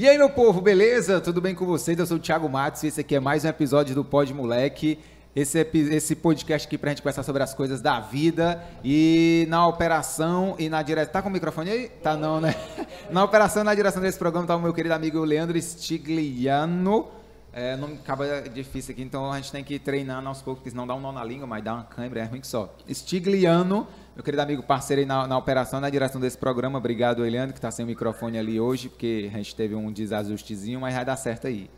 E aí, meu povo, beleza? Tudo bem com vocês? Eu sou o Thiago Matos e esse aqui é mais um episódio do Pod Moleque. Esse, esse podcast aqui pra gente conversar sobre as coisas da vida e na operação e na direção. Tá com o microfone aí? Tá não, né? Na operação e na direção desse programa tá o meu querido amigo Leandro Stigliano. É, nome acaba difícil aqui, então a gente tem que ir treinando aos poucos, porque senão dá um nó na língua, mas dá uma câimbra, é ruim que só. Stigliano, meu querido amigo parceiro aí na, na operação, na direção desse programa. Obrigado, Eliandro, que tá sem microfone ali hoje, porque a gente teve um desajustezinho, mas vai dar certo aí.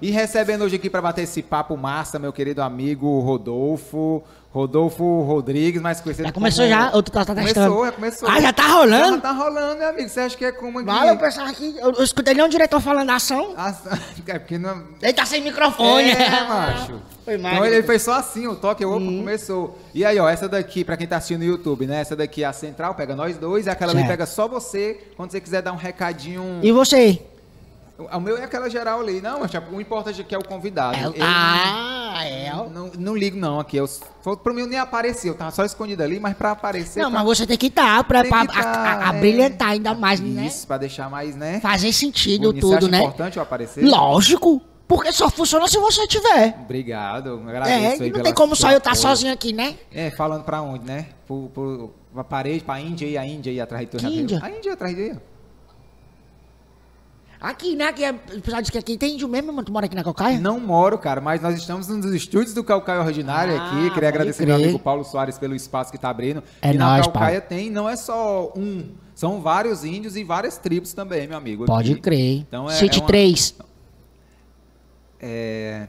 E recebendo hoje aqui para bater esse papo massa, meu querido amigo Rodolfo. Rodolfo Rodrigues, mais conhecido Já começou como- já? Ou tu tá- tá testando? Começou, já começou. Ah, já tá rolando? Já tá rolando, meu amigo. Você acha que é como aqui? Vale, eu pensava que. Eu, eu escutei nem um diretor falando ação. Ah, É porque não... Ele tá sem microfone. É, macho. Foi mal. Então ele, fez só assim, o toque, opa, começou. E aí, ó, essa daqui, pra quem tá assistindo no YouTube, né? Essa daqui é a central, pega nós dois, e aquela ali Certo. pega só você, quando você quiser dar um recadinho. E você? O meu é aquela geral ali. Não, mas tipo, o importante aqui é o convidado. É, ah, é. Não, não ligo não aqui. Eu, pro meu nem apareceu, eu tava só escondido ali, mas pra aparecer... Não, pra, mas você tem que estar pra, Tem pra que tá, a- a- a é. brilhantar ainda mais, né? Isso, pra deixar mais, né? Fazer sentido bonito. Tudo, né? importante eu aparecer? Lógico. Porque só funciona se você tiver. Obrigado, agradeço É, aí não tem como só eu estar apoio. sozinho aqui, né? É, falando pra onde, né? Pro, pro, pra parede, pra Índia aí, a Índia aí atrás de tu. Que? Índia? A Índia atrás de. Aqui, né? Aqui é, o pessoal diz que aqui tem índio mesmo, mano. Tu mora aqui na Calcaia? Não moro, cara, mas nós estamos nos estúdios do Calcaia Ordinário Ah, aqui. Queria agradecer crer. meu amigo Paulo Soares pelo espaço que tá abrindo. É e na nóis, Calcaia tem, não é só um, são vários índios e várias tribos também, meu amigo. Pode aqui. crer. Então é- City é uma- 3. É,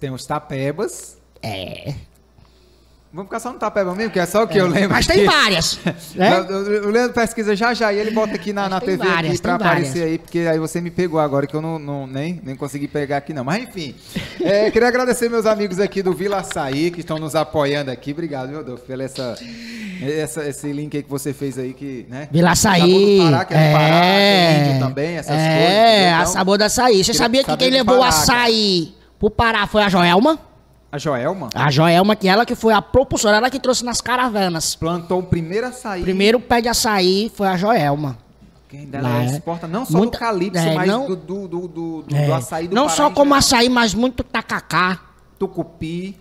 tem os tapebas. É. Vamos ficar só no tapeba mesmo, que é só o que eu lembro. Mas tem várias. Né? O- Leandro pesquisa já já e ele bota aqui na, na TV várias, aqui pra aparecer várias. aí, porque aí você me pegou agora que eu não, não- nem, nem consegui pegar aqui não. Mas enfim, é, queria agradecer meus amigos aqui do Vila Açaí que estão nos apoiando aqui. Obrigado, meu Deus, pelo essa, essa- esse link aí que você fez aí que, né? Vila Açaí. do Pará, que é Pará, tem índio também, essas coisas. É, a sabor da açaí. Você sabia que quem levou o açaí pro Pará foi a Joelma? A Joelma A Joelma, que ela que foi a propulsora, ela que trouxe nas caravanas. plantou o primeiro açaí. Primeiro pé de açaí foi a Joelma. Que ainda Lá, ela é. exporta não só Muita- do calypso, é, mas não- do, do, do, do, do É. açaí do Não Pará só como geral. açaí, mas muito tacacá. Tucupi.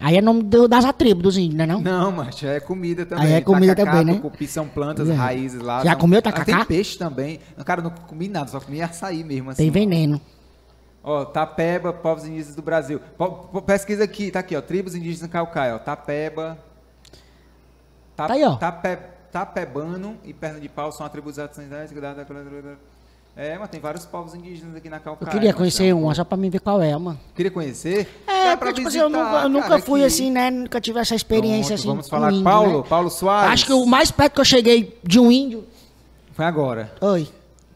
Aí é nome do- das tribos dos índios, né não? Não, mas é comida também. Aí é comida Tacacá, também, né? Tucupi são plantas, É. raízes lá. Já Não- comeu Ah, tacacá? Tem peixe também. Cara, não comi nada, só comi açaí mesmo assim. Tem veneno. Ó, Tapeba, povos indígenas do Brasil. Po- pesquisa aqui, tá aqui, ó. Tribos indígenas Calcaia, ó. Tapeba. Ta- Tá aí, ó. Tape, tapebano e perna de pau são atributos ancestrais. É, mas tem vários povos indígenas aqui na Eu Calcaia. queria mas conhecer uma, só pra mim ver qual é, mano. Queria conhecer? É, porque, tipo assim, eu visitar, nunca, eu nunca cara, fui aqui. assim, né? Nunca tive essa experiência Pronto, assim. Vamos falar com Paulo, né? Paulo Soares. Acho que o mais perto que eu cheguei de um índio. Foi agora. Oi.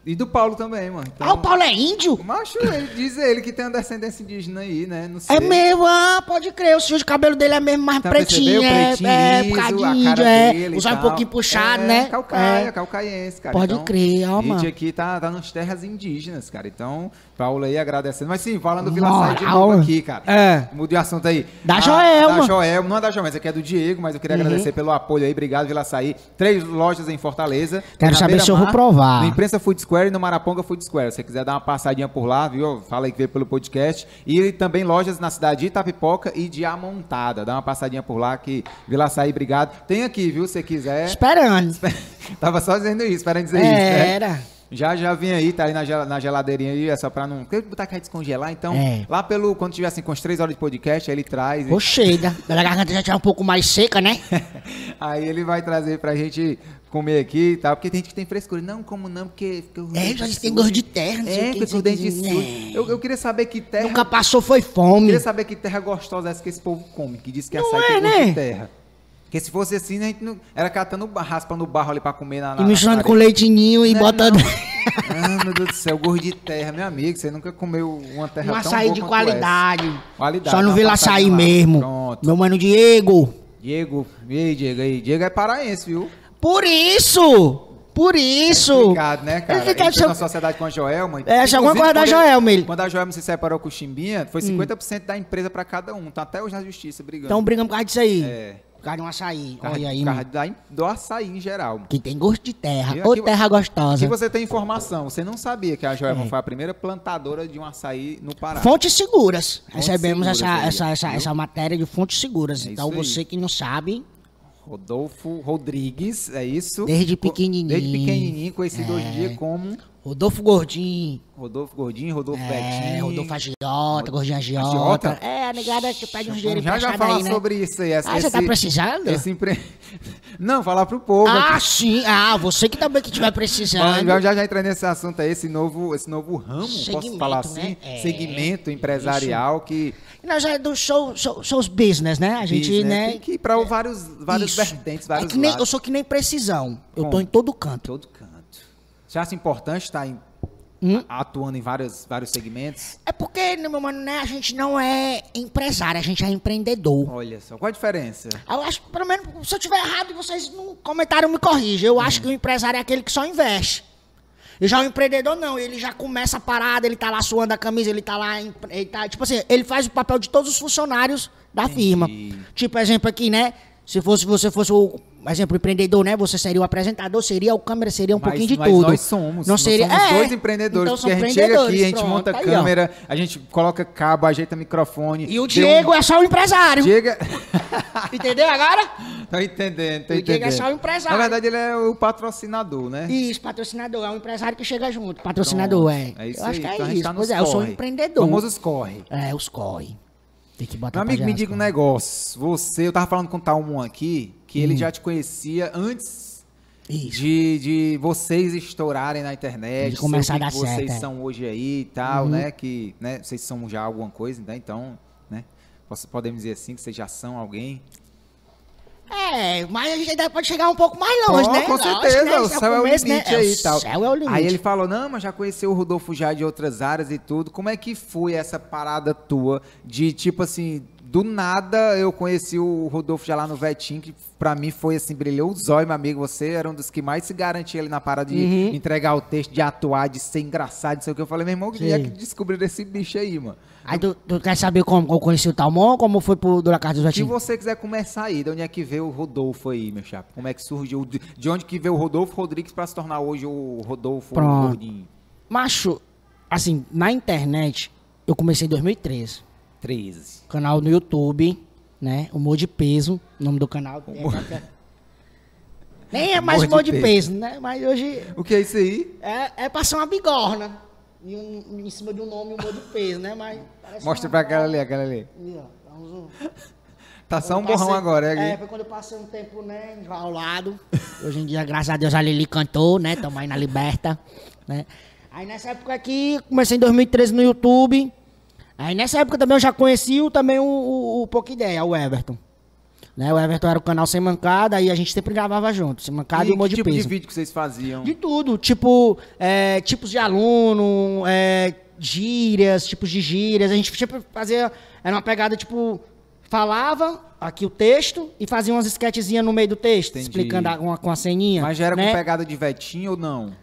E do Paulo também, mano. Então, Ah, o Paulo é índio? Macho, ele, diz ele que tem uma descendência indígena aí, né? Não sei. É mesmo, ah, pode crer. O fio de cabelo dele é mesmo mais Tá pretinho, percebeu? é, Pretinho, é, liso, por causa de a índio, é. Usar um pouquinho puxado, é, né? Calcaia, É. calcaiense, cara. Pode Então, crer, ó, A gente mano. aqui tá, tá nas terras indígenas, cara. Então, Paulo aí agradecendo. Mas sim, falando do Vila. Saí de novo aqui, cara. É. Mude de assunto aí. Da Ah, Joelma. Da Joelma, não é da Joelma, essa aqui é do Diego, mas eu queria Uhum. agradecer pelo apoio aí. Obrigado, Vila Saí. Três lojas em Fortaleza. Quero Na saber se eu vou provar. No Imprensa Food Square e no Maraponga Food Square. Se você quiser dar uma passadinha por lá, viu? Fala aí que veio pelo podcast. E também lojas na cidade de Itapipoca e de Amontada. Dá uma passadinha por lá que Vila Saí, obrigado. Tem aqui, viu? Se quiser. Esperando. Tava só dizendo isso, esperando dizer isso, né? Era. Já, já vim aí, tá aí na, gel- na geladeirinha aí, é só pra não. Porque botar aqui descongelar, então. É. Lá pelo. Quando tiver assim com as três horas de podcast, aí ele traz. Ô, chega. A garganta já tinha um pouco mais seca, né? aí ele vai trazer pra gente comer aqui e tal. Porque tem gente que tem frescura. Não, como não, porque. o É, já tem gosto de terra, É, porque não o sei o dente que. sujo. É. Eu, eu queria saber que terra. Nunca passou, foi Eu fome. queria saber que terra gostosa é essa que esse povo come, que diz que Não açaí é, tem gosto de né? terra. Porque se fosse assim, a gente não. Era catando raspando o barro ali pra comer na. na E misturando na com leitinho e Não é botando. Ah, meu Deus do céu, gosto de terra, meu amigo. Você nunca comeu uma terra Um tão açaí boa de qualidade. essa. Qualidade. Só não dá vi uma lá lá. mesmo. Pronto. Meu mano Diego. Diego, e aí, Diego aí? Diego é paraense, viu? Por isso! Por isso! Obrigado, né, cara? Ele ser- uma sociedade com a Joelma. É, chegou a guardar a Joelma, ele. Hum. Quando a Joelma se separou com o Chimbinha, foi 50% da empresa pra cada um. Tá até hoje na justiça brigando. Então brigamos por causa disso aí. É. Causa de um açaí. Causa- Olha aí, por causa da- do açaí em geral. Que tem gosto de terra. Aqui- terra gostosa. Se você tem informação, você não sabia que a Joelma É. foi a primeira plantadora de um açaí no Pará. Fontes seguras. Recebemos seguras essa, aí, essa, essa, essa matéria de fontes seguras. É então isso aí. você que não sabe, Rodolfo Rodrigues, é isso? Desde pequenininho. Desde pequenininho, conhecido hoje em É. dia como Rodolfo Gordinho. Rodolfo Gordinho, Rodolfo É, Betinho. Rodolfo Agiota, Gordinho Agiota? Agiota. É, a negada que pede uns dinheiro Já já falar aí, né? sobre isso aí. essa- Ah, você tá esse- precisando? Esse empre... Não, falar pro povo. Ah, aqui. sim. Ah, você que também que estiver Bom, precisando. já, já já entrei nesse assunto aí, esse novo, esse novo ramo, posso Segmento, falar assim? né? É, segmento empresarial que, Nós é do show, show, shows business, né? A gente, diz, né? tem que ir para vários, vários Isso. vertentes, vários é que nem, eu sou que nem precisão. Eu tô Como? em todo canto. Todo canto. Você acha importante estar em- Hum? atuando em vários, vários segmentos? É porque, meu mano, né, a gente não é empresário, a gente é empreendedor. Olha só, qual a diferença? Eu acho, pelo menos, se eu tiver errado, vocês no comentário me corrigem. Eu acho que o empresário é aquele que só investe. E já o empreendedor não, ele já começa a parada, ele tá lá suando a camisa, ele tá lá, ele tá, tipo assim, ele faz o papel de todos os funcionários da firma. Tipo, exemplo aqui, né? Se fosse você fosse o exemplo empreendedor, né? Você seria o apresentador, seria o câmera, seria um Mas- pouquinho de mas tudo. nós somos. Não nós seria, somos é, dois empreendedores. então porque a gente chega aqui, a gente empreendedores, monta pronto, aí, ó. câmera, a gente coloca cabo, ajeita microfone. E o Diego um- é só o empresário. Chega. Entendeu agora? tô entendendo, tô O Diego é entendendo. só o empresário. Na verdade, ele é o patrocinador, né? Isso, patrocinador. É um empresário que chega junto. Patrocinador, é. É isso eu aí. acho que é então a isso. tá pois nos é, eu sou um corre. empreendedor. Famosos corre. É, os corre. Tem que botar Meu amigo, me diga um negócio. Você, eu tava falando com o Talmon aqui, que Hum. ele já te conhecia antes de, de vocês estourarem na internet. De começar o a dar vocês certo, é. Uhum. são hoje aí e tal, né? Que né, vocês são já alguma coisa, né? Então, né? Podemos dizer assim, que vocês já são alguém. É, mas a gente ainda pode chegar um pouco mais longe, Ó, né? Com Lógico, certeza, né? o Esse céu é o limite né? aí É, e tal. O céu é o limite. Aí ele falou, não, mas já conheceu o Rodolfo já de outras áreas e tudo. Como é que foi essa parada tua de, tipo assim, do nada eu conheci o Rodolfo já lá no Vetim, que pra mim foi assim, brilhou os olhos, meu amigo. Você era um dos que mais se garantia ali na parada de Uhum. entregar o texto, de atuar, de ser engraçado, não sei o que. Eu falei, meu irmão, que é que descobriram esse bicho aí, mano? Aí tu, tu quer saber como eu conheci o Talmon, como foi pro Dona Casa do Se Vetinho? você quiser começar aí, de onde é que veio o Rodolfo aí, meu chapa? Como é que surgiu? De de onde que veio o Rodolfo Rodrigues pra se tornar hoje o Rodolfo Pronto. Gordinho? Macho, assim, na internet, eu comecei em 2013. 13. Canal no YouTube, né? Humor de Peso, o nome do canal. É, Nem é mais Humor de humor de, peso. peso, né? Mas hoje O que é isso aí? é, é passar uma bigorna. E um- em cima de um nome, humor de peso, né? Mas Mostra uma- pra aquela ali, aquela ali. Ó, um zoom. Tá só um borrão agora, é, É, foi quando eu passei um tempo, né, enjaulado. Hoje em dia, graças a Deus, a Lili cantou, né? Tamo aí na Liberta, né? Aí nessa época aqui, comecei em 2013 no YouTube. Aí nessa época também eu já conheci o, também o, o, o Pouca Ideia, o Everton. Né? O Everton era o canal Sem Mancada, aí a gente sempre gravava junto. Sem Mancada e, E Humor de tipo de Peso. vídeo que vocês faziam? De tudo, tipo, é, tipos de aluno, é, gírias, tipos de gírias. A gente sempre fazia, era uma pegada, tipo, falava aqui o texto e fazia umas sketchzinhas no meio do texto, Entendi. explicando a, uma, com a ceninha. Mas já era né? com pegada de Vetinho ou não?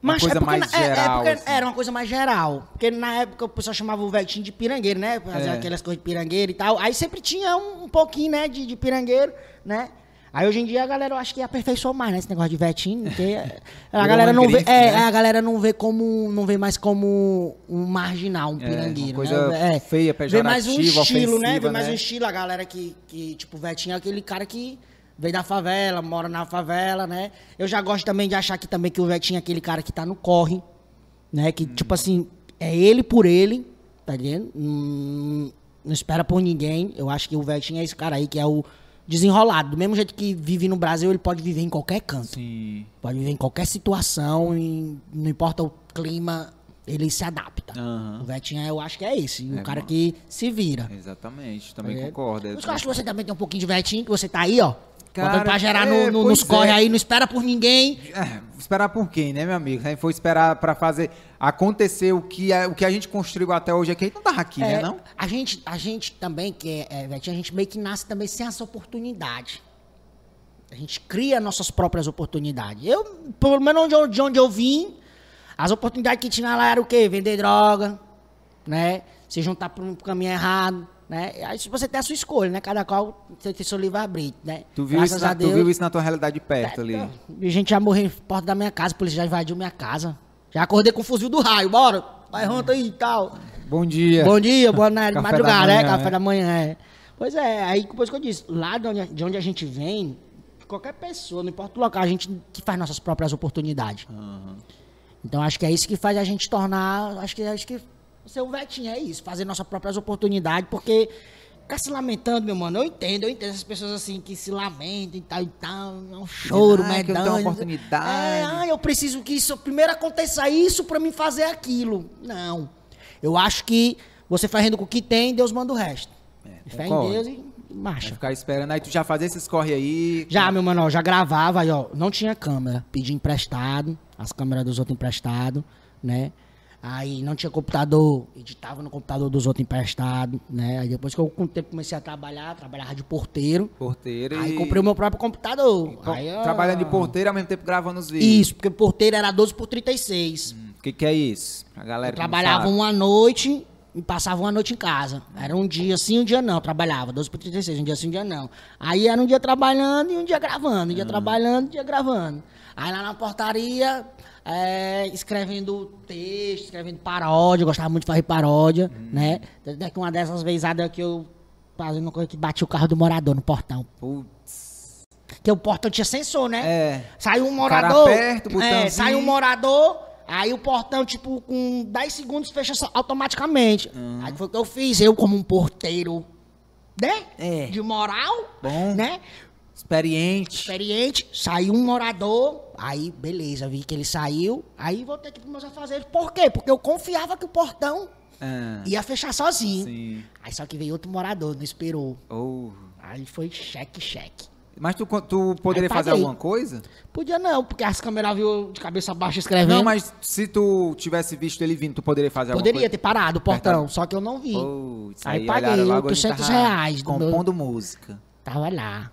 Uma Mas coisa é porque mais na- é- é geral, porque assim. Era uma coisa mais geral. Porque na época o pessoal chamava o Vetinho de pirangueiro, né? Fazia É. aquelas coisas de pirangueiro e tal. Aí sempre tinha um, um pouquinho, né, de, de pirangueiro, né? Aí hoje em dia a galera eu acho que aperfeiçoou mais, né? Esse negócio de Vetinho, porque a galera não vê. É, né? a galera não vê como. não vê mais como um marginal, um É, pirangueiro. uma coisa né? feia, Vê mais um pejorativa, estilo, né? Vê mais né? um estilo, a galera que, que, tipo, Vetinho é aquele cara que veio da favela, mora na favela, né? Eu já gosto também de achar que também que o Vetinho é aquele cara que tá no corre, né? Que, tipo assim, é ele por ele, tá entendendo? Hum, não espera por ninguém. Eu acho que o Vetinho é esse cara aí que é o desenrolado. Do mesmo jeito que vive no Brasil, ele pode viver em qualquer canto. Sim. Pode viver em qualquer situação, em- não importa o clima, ele se adapta. Aham. O Vetinho, eu acho que é esse. É, o cara mano. que se vira. Exatamente, também É. concordo. Que eu acho que você também tem um pouquinho de Vetinho, que você tá aí, ó. Cara, botando pra gerar no- é, no- pois nos corre é. aí, não espera por ninguém. É, esperar por quem, né, meu amigo? Se a gente for esperar pra fazer acontecer o que, a, o que a gente construiu até hoje aqui, a gente não tava aqui, É, né, não? A gente, a gente também, que é, é, a gente meio que nasce também sem essa oportunidade. A gente cria nossas próprias oportunidades. Eu, pelo menos onde eu- de onde eu vim, as oportunidades que tinha lá era o quê? Vender droga, né? Se juntar para um caminho errado, Né? Aí você tem a sua escolha, né? Cada qual você tem seu livre-arbítrio, né? Tu viu, isso na, tu viu isso na tua realidade de perto ali? A gente já morreu em porta da minha casa, a polícia já invadiu minha casa. Já acordei com o fuzil do raio, bora, vai ronta aí e tal. Bom dia. Bom dia, boa noite, Café madrugada, da né? manhã, Café é. da manhã, é. Pois é, aí depois que eu disse, lá de onde, de onde a gente vem, qualquer pessoa, não importa o local, a gente que faz nossas próprias oportunidades. Então acho que é isso que faz a gente tornar, acho que acho que ser o Vetinho é isso, fazer nossas próprias oportunidades, porque ficar se lamentando, meu mano, eu entendo, eu entendo essas pessoas assim que se lamentam e tal e tal, é um choro, "Ai, que eu medonho. tenho uma oportunidade." É, ah, eu preciso que isso primeiro aconteça isso pra mim fazer aquilo. Não. Eu acho que você fazendo com o que tem, Deus manda o resto. Fé em. Deus e Vai marcha. ficar esperando. Aí tu já fazia esses corre aí. Já, meu mano, ó, já gravava aí, ó. Não tinha câmera. Pedi emprestado, as câmeras dos outros emprestado, né? Aí não tinha computador, editava no computador dos outros emprestado, né? Aí depois que eu com o tempo comecei a trabalhar, trabalhava de porteiro. Porteiro Aí e. comprei o meu próprio computador. Pô, Aí, ó, Trabalhando de porteiro ao mesmo tempo gravando os vídeos. Isso, porque porteiro era 12 por 36. O que, que é isso? A galera Eu trabalhava uma noite e passava uma noite em casa. Era um dia sim, um dia não. Eu trabalhava 12 por 36, um dia sim, um dia não. Aí era um dia trabalhando e um dia gravando. Um dia trabalhando e um dia gravando. Aí lá na portaria, é, escrevendo texto, escrevendo paródia. Eu gostava muito de fazer paródia, né? Até que uma dessas vezes que eu fazendo uma coisa que bati o carro do morador no portão. Putz. Porque o portão tinha sensor, né? É. Saiu um Cara morador. aperta o é, saiu um morador, aí o portão, tipo, com 10 segundos fecha automaticamente. Uhum. Aí foi o que eu fiz, eu como um porteiro, né? É. De moral, Bom. né? Experiente. Experiente, saiu um morador, aí beleza, vi que ele saiu, aí voltei aqui pros meus afazeres. Por quê? Porque eu confiava que o portão Ah, ia fechar sozinho. sim. Aí só que veio outro morador, não esperou. Oh. Aí foi cheque, cheque. Mas tu, tu poderia fazer alguma coisa? Podia não, porque as câmeras viu de cabeça baixa escrevendo. Não, mas se tu tivesse visto ele vindo, tu poderia fazer alguma Poderia coisa? ter parado o portão, Apertado. só que eu não vi. Putz, Aí aí, paguei olharam logo, ele 800 tava reais do meu- Compondo música. Tava lá.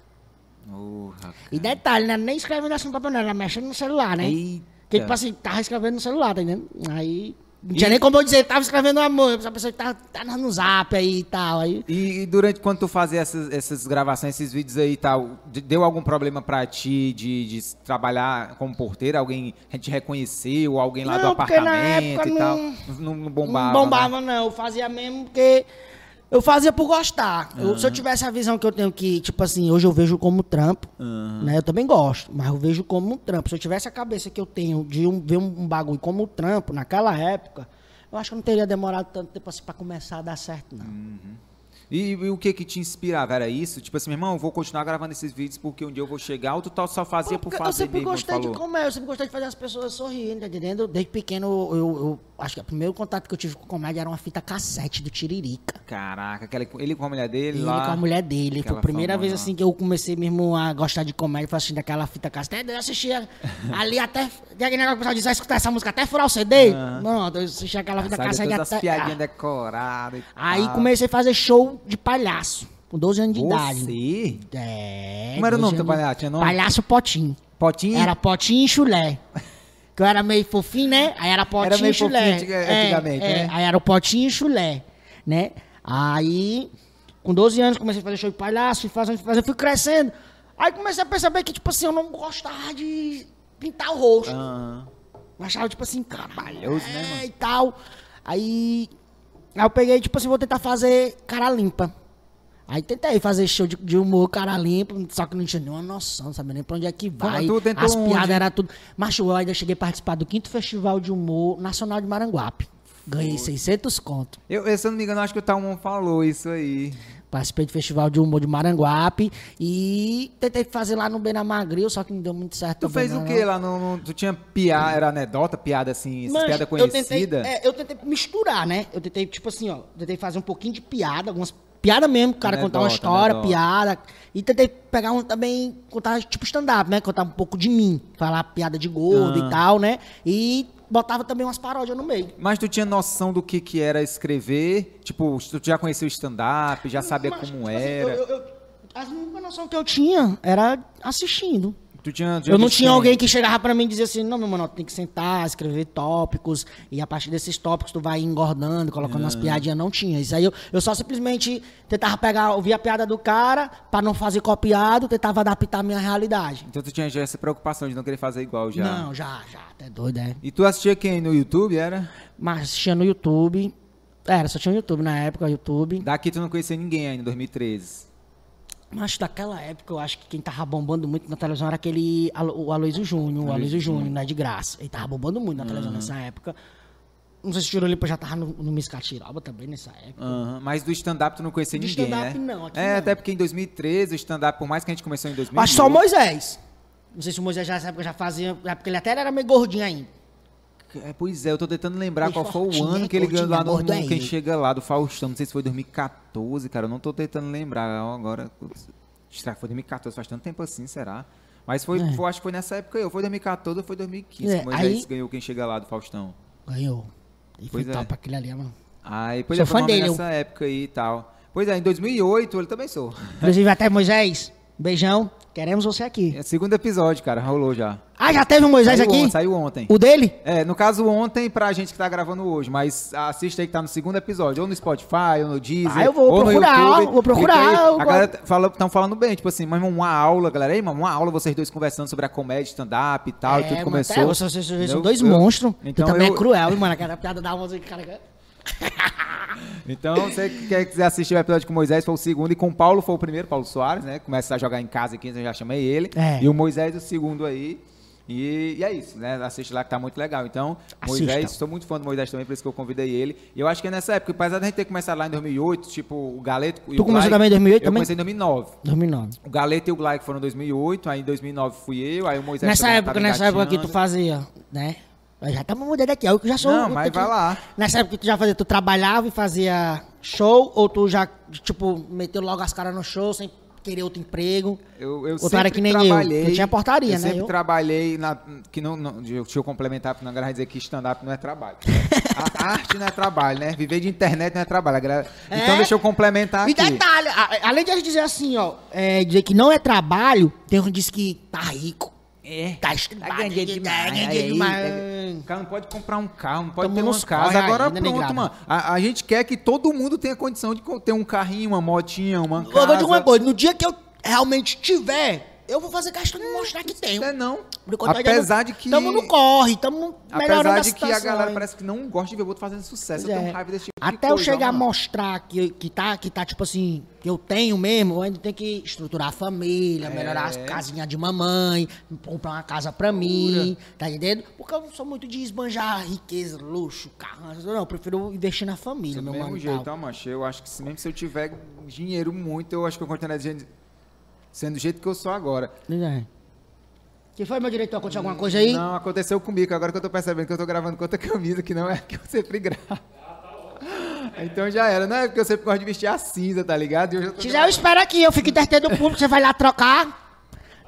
Oh. E detalhe, né? Nem escrevendo assim no papel, não, era mexendo no celular, né? Eita. Porque, tipo assim, tava escrevendo no celular, tá entendendo? Aí. Não tinha E- nem como eu dizer, tava escrevendo mão. A pessoa que tá, tá no zap aí e tal. Aí. E, e durante quando tu fazia essas, essas gravações, esses vídeos aí e tal, de- deu algum problema pra ti de, de trabalhar como porteiro? Alguém a gente reconheceu? Alguém lá do Não, na apartamento e tal? não- Não, não bombava. não bombava, né? não. Eu fazia mesmo porque. Eu fazia por gostar. Eu- Ah. se eu tivesse a visão que eu tenho que, tipo assim, hoje eu vejo como trampo, Aham. né? Eu também gosto, mas eu vejo como um trampo. Se eu tivesse a cabeça que eu tenho de um- ver um, um bagulho como um trampo naquela época, eu acho que eu não teria demorado tanto tempo assim pra começar a dar certo, não. E, e o que que te inspirava? Era isso? Tipo assim, meu irmão, eu vou continuar gravando esses vídeos porque um dia eu vou chegar, ou tu tal só fazia por Porque fazer eu sempre mesmo, gostei de comédia, eu sempre gostei de fazer as pessoas sorrirem, tá entendendo? Desde pequeno, eu, eu acho que o primeiro contato que eu tive com comédia era uma fita cassete do Tiririca. Caraca, aquela, ele com a mulher dele Ele lá. com a mulher dele. Foi a primeira vez lá. assim que eu comecei mesmo a gostar de comédia, foi assistindo aquela fita cassete. Eu assistia ali até. Tem aquele negócio que o pessoal diz, vai escutar essa música até furar o CD. Não, eu assistia aquela fita Sabe, cassete todas as até. piadinhas Ah. decoradas e Aí tal. comecei a fazer show de palhaço, com 12 anos de idade. Você? É. Como era o 12 nome do palhaço? Tinha nome? Palhaço Potinho. Potinho? Era Potinho e Chulé. Que eu era meio fofinho, né? Aí era Potinho Era meio e Chulé. fofinho É, antigamente, é. né? Aí era o Potinho e Chulé, né? Aí, com 12 anos, comecei a fazer show de palhaço, fui fazendo, fui fazendo, fui crescendo. Aí comecei a perceber que, tipo assim, eu não gostava de pintar o rosto. Aham. Eu achava, tipo assim, Trabalhoso, né, mano? é, e tal. Aí, aí eu peguei, tipo assim, vou tentar fazer cara limpa. Aí tentei fazer show de, de humor, cara limpa, só que não tinha nenhuma noção, não sabia nem pra onde é que vai. As onde? piadas eram tudo. Mas eu ainda cheguei a participar do quinto Festival de Humor Nacional de Maranguape. Ganhei 600 conto. Eu, eu, se eu não me engano, acho que o Talmon falou isso aí. Participei do Festival de Humor de Maranguape e tentei fazer lá no Benamagril, só que não deu muito certo. Tu fez o quê não. lá no, no- Tu tinha piada, era anedota, piada assim, Mas piada eu conhecida? tentei, é, eu tentei misturar, né? Eu tentei, tipo assim, ó, tentei fazer um pouquinho de piada, algumas piada mesmo, o cara contar uma Anedota, história, piada. E tentei pegar um também, contar tipo stand-up, né? Contar um pouco de mim, falar piada de gordo Ah. e tal, né? E botava também umas paródias no meio. Mas tu tinha noção do que que era escrever? Tipo, tu já conhecia o stand-up, já sabia Mas, como tipo assim, era? eu- eu- eu- a única noção que eu tinha era assistindo. Tu tinha, Eu não tinha alguém que chegava pra mim e dizia assim, não, meu mano, tem que sentar, escrever tópicos, e a partir desses tópicos tu vai engordando, colocando umas piadinhas, não tinha. Isso aí eu, eu só simplesmente tentava pegar, ouvir a piada do cara, pra não fazer copiado, tentava adaptar a minha realidade. Então tu tinha já essa preocupação de não querer fazer igual já. Não, já, já, até doido, é. E tu assistia quem no YouTube, era? Mas assistia no YouTube, era, só tinha no YouTube na época, YouTube. Daqui tu não conhecia ninguém ainda, em 2013. Mas daquela época, eu acho que quem tava bombando muito na televisão era aquele o Aloysio Júnior, o Aloysio Júnior, né, de graça. Ele tava bombando muito na televisão nessa época. Não sei se o Tirolipa já tava no, no Miss também nessa época. Aham, Mas do stand-up tu não conhecia De ninguém, stand-up, né? não, aqui é, não. até porque em 2013 o stand-up, por mais que a gente começou em 2000. Acho que só o Moisés. Não sei se o Moisés já nessa época já fazia, porque ele até era meio gordinho ainda. É, pois é, eu tô tentando lembrar qual foi o ano né? que ele ganhou lá no gordo Quem. Chega Lá, do Faustão. Não sei se foi 2014, cara. Eu não tô tentando lembrar agora. putz, Será que foi 2014? Faz tanto tempo assim, será? Mas foi, foi- acho que foi nessa época. Ou foi 2014 ou foi 2015 É, que o Moisés aí- ganhou Quem Chega Lá, do Faustão. Ganhou. E foi é. top aquele ali, mano. Aí, pois Sou é, fã dele, nessa época aí e tal. Pois é, em 2008 ele também sou. Inclusive até Moisés, beijão, queremos você aqui. É segundo episódio, cara, rolou já. Ah, já teve o Moisés saiu aqui? saiu ontem. O dele? É, no caso ontem pra gente que tá gravando hoje, mas assiste aí que tá no segundo episódio, ou no Spotify, ou no Deezer, Ah, eu vou procurar, YouTube. vou procurar, aí. eu A galera estão falando bem, tipo assim, mas uma aula, galera, aí, mano, uma aula vocês dois conversando sobre a comédia, stand-up e tal, e É, tudo mano, começou. até vocês, vocês são dois Eu- monstros. Então também eu- é cruel, mano. Aquela piada da música, cara. Então, você que quer quiser assistir o episódio com o Moisés, foi o segundo, e com o Paulo foi o primeiro, Paulo Soares, né? Começa a jogar em casa aqui, eu já chamei ele. É. E o Moisés o segundo aí. E, e é isso, né? Assiste lá que tá muito legal. Então. Moisés, sou muito fã do Moisés também, por isso que eu convidei ele. E eu acho que é nessa época, apesar da gente ter começado lá em 2008, tipo, o Galeto e Tu começou Glai- também em 2008 Eu também? comecei em 2009. 2009. O Galeto e o Glai que foram em 2008, aí em 2009 fui eu, aí o Moisés Nessa época, nessa época que tu fazia, né? Eu já estamos mudando aqui. Eu que já sou. Não, eu mas vai que- lá. Nessa época que tu já fazia, tu trabalhava e fazia show, ou tu já, tipo, meteu logo as caras no show sem querer outro emprego? Eu, eu Ou tu sempre que nem eu, trabalhei. tu tinha portaria, eu né? sempre Eu- trabalhei na. Que não, não, deixa eu complementar, porque não vai dizer que stand-up não é trabalho. A arte não é trabalho, né? Viver de internet não é trabalho. Galera- Então É? deixa eu complementar E aqui. detalhe, a- além de a gente dizer assim, ó, é, dizer que não é trabalho, tem um que diz que tá rico. É. Tá estudado, Tá ganhando dinheiro demais. O cara não pode comprar um carro, não pode Tamo ter nos uma casa. corre Agora ainda, pronto, mano. A, a gente quer que todo mundo tenha condição de ter um carrinho, uma motinha, uma Eu vou dizer casa. uma coisa, no dia que eu realmente tiver, eu vou fazer questão de mostrar que tenho. É não. Por enquanto, Apesar de que... Tamo no corre, tamo melhorando Apesar a de que a galera hein? parece que não gosta de ver o outro fazendo sucesso. Pois Eu é. tenho raiva desse tipo de Até eu coisa, chegar a mostrar que, que, tá, que tá, tipo assim, que eu tenho mesmo, eu ainda tenho que estruturar a família, melhorar as É. casinhas de mamãe, comprar uma casa pra mim, tá entendendo? Porque eu não sou muito de esbanjar riqueza, luxo, carro, não, eu prefiro investir na família, Do meu mesmo mano. jeito, tal. ó, mancha. Eu acho que se- mesmo se eu tiver dinheiro muito, eu acho que eu continuaria sendo- do jeito que eu sou agora. É. Que foi, meu diretor? Aconteceu alguma coisa aí? Não, aconteceu comigo. Agora que eu tô percebendo que eu tô gravando com outra camisa, que não é a que eu sempre gravo. Então já era. Não é porque eu sempre gosto de vestir a cinza, tá ligado? E hoje eu tô Se quiser, eu espero aqui, eu fico entretendo o público, você vai lá trocar.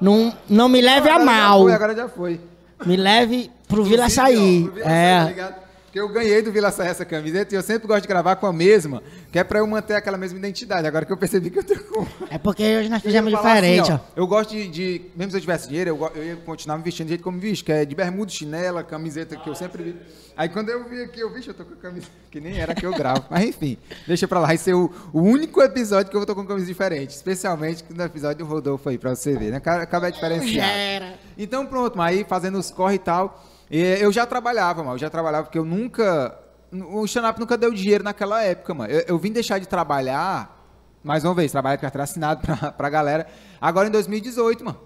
Não, não me leve a Agora já mal. foi, agora já foi. Me leve pro Vila Vila Açaí, tá É. ligado? Porque eu ganhei do Vila Açaí essa camiseta e eu sempre gosto de gravar com a mesma, que é pra eu manter aquela mesma identidade. Agora que eu percebi que eu tô com. É porque hoje nós fizemos assim, diferente, ó, ó. Eu gosto de, de- Mesmo se eu tivesse dinheiro, eu, eu ia continuar me vestindo do jeito como me visto, que é de bermuda, chinela, camiseta que eu sempre vi. Aí quando eu vi aqui, eu vi, eu tô com a camisa que nem era que eu gravo. Mas enfim, deixa pra lá. Vai ser o, o único episódio que eu vou tô com camisa diferente. Especialmente no episódio do Rodolfo aí, pra você ver, né? Acaba acaba diferenciado. Então pronto, mas aí fazendo os corre e tal. Eu já trabalhava, mano. Eu já trabalhava porque eu nunca. O stand-up nunca deu dinheiro naquela época, mano. Eu, eu vim deixar de trabalhar, mais uma vez, trabalhar de carteira assinado pra, pra galera, agora em 2018, mano.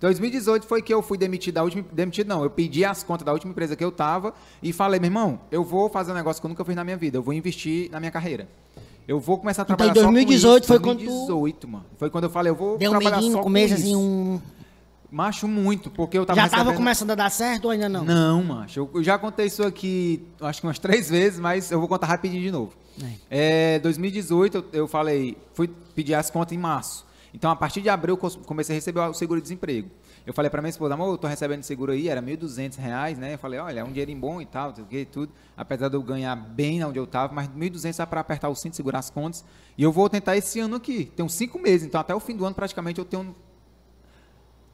2018 foi que eu fui demitido da última. Demitido não, eu pedi as contas da última empresa que eu tava e falei, meu irmão, eu vou fazer um negócio que eu nunca fiz na minha vida. Eu vou investir na minha carreira. Eu vou começar a Então, trabalhar em 2018 só foi com quando isso. tu- 2018, mano. Foi quando eu falei, eu vou Deu um trabalhar medinho só no com começo, isso. assim, um. Macho muito, porque eu tava Já tava recebendo- começando a dar certo ou ainda não? Não, macho. Eu, eu já contei isso aqui, acho que umas três vezes, mas eu vou contar rapidinho de novo. É, 2018, eu, eu falei, fui pedir as contas em março. Então, a partir de abril, eu comecei a receber o seguro-desemprego. Eu falei pra minha esposa, amor, eu tô recebendo seguro aí, era 1.200 reais, né? Eu falei, olha, é um dinheirinho bom e tal, não sei o que, tudo. Apesar de eu ganhar bem onde eu tava, mas R$ 1.200 é pra apertar o cinto, segurar as contas. E eu vou tentar esse ano aqui. Tem uns cinco meses, então até o fim do ano, praticamente, eu tenho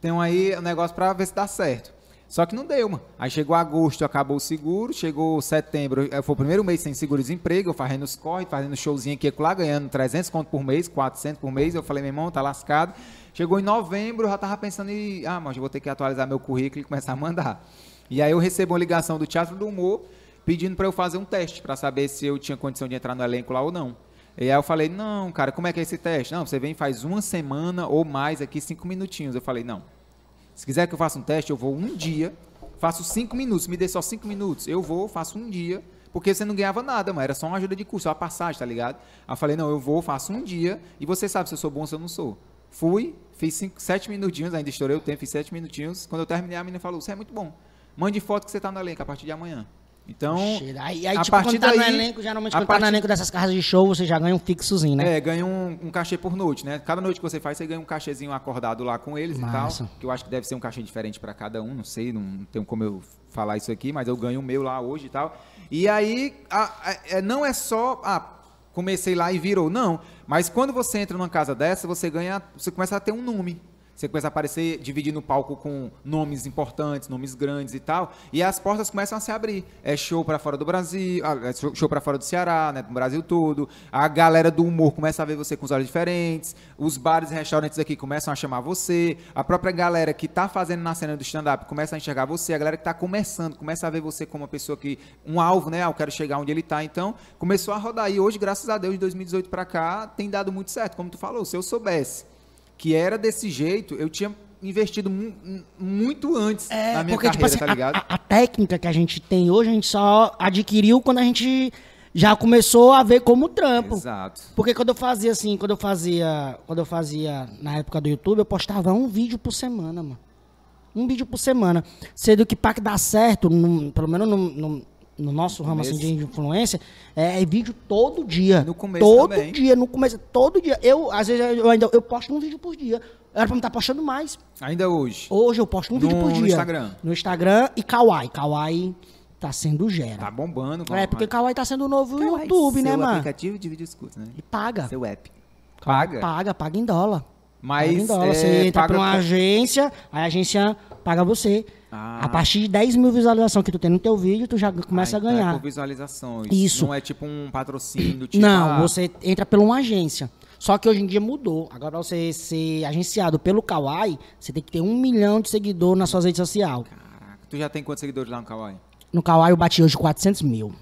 tenho aí o um negócio pra ver se dá certo. Só que não deu, mano. Aí chegou agosto, acabou o seguro, chegou setembro, eh, foi o primeiro mês sem seguro-desemprego, eu fazendo os corre, fazendo showzinho aqui lá, ganhando 300 conto por mês, 400 por mês. Eu falei, meu irmão, tá lascado. Chegou em novembro, eu já tava pensando em, ah, mas eu vou ter que atualizar meu currículo e começar a mandar. E aí eu recebo uma ligação do Teatro do Humor pedindo para eu fazer um teste para saber se eu tinha condição de entrar no elenco lá ou não. E aí eu falei, não, cara, como é que é esse teste? Não, você vem faz uma semana ou mais aqui, cinco minutinhos. Eu falei, não. Se quiser que eu faça um teste, eu vou um dia, faço cinco minutos, me dê só cinco minutos. Eu vou, faço um dia, porque você não ganhava nada, mas era só uma ajuda de curso, só a passagem, tá ligado? Aí eu falei, não, eu vou, faço um dia, e você sabe se eu sou bom ou se eu não sou. Fui, fiz cinco, sete minutinhos, ainda estourei o tempo, fiz sete minutinhos. Quando eu terminei, a menina falou, você é muito bom. Mande foto que você tá no elenco a partir de amanhã. Então, aí, aí a tipo, partir quando tá daí, no elenco, geralmente quando tá no partir- elenco dessas casas de show, você já ganha um fixozinho, né? É, ganha um, um cachê por noite, né? Cada noite que você faz, você ganha um cachezinho acordado lá com eles Massa. e tal. Que eu acho que deve ser um cachê diferente para cada um, não sei, não tenho como eu falar isso aqui, mas eu ganho o meu lá hoje e tal. E aí, a- a- é, não é só, ah, comecei lá e virou, não. Mas quando você entra numa casa dessa, você ganha, você começa a ter um nome. Você começa a aparecer, dividir no palco com nomes importantes, nomes grandes e tal. E as portas começam a se abrir. É show para fora do Brasil, ah, é show para fora do Ceará, né, do Brasil todo. A galera do humor começa a ver você com os olhos diferentes. Os bares e restaurantes aqui começam a chamar você. A própria galera que tá fazendo na cena do stand-up começa a enxergar você. A galera que tá começando começa a ver você como uma pessoa que. um alvo, né? Ah, eu quero chegar onde ele tá. Então, começou a rodar. E hoje, graças a Deus, de 2018 para cá, tem dado muito certo. Como tu falou, se eu soubesse que era desse jeito, eu tinha investido mu- muito antes na minha porque, carreira, tipo assim, tá a- ligado? A, a técnica que a gente tem hoje, a gente só adquiriu quando a gente já começou a ver como trampo. Exato. Porque quando eu fazia assim, quando eu fazia, quando eu fazia na época do YouTube, eu postava um vídeo por semana, mano. Um vídeo por semana. Sendo que para que dar certo, no- pelo menos no, no- no nosso ramo assim, de influência, é, vídeo todo dia. No começo todo também. dia, no começo, todo dia. Eu, às vezes, eu ainda eu posto um vídeo por dia. Era pra me estar postando mais. Ainda hoje. Hoje eu posto um vídeo No- por no dia. Instagram. No Instagram e Kawaii. Kawaii tá sendo gera. Tá bombando. é, porque Kawaii tá sendo o novo Kawaii, YouTube, né, mano? aplicativo de vídeo escuta, né? E paga. Seu app. Paga? Paga, paga em dólar. Mas, paga em dólar. é, você entra paga pra uma agência, aí a agência paga você. Ah. A partir de 10 mil visualizações que tu tem no teu vídeo, tu já começa Ah, a então É ganhar. por visualizações. Isso. Não é tipo um patrocínio, tipo. Não, ah, você entra por uma agência. Só que hoje em dia mudou. Agora, pra você ser agenciado pelo Kawaii, você tem que ter um milhão de seguidores nas suas redes sociais. Caraca, tu já tem quantos seguidores lá no Kawaii? No Kawaii eu bati hoje 400 mil.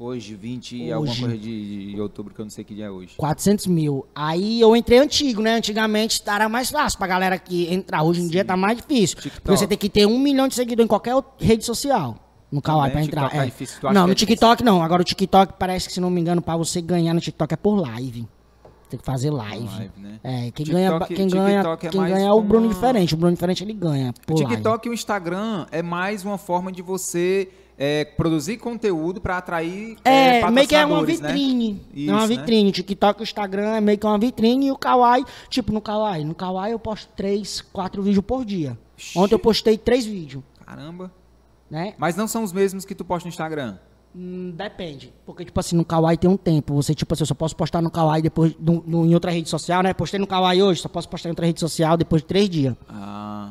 Hoje, 20 e Hoje. alguma coisa de, de outubro, que eu não sei que dia é hoje. 400 mil. Aí eu entrei antigo, né? Antigamente era mais fácil pra galera que entrar. Hoje em dia tá mais difícil. TikTok. Porque você tem que ter um milhão de seguidores em qualquer rede social. No Kawaii pra entrar. Tá é. difícil, Não, no é TikTok não. Agora o TikTok parece que, se não me engano, pra você ganhar no TikTok é por live. Tem que fazer live. Live, né? É, quem TikTok- ganha, quem ganha, TikTok é quem mais ganha é o Bruno uma- Diferente. O Bruno Diferente, ele ganha O por live. TikTok e o Instagram é mais uma forma de você é, produzir conteúdo para atrair É, é, meio que é uma né? vitrine. é Isso, uma né? vitrine. TikTok e o Instagram é meio que uma vitrine. E o Kawaii, tipo, no Kawaii. No Kawaii eu posto três, quatro vídeos por dia. Ontem eu postei três vídeos, Caramba. né? Mas não são os mesmos que tu posta no Instagram. Hum, depende. Porque, tipo assim, no Kawaii tem um tempo. Você, tipo assim, eu só posso postar no Kawaii depois, no, no- em outra rede social, né? Postei no Kawaii hoje, só posso postar em outra rede social depois de três dias. Ah,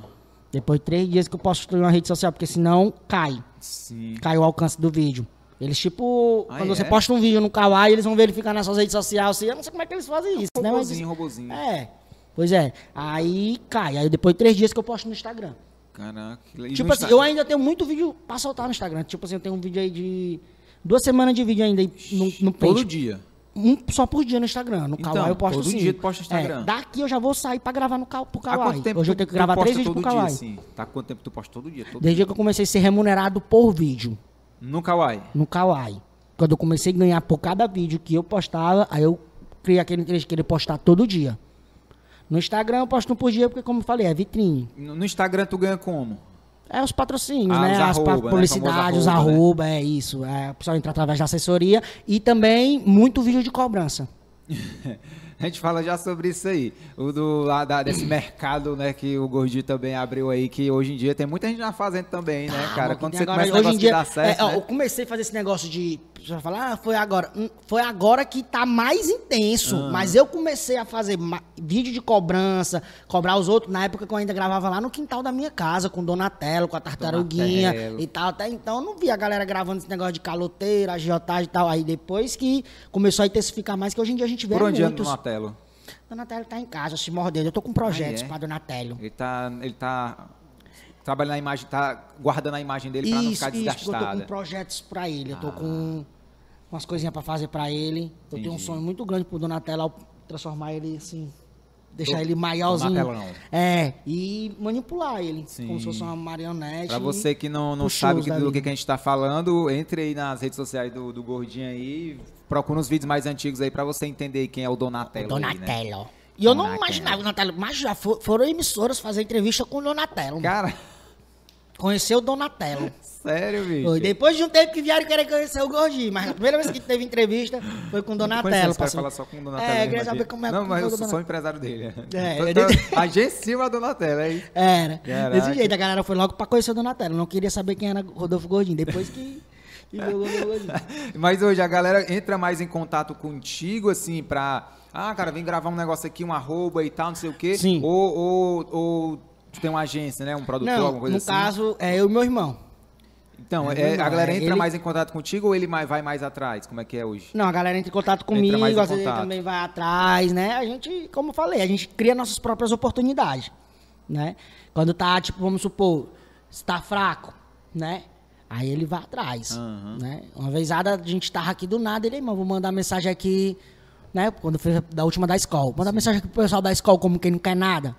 Depois de três dias que eu posto em uma rede social, porque senão cai. sim. Cai o alcance do vídeo. Eles, tipo, Ah, quando é? você posta um vídeo no Kawaii, eles vão verificar nas suas redes sociais. Assim, eu não sei como é que eles fazem isso, né? Mas, Robozinho, robozinho. é. Pois é. Aí cai. Aí depois de três dias que eu posto no Instagram. Caraca. E tipo assim, Insta- eu ainda tenho muito vídeo pra soltar no Instagram. Tipo assim, eu tenho um vídeo aí de. Duas semanas de vídeo ainda aí no, no Todo page. dia. Um só por dia no Instagram. No Então, Kawaii eu posto todo sim. dia tu posta no Instagram. É, daqui eu já vou sair pra gravar no, pro Há Kawaii. quanto tempo Hoje eu tenho que gravar três vídeos pro todo dia, Kawaii. assim? Tá quanto tempo tu posta todo dia? Todo Desde dia. que eu comecei a ser remunerado por vídeo. No Kawaii. no Kawaii. Quando eu comecei a ganhar por cada vídeo que eu postava, aí eu criei aquele interesse de querer postar todo dia. No Instagram eu posto um por dia, porque como eu falei, é vitrine. No Instagram tu ganha como? É os patrocínios, Ah, né? os As arroba, né? publicidades, os Famoso arroba, arroba, é isso. É, o pessoal entra através da assessoria. E também muito vídeo de cobrança. A gente fala já sobre isso aí. O do lá da- desse mercado, né, que o Gordinho também abriu aí, que hoje em dia tem muita gente já fazendo também, né, cara? Ah, Quando tem você agora- começa a hoje em dia, dar certo, é, ó, né? eu comecei a fazer esse negócio de vai falar, ah, foi agora. Hum, Foi agora que tá mais intenso. Ah. Mas eu comecei a fazer vídeo de cobrança, cobrar os outros, na época que eu ainda gravava lá no quintal da minha casa, com Donatello, com a tartaruguinha Donatello. e tal. Até então eu não via a galera gravando esse negócio de caloteira, agiotagem e tal. Aí depois que começou a intensificar mais, que hoje em dia a gente vê Por onde anda muitos. Donatello? Donatello tá em casa, se mordendo. Eu tô com projetos Ah, é? pra Donatello. Ele tá, ele tá trabalhando na imagem, tá guardando a imagem dele pra não ficar eu tô com desgastada. projetos pra ele. Eu tô com umas coisinhas pra fazer pra ele. Eu tenho um Entendi. sonho muito grande pro Donatello transformar ele assim. Deixar Do- ele maiorzinho. Donatelão. É, e manipular ele. Sim. Como se fosse uma marionete. Pra você que não, não sabe que- do que, que a gente tá falando, entre aí nas redes sociais do, do Gordinho aí, procura uns vídeos mais antigos aí pra você entender quem é o Donatello. aí, né? Donatello. E eu não Donatello. imaginava o Donatello. Mas já fo- foram emissoras fazer entrevista com o Donatello. Cara, Conheceu o Donatello. sério, bicho. Foi. Depois de um tempo que vieram querer conhecer o Gordinho, mas a primeira vez que teve entrevista foi com o Donatello. passou- falar só com o Donatello. É, queria saber como é Não, mas eu sou Donatello. empresário dele. É, Tô- eu tô- disse- Agencia o Donatello, é isso. Era. Caraca. Desse jeito, a galera foi logo pra conhecer o Donatello. Não queria saber quem era Rodolfo Gordinho. Depois que, que. Mas hoje a galera entra mais em contato contigo, assim, pra. Ah, cara, vem gravar um negócio aqui, um arroba e tal, não sei o quê. Sim. Ou, ou, ou tu tem uma agência, né? Um produtor, Não, alguma coisa no assim. caso, é eu e meu irmão. Então, É, é, a galera é, entra ele- mais em contato contigo ou ele mais, vai mais atrás? Como é que é hoje? Não, a galera entra em contato Entra comigo, mais em às vezes ele contato. também vai atrás, né? A gente, como eu falei, a gente cria nossas próprias oportunidades, né? Quando tá, tipo, vamos supor, está fraco, né? Aí ele vai atrás, Aham. né? Uma vez a gente tava aqui do nada, ele, irmão, vou mandar mensagem aqui, né? Quando fez da última da escola. Manda mensagem aqui pro pessoal da escola como quem não quer nada.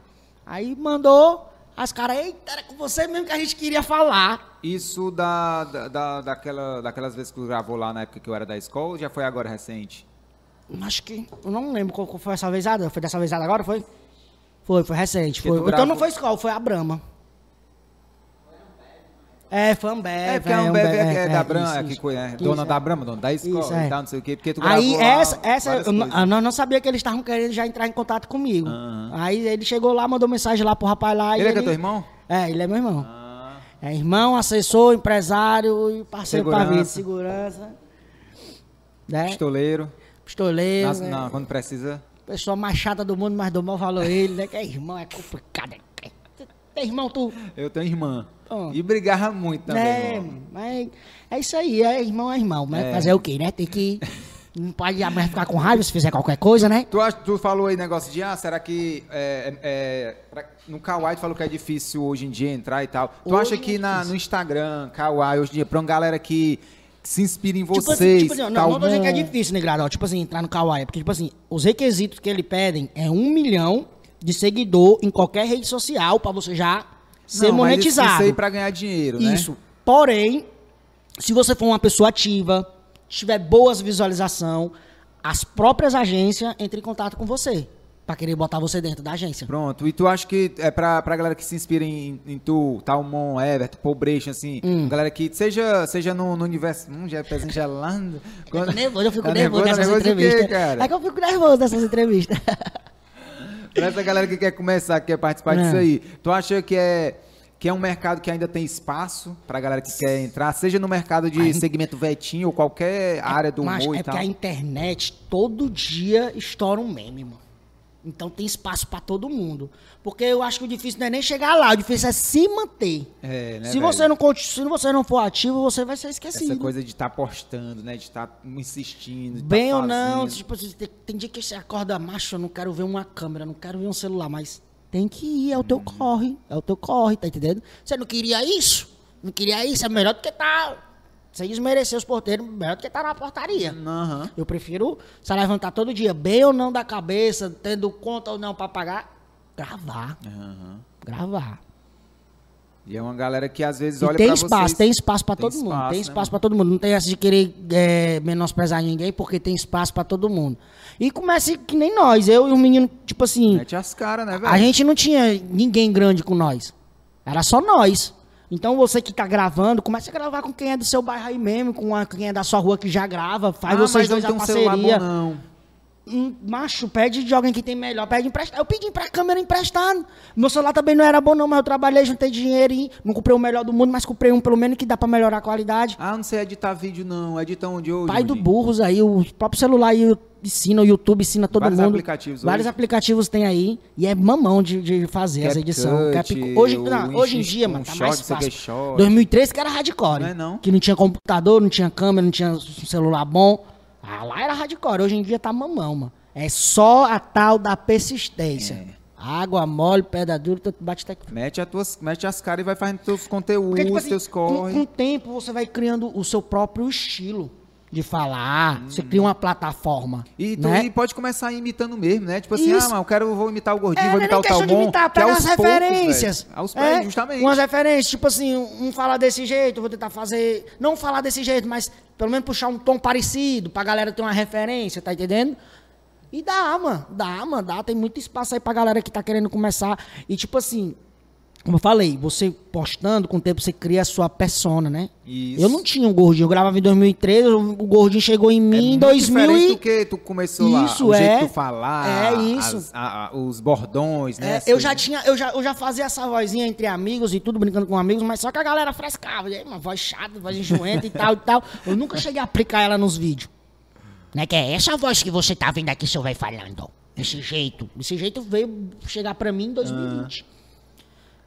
Aí mandou, as caras, eita, era com você mesmo que a gente queria falar. Isso da, da, da- daquela, daquelas vezes que tu gravou lá na época que eu era da escola ou já foi agora recente? Acho que. Eu não lembro qual, qual foi essa vezada. Foi dessa vezada agora? Foi? Foi, foi recente. Foi. Então gravou- não foi escola, foi a Brahma. É, foi a Ambev. É, porque a Ambev é, é, é, da Brahma, isso. que coisa, é, dona é. da Brahma, dona da escola Isso, é. e tal, não sei o quê. Porque tu Aí essa, essa eu, não- coisas. eu não, não sabia que eles estavam querendo já entrar em contato comigo. Aham. Aí ele chegou lá, mandou mensagem lá pro rapaz lá. e Ele é que é teu irmão? É, ele é meu irmão. Ah, É irmão, assessor, empresário e parceiro pra vida, Segurança. segurança. Né? pistoleiro. Pistoleiro. Nas- né? na- quando precisa. Pessoa mais chata do mundo, mas dou mau valor ele, né? Que é irmão, é complicado. é- Tem irmão, tu. Eu tenho irmã. E brigava muito também. É, mas é isso aí, é irmão, é irmão. Mas É. fazer o quê, né? Tem que. Não pode a mulher ficar com raiva se fizer qualquer coisa, né? Tu, tu falou aí negócio de, ah, será que é, é, é, no Kawaii tu falou que é difícil hoje em dia entrar e tal. Tu Hoje acha é que na, difícil. no Instagram, Kawaii, hoje em dia, pra uma galera que, se inspira em Tipo assim, vocês, tipo assim, não, tal não tô dizendo que é difícil, né, Grado? Tipo assim, entrar no Kawaii. Porque, tipo assim, os requisitos que ele pedem é um milhão de seguidor em qualquer rede social pra você já ser Não, mas isso- monetizado. Aí pra ganhar dinheiro, né? Isso. Porém, se você for uma pessoa ativa, tiver boas visualização, as próprias agências entram em contato com você pra querer botar você dentro da agência. Pronto. E tu acha que é pra, pra galera que se inspira em, em tu, Talmon, Everton, Paul assim, Hum. galera que seja, seja no, no universo. Hum, já é pezinho gelando. Eu tô nervoso, eu fico Tá nervoso nervoso? nessas Nervoso de quê, entrevistas. cara? É que eu fico nervoso nessas entrevistas. Pra essa galera que quer começar, que quer participar É. disso aí, tu acha que é, que é um mercado que ainda tem espaço pra galera que quer entrar, seja no mercado de segmento vetinho ou qualquer área do Mas humor é e tal? porque a internet todo dia estoura um meme, mano. Então tem espaço pra todo mundo. Porque eu acho que o difícil não é nem chegar lá, o difícil é se manter. É, né, se, você não, se você não for ativo, você vai ser esquecido. Essa coisa de estar postando, né? De estar insistindo. de Bem tá ou não, tipo, assim, tem, tem dia que você acorda macho, eu não quero ver uma câmera, não quero ver um celular, mas tem que ir, é o teu corre, é o teu corre, tá entendendo? Você não queria isso? Não queria isso? É melhor do que tá. Sem desmerecer os porteiros, melhor do que tá na portaria. Aham. Eu prefiro se levantar todo dia, bem ou não da cabeça, tendo conta ou não pra pagar, gravar. Aham. Gravar. E é uma galera que às vezes E olha tem pra espaço, vocês... tem espaço Tem todo mundo. Tem né, espaço mano? pra todo mundo. Não tem essa de querer é, menosprezar ninguém, porque tem espaço pra todo mundo. E comece que nem nós, eu e o menino, tipo assim, Mete as caras, né, velho? a gente não tinha ninguém grande com nós. Era só nós. Então você que tá gravando, comece a gravar com quem é do seu bairro aí mesmo, com a- quem é da sua rua que já grava, faz ah, vocês dois não a tem um celular parceria. bom, não. Hum, Macho, pede de alguém que tem melhor, pede emprestado. Eu pedi pra câmera emprestado. Meu celular também não era bom, não, mas eu trabalhei, juntei dinheiro e não comprei o melhor do mundo, mas comprei um pelo menos que dá pra melhorar a qualidade. Ah, não sei editar vídeo, não. Edita onde hoje? Pai do Mundinho? burros aí, o próprio celular aí ensina, o YouTube ensina todo Vários mundo. aplicativos Vários hoje. aplicativos tem aí. E é mamão de, de fazer as CapCut, edições. Cap- Hoje, não, hoje em dia, um mano, tá mais fácil. short. 2013 que era hardcore. Não é não. Que não tinha computador, não tinha câmera, não tinha celular bom. Ah, lá era hardcore. Hoje em dia tá mamão, mano. É só a tal da persistência. É. Água mole, pedra dura, tu bate até que Mete, as tuas, mete as caras e vai fazendo teus conteúdos, porque, tipo assim, teus com, corre. com o tempo você vai criando o seu próprio estilo de falar. Você cria uma plataforma. E, tu, né? pode começar imitando mesmo, né? Tipo assim, Isso. ah, mas eu quero, vou imitar o gordinho, É, vou é imitar o de Talmon. imitar, é pega as poucos, referências. velho. Aos É, poucos, justamente. Umas referências, tipo assim, um falar desse jeito, vou tentar fazer. Não falar desse jeito, mas pelo menos puxar um tom parecido, pra galera ter uma referência, tá entendendo? E dá, mano. Dá, mano. Dá. Tem muito espaço aí pra galera que tá querendo começar. E tipo assim. Como eu falei, você postando, com o tempo você cria a sua persona, né? Isso. Eu não tinha um gordinho, eu gravava em 2013, o gordinho chegou em É mim em muito 2000 diferente e... do que tu começou lá. Isso, o jeito é. de tu falar. É isso. as- a- a- os bordões, né? É, eu coisas. já tinha, eu já, eu já fazia essa vozinha entre amigos e tudo, brincando com amigos, mas só que a galera frescava. Aí, uma voz chata, voz enjoenta e tal e tal. Eu nunca cheguei a aplicar ela nos vídeos. Né, que é essa voz que você tá vendo aqui, seu vai falando. Desse jeito. Desse jeito veio chegar pra mim em 2020.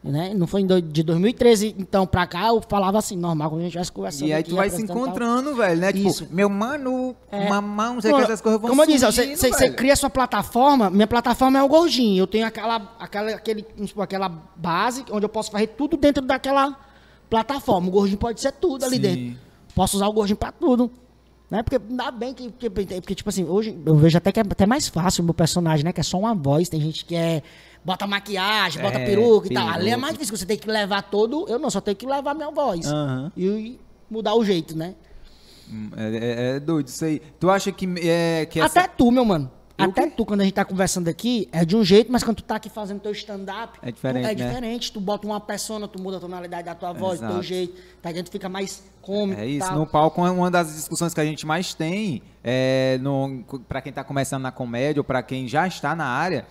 Né? Não foi de 2013, então, pra cá, eu falava assim, normal, quando a gente vai conversando. E aí tu vai se encontrando, velho, né? Tipo, Isso. meu mano, É. mamão, não sei que, essas coisas vão Como eu disse, você, cria sua plataforma, minha plataforma é o gordinho. Eu tenho aquela, aquela, aquele, supor, aquela base onde eu posso fazer tudo dentro daquela plataforma. O gordinho pode ser tudo ali Sim. dentro. Posso usar o gordinho pra tudo. Né? Porque ainda bem que, que- porque, tipo assim, hoje eu vejo até que é até mais fácil o meu personagem, né? Que é só uma voz. Tem gente que é. Bota maquiagem, bota É, peruca e tal. Ali é peruca. mais difícil, você tem que levar todo. Eu não, só tenho que levar minha voz. Aham. E, mudar o jeito, né? Hum, É, é- é doido isso aí. Tu acha que, é, que Até essa... tu, meu mano. Eu Até tu, quando a gente tá conversando aqui, é de um jeito, mas quando tu tá aqui fazendo teu stand-up, É diferente, tu- é né? diferente. Tu bota uma persona, tu muda a tonalidade da tua voz, do teu jeito, tá dentro fica mais cômico. É isso, tal. no palco uma das discussões que a gente mais tem é no, para quem tá começando na comédia ou para quem já está na área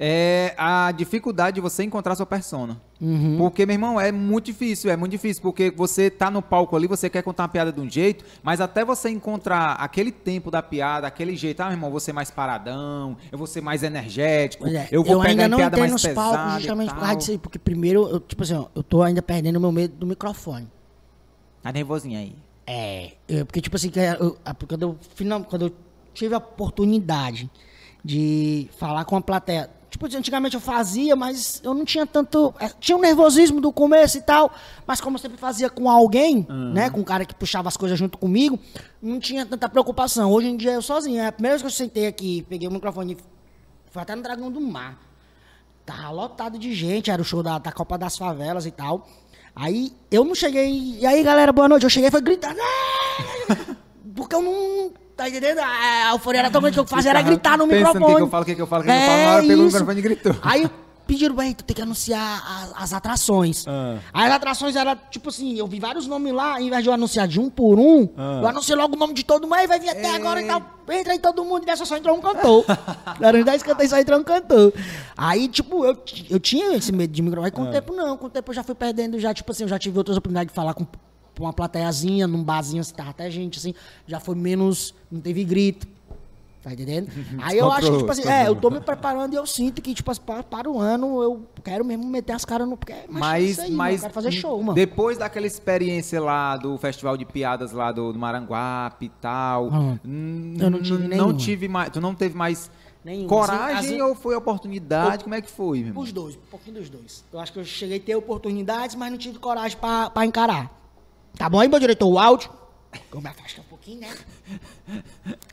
é a dificuldade de você encontrar sua persona. Uhum. Porque, meu irmão, é muito difícil, é muito difícil, porque você tá no palco ali, você quer contar uma piada de um jeito, mas até você encontrar aquele tempo da piada, aquele jeito, ah, meu irmão, vou ser mais paradão, eu vou ser mais energético, é, eu vou pegar ainda não piada mais nos palcos pesada e justamente por causa disso aí, porque primeiro, eu, tipo assim, ó, eu tô ainda perdendo o meu medo do microfone. Tá nervosinho aí. É, eu- porque tipo assim, que eu, quando, eu, quando eu tive a oportunidade de falar com a plateia, tipo, antigamente eu fazia, mas eu não tinha tanto, é, tinha um nervosismo do começo e tal, mas como eu sempre fazia com alguém, né, com um cara que puxava as coisas junto comigo, não tinha tanta preocupação. Hoje em dia eu sozinho, é a primeira vez que eu sentei aqui, peguei o microfone, foi até no Dragão do Mar. Tava lotado de gente, era o show da, da Copa das Favelas e tal. Aí eu não cheguei. E aí, galera, boa noite. Eu cheguei e foi gritando. Porque eu não. Tá entendendo? A euforia era tão grande que eu fazia era gritar no microfone. o que que eu falo, o que que eu falo, o que que eu falo. Na hora pegou o microfone e gritou. Aí pediram, bem, tu tem que anunciar as, as atrações. Ah. Aí as atrações era tipo assim, eu vi vários nomes lá, ao invés de eu anunciar de um por um, Ah. eu anunciei logo o nome de todo mundo, aí vai vir até agora e tal. Entra aí todo mundo, e dessa só entrou um cantor. Era uns 10 cantores, só entrou um cantor. Aí, tipo, eu, eu tinha esse medo de microfone, com o tempo não, com o tempo eu já fui perdendo, já, tipo assim, eu já tive outras oportunidades de falar com uma plateiazinha, num barzinho, assim, tava até gente, assim, já foi menos, não teve grito. Tá entendendo? Aí eu acho que, tipo assim, é, eu tô me preparando e eu sinto que, tipo, assim, para, para o ano eu quero mesmo meter as caras no. Porque é Mas, aí, mano, mas eu quero fazer show, mano. depois daquela experiência lá do festival de piadas lá do, do Maranguape e tal, Ah, eu não tive não nenhuma. tive mais, tu não teve mais Nenhuma. coragem Assim, assim- ou foi oportunidade? Como é que foi, meu? Os dois, um pouquinho dos dois. Eu acho que eu cheguei a ter oportunidades, mas não tive coragem pra, pra encarar. Tá bom aí, meu diretor? O áudio? Eu me afastar um pouquinho, né?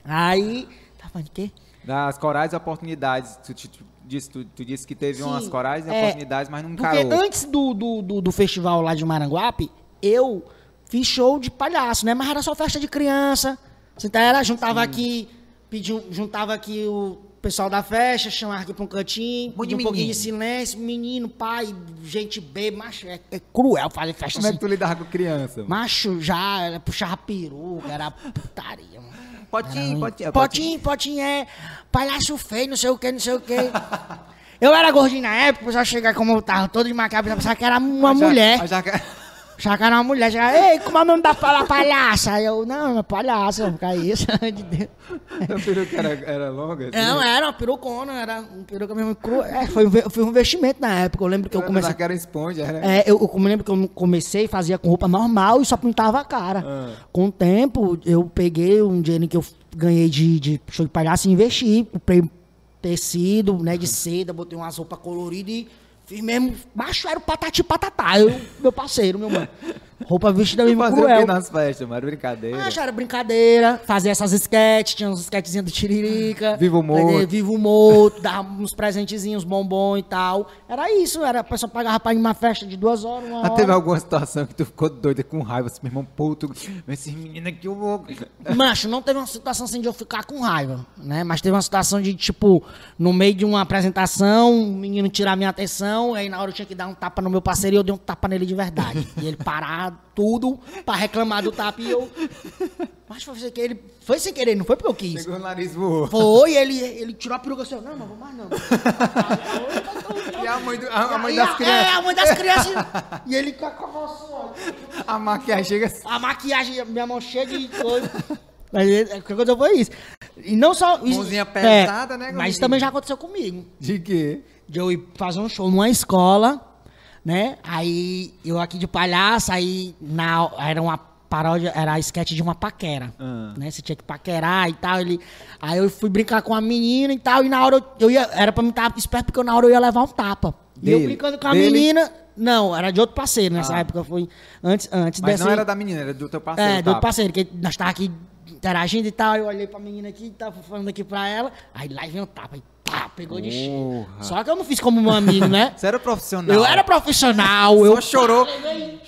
Aí. Tá falando de quê? Das corais e oportunidades, tu, tu, tu disse, tu, tu disse que teve Sim, umas corais e é, oportunidades, mas não Porque encarou. antes do, do, do, do festival lá de Maranguape, eu fiz show de palhaço, né? Mas era só festa de criança. Você tá, era, juntava aqui, pediu, juntava aqui o. pessoal da festa chamava aqui pra um cantinho, de um pouquinho de silêncio, menino, pai, gente bebe, macho, é, é cruel fazer festa Como é assim. que tu lidava com criança? mano? Macho já, ela puxava peruca, era putaria, mano. Potinho, potinho. Potinho, potinho é palhaço feio, não sei o que, não sei o que. Eu era gordinho na época, o pessoal chegava como eu tava todo de macaco, pensava que era uma Já- mulher. já- que era uma mulher, chegava, ei, como é o nome da pa- palhaça? Eu, não, é palhaça, não cai isso. de Deus. A peruca era, era longa? assim? Não, era uma perucona, era uma peruca mesmo cru. É, foi, um foi um investimento na época. Eu lembro que eu Era comecei. que era esponja, era? É, eu, eu lembro que eu comecei, fazia com roupa normal e só pintava a cara. Ah. Com o tempo, eu peguei um dinheiro que eu ganhei de, de show de palhaço e investi. Comprei tecido, né, de seda, botei umas roupas coloridas e fiz mesmo. Baixo era o patati patatá, eu, meu parceiro, meu mano. Roupa vestida mesmo Fazer o cruel. que nas festas, mano? Brincadeira. Ah, já era brincadeira, fazia essas sketches, tinha uns sketchzinhos do Tiririca. Vivo Morto. Vivo Morto, dava uns presentezinhos, bombom e tal. Era isso, era, a pessoa pagava pra ir numa festa de duas horas, uma Mas hora. teve alguma situação que tu ficou doida com raiva, assim, meu irmão, puto, esses meninos aqui eu vou. Macho, não teve uma situação assim de eu ficar com raiva, né? Mas teve uma situação de, tipo, no meio de uma apresentação, um menino tirar minha atenção, aí na hora eu tinha que dar um tapa no meu parceiro e eu dei um tapa nele de verdade. e ele tudo pra reclamar do tapa e eu... Mas foi sem querer, foi sem querer, não foi porque eu quis. Chegou o nariz voou. Foi, ele, ele tirou a peruca assim, não, não vou mais não. E a mãe, do- a, a mãe E das É, crianças. a mãe das crianças. e ele com a mão. A maquiagem chega assim. A maquiagem, minha mão cheia de coisa. Mas é, o que aconteceu foi isso. E não só. isso- Mãozinha pesada, né, Mas isso também já aconteceu comigo. De quê? De eu ir fazer um show numa escola, né? Aí eu aqui de palhaço, aí na, era uma paródia, era a sketch de uma paquera. Ah. Né? Você tinha que paquerar e tal. Ele, aí eu fui brincar com a menina e tal, e na hora eu, eu ia. Era pra me estar esperto, porque na hora eu ia levar um tapa. E eu Dele? brincando com a Dele? menina. Não, era de outro parceiro nessa Ah. época. Foi antes, antes Mas dessa. não era da menina, era do teu parceiro. É, do outro tá? parceiro, que nós tava aqui interagindo e tal, eu olhei pra menina aqui, tava falando aqui pra ela, aí lá vem o tapa, e pá, pegou de cheio. Só que eu não fiz como meu amigo, né? Você era profissional. Eu era profissional, Só eu chorou. Nem,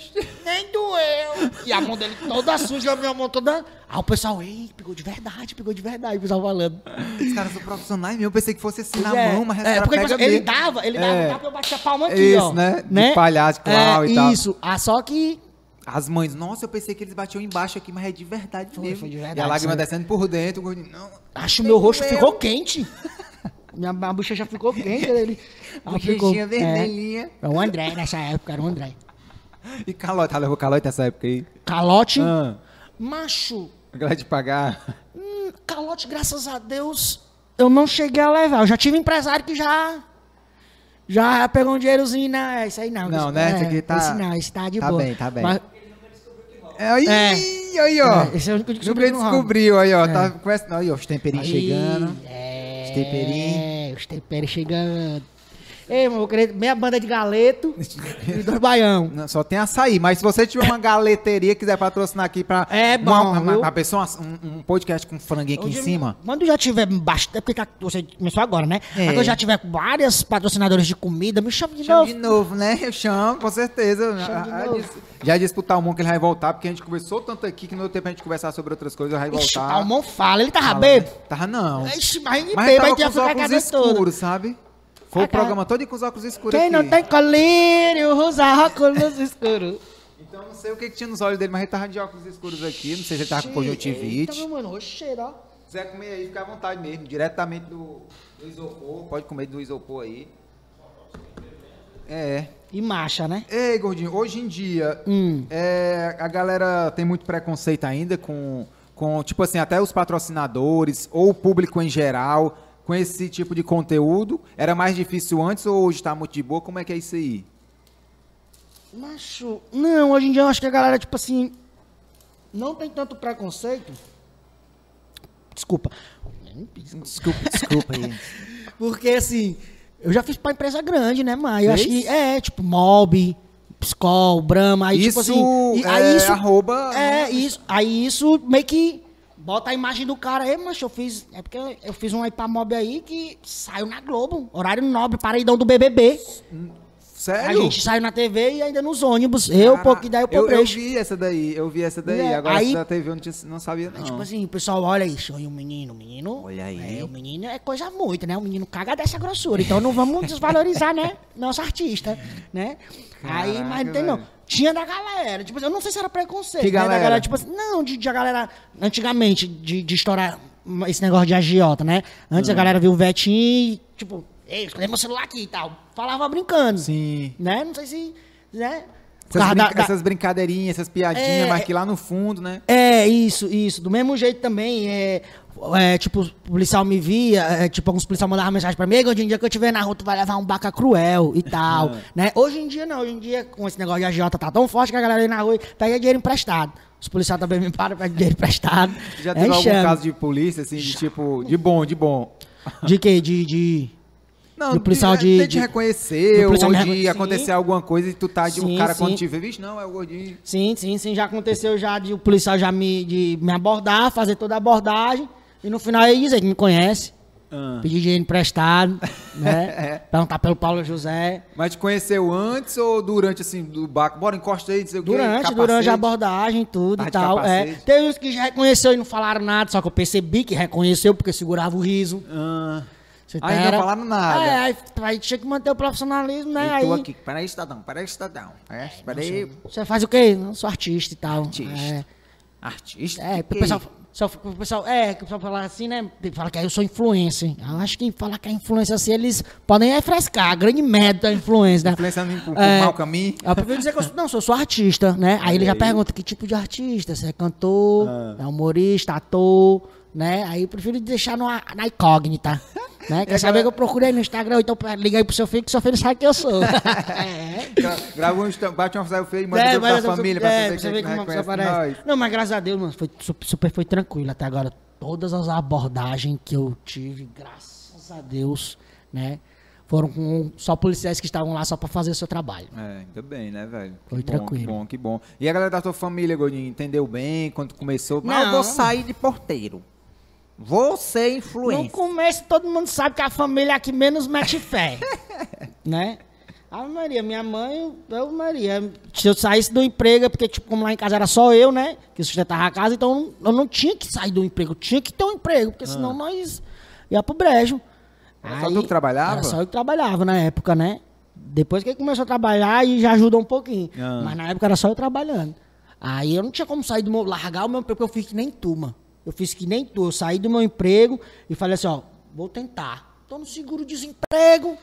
nem doeu. E a mão dele toda suja, a minha mão toda. Aí o pessoal, ei, pegou de verdade, pegou de verdade, o pessoal falando. Os caras são profissionais mesmo. Eu pensei que fosse assim na é, mão, mas é, porque tipo assim, ele mesmo. dava, ele dava, É. dava eu bater a palma aqui, Isso, ó. né? De palhaço, clau é, e tal. Isso, ah, só que As mães, nossa, eu pensei que eles batiam embaixo aqui, mas é de verdade Foi, mesmo. foi de E a verdade, lágrima sabe? descendo por dentro, não. Acho que meu rosto ficou quente. Minha, minha bochecha ficou quente. Ele, ela ficou- Bochechinha vermelhinha. É, o André, nessa época, era o André. E calote, ela levou calote nessa época aí. Calote. Ah, Macho, aquela de pagar. hum, calote, graças a Deus, eu não cheguei a levar. Eu já tive empresário que já. Já pegou um dinheirozinho, né? Isso aí não. Não, né? é, Esse aqui tá- Esse não, esse tá de tá boa. bem, tá bem. Mas, É, aí, É. aí, ó. É, esse é o único que descobriu descobriu, aí, ó. Tá com essa... Aí, ó, os temperinhos Aí, chegando. É, Os temperinhos. os temperinhos chegando. Ei, irmão, vou querer meia banda de galeto e dois baião. Não, só tem açaí, mas se você tiver uma galeteria quiser patrocinar aqui pra. É bom, uma, uma, uma pessoa, um, um podcast com franguinho aqui em Hoje, cima. Quando já tiver bastante. Porque tá- você começou agora, né? É. Quando já tiver várias patrocinadoras de comida, me chama de Chama novo. de novo, né? Eu chamo, com certeza. Chama de Já- já disse pro Talmon que ele vai voltar, porque a gente conversou tanto aqui que no outro tempo a gente conversar sobre outras coisas, vai Ixi, voltar. o Talmon fala, ele tava Fala, bebo. né? Tava não. Ixi, mas Mas bebo, aí tinha que ficar a toda. escuros, sabe? Foi o programa todo com os óculos escuros Quem aqui. não tem colírio, usa óculos escuros. Então não sei o que, que tinha nos olhos dele, mas ele tava de óculos escuros aqui. Não sei se ele tava com Eita, conjuntivite. meu mano, oxe, cheiro, ó. Se quiser comer aí, fica à vontade mesmo. Diretamente do, do isopor. Pode comer do isopor aí. É. E marcha, né? Ei, gordinho, hoje em dia, Hum. é, a galera tem muito preconceito ainda com, com, tipo assim, até os patrocinadores ou o público em geral com esse tipo de conteúdo. Era mais difícil antes ou hoje tá muito de boa? Como é que é isso aí? Macho, não, hoje em dia eu acho que a galera, tipo assim, não tem tanto preconceito. Desculpa. Desculpa, desculpa aí. Porque assim, eu já fiz pra empresa grande, né, mas eu acho que é, tipo, Mob, Pscol, Brahma, aí Isso tipo assim, e- é aí isso arroba, É, né? isso, aí isso meio que bota a imagem do cara aí, mas eu fiz, é porque eu, eu fiz um aí pra Mob aí que saiu na Globo, horário nobre, paredão do BBB. Sério? A gente saiu na TV e ainda nos ônibus. Eu, Cara, pouco, e daí eu, eu Pobrecho. vi essa daí, eu vi essa daí. É, Agora aí- essa da TV eu não, tinha- não sabia, não. Tipo assim, o pessoal olha isso, olha o menino, o menino. Olha aí. É, o menino é coisa muito, né? O menino caga dessa grossura. Então não vamos desvalorizar, né? Nosso artista, né? aí, Caraca, mas não tem não. Tinha da galera. Tipo, eu não sei se era preconceito. Que né? Da galera? tipo assim, não, de, de a galera. Antigamente, de, de estourar esse negócio de agiota, né? Antes a Hum. galera viu o Vetinho e, tipo, ei, escolhi meu celular aqui e tal. Falava brincando. Sim. Né? Não sei se. Né? Essas, brinca- da- da- essas brincadeirinhas, essas piadinhas, É, mas que lá no fundo, né? é, isso, isso. Do mesmo jeito também, é, é, tipo, o policial me via, é, tipo, alguns policiais mandavam mensagem pra mim, "Ei, hoje em dia que eu te ver na rua, tu vai levar um baca cruel e tal, né? Hoje em dia não, hoje em dia com esse negócio de agiota tá tão forte que a galera aí na rua e pega dinheiro emprestado. Os policiais também me param, pegam dinheiro emprestado. Já É, teve algum chama. caso de polícia, assim, de tipo, de bom, de bom. De quê? De... de... Não, Do policial de- de, de- reconhecer, do policial ou de acontecer alguma coisa e tu tá de um Sim, cara quando sim. te vê, vixe, não, é o gordinho. Sim, sim, sim, já aconteceu já de o policial já me, de me abordar, fazer toda a abordagem, e no final ele dizer que me conhece. Ah. Pedir dinheiro emprestado, É. né? Perguntar pelo Paulo José. Mas te conheceu antes ou durante, assim, do baco? Bora, encosta aí, não sei o Durante, capacete. durante a abordagem, tudo e tal. É. Teve uns que já reconheceu e não falaram nada, só que eu percebi que reconheceu porque segurava o riso. Ah. Você Aí não falaram nada. É, aí, aí tinha que manter o profissionalismo, né? E Aí, tu aqui, peraí, cidadão, peraí, cidadão. É, peraí, Você faz o quê? Eu sou artista e tal. Artista. É, artista. é que o pessoal, só, o pessoal, é, que o pessoal fala assim, né? Fala que eu sou influencer. Eu acho que falar que é influência assim, eles podem refrescar. A grande merda da influência, né? Influenciando por, por É. mau caminho. Eu prefiro dizer que eu sou, não, eu sou artista, né? Aí ele já pergunta que tipo de artista, se é cantor, Ah. é humorista, ator, né? Aí eu prefiro deixar na incógnita. Né? Quer saber que eu procurei no Instagram, ou então liga aí pro seu filho, que seu filho sabe quem eu sou. é. Gra- Grava um, bate uma selfie e manda É, é, pra eu- família é, pra você você ver ver que não reconhece aparece. Não, mas graças a Deus, mano, foi super, foi tranquilo até agora. Todas as abordagens que eu tive, graças a Deus, né? Foram com só policiais que estavam lá só pra fazer o seu trabalho. É, ainda bem, né, velho? Que Foi bom, tranquilo. Que bom, que bom. E a galera da tua família, Gordinho, entendeu bem quando começou? Mas eu Não. vou sair de porteiro. Vou ser No influencer. começo, todo mundo sabe que a família é que menos mete fé. né? A Maria, minha mãe, eu, Maria, se eu saísse do emprego, é porque, tipo, como lá em casa era só eu, né? Que sustentava a casa, então eu não tinha que sair do emprego, eu tinha que ter um emprego, porque senão nós ia pro brejo. Ah. Era só tu que trabalhava? Era só eu que trabalhava na época, né? Depois que ele começou a trabalhar, aí já ajudou um pouquinho. Ah. Mas na época era só eu trabalhando. Aí eu não tinha como sair do meu, largar o meu emprego, porque eu fiz que nem turma. Eu fiz que nem tu. Eu saí do meu emprego e falei assim, ó, vou tentar. Tô no seguro-desemprego.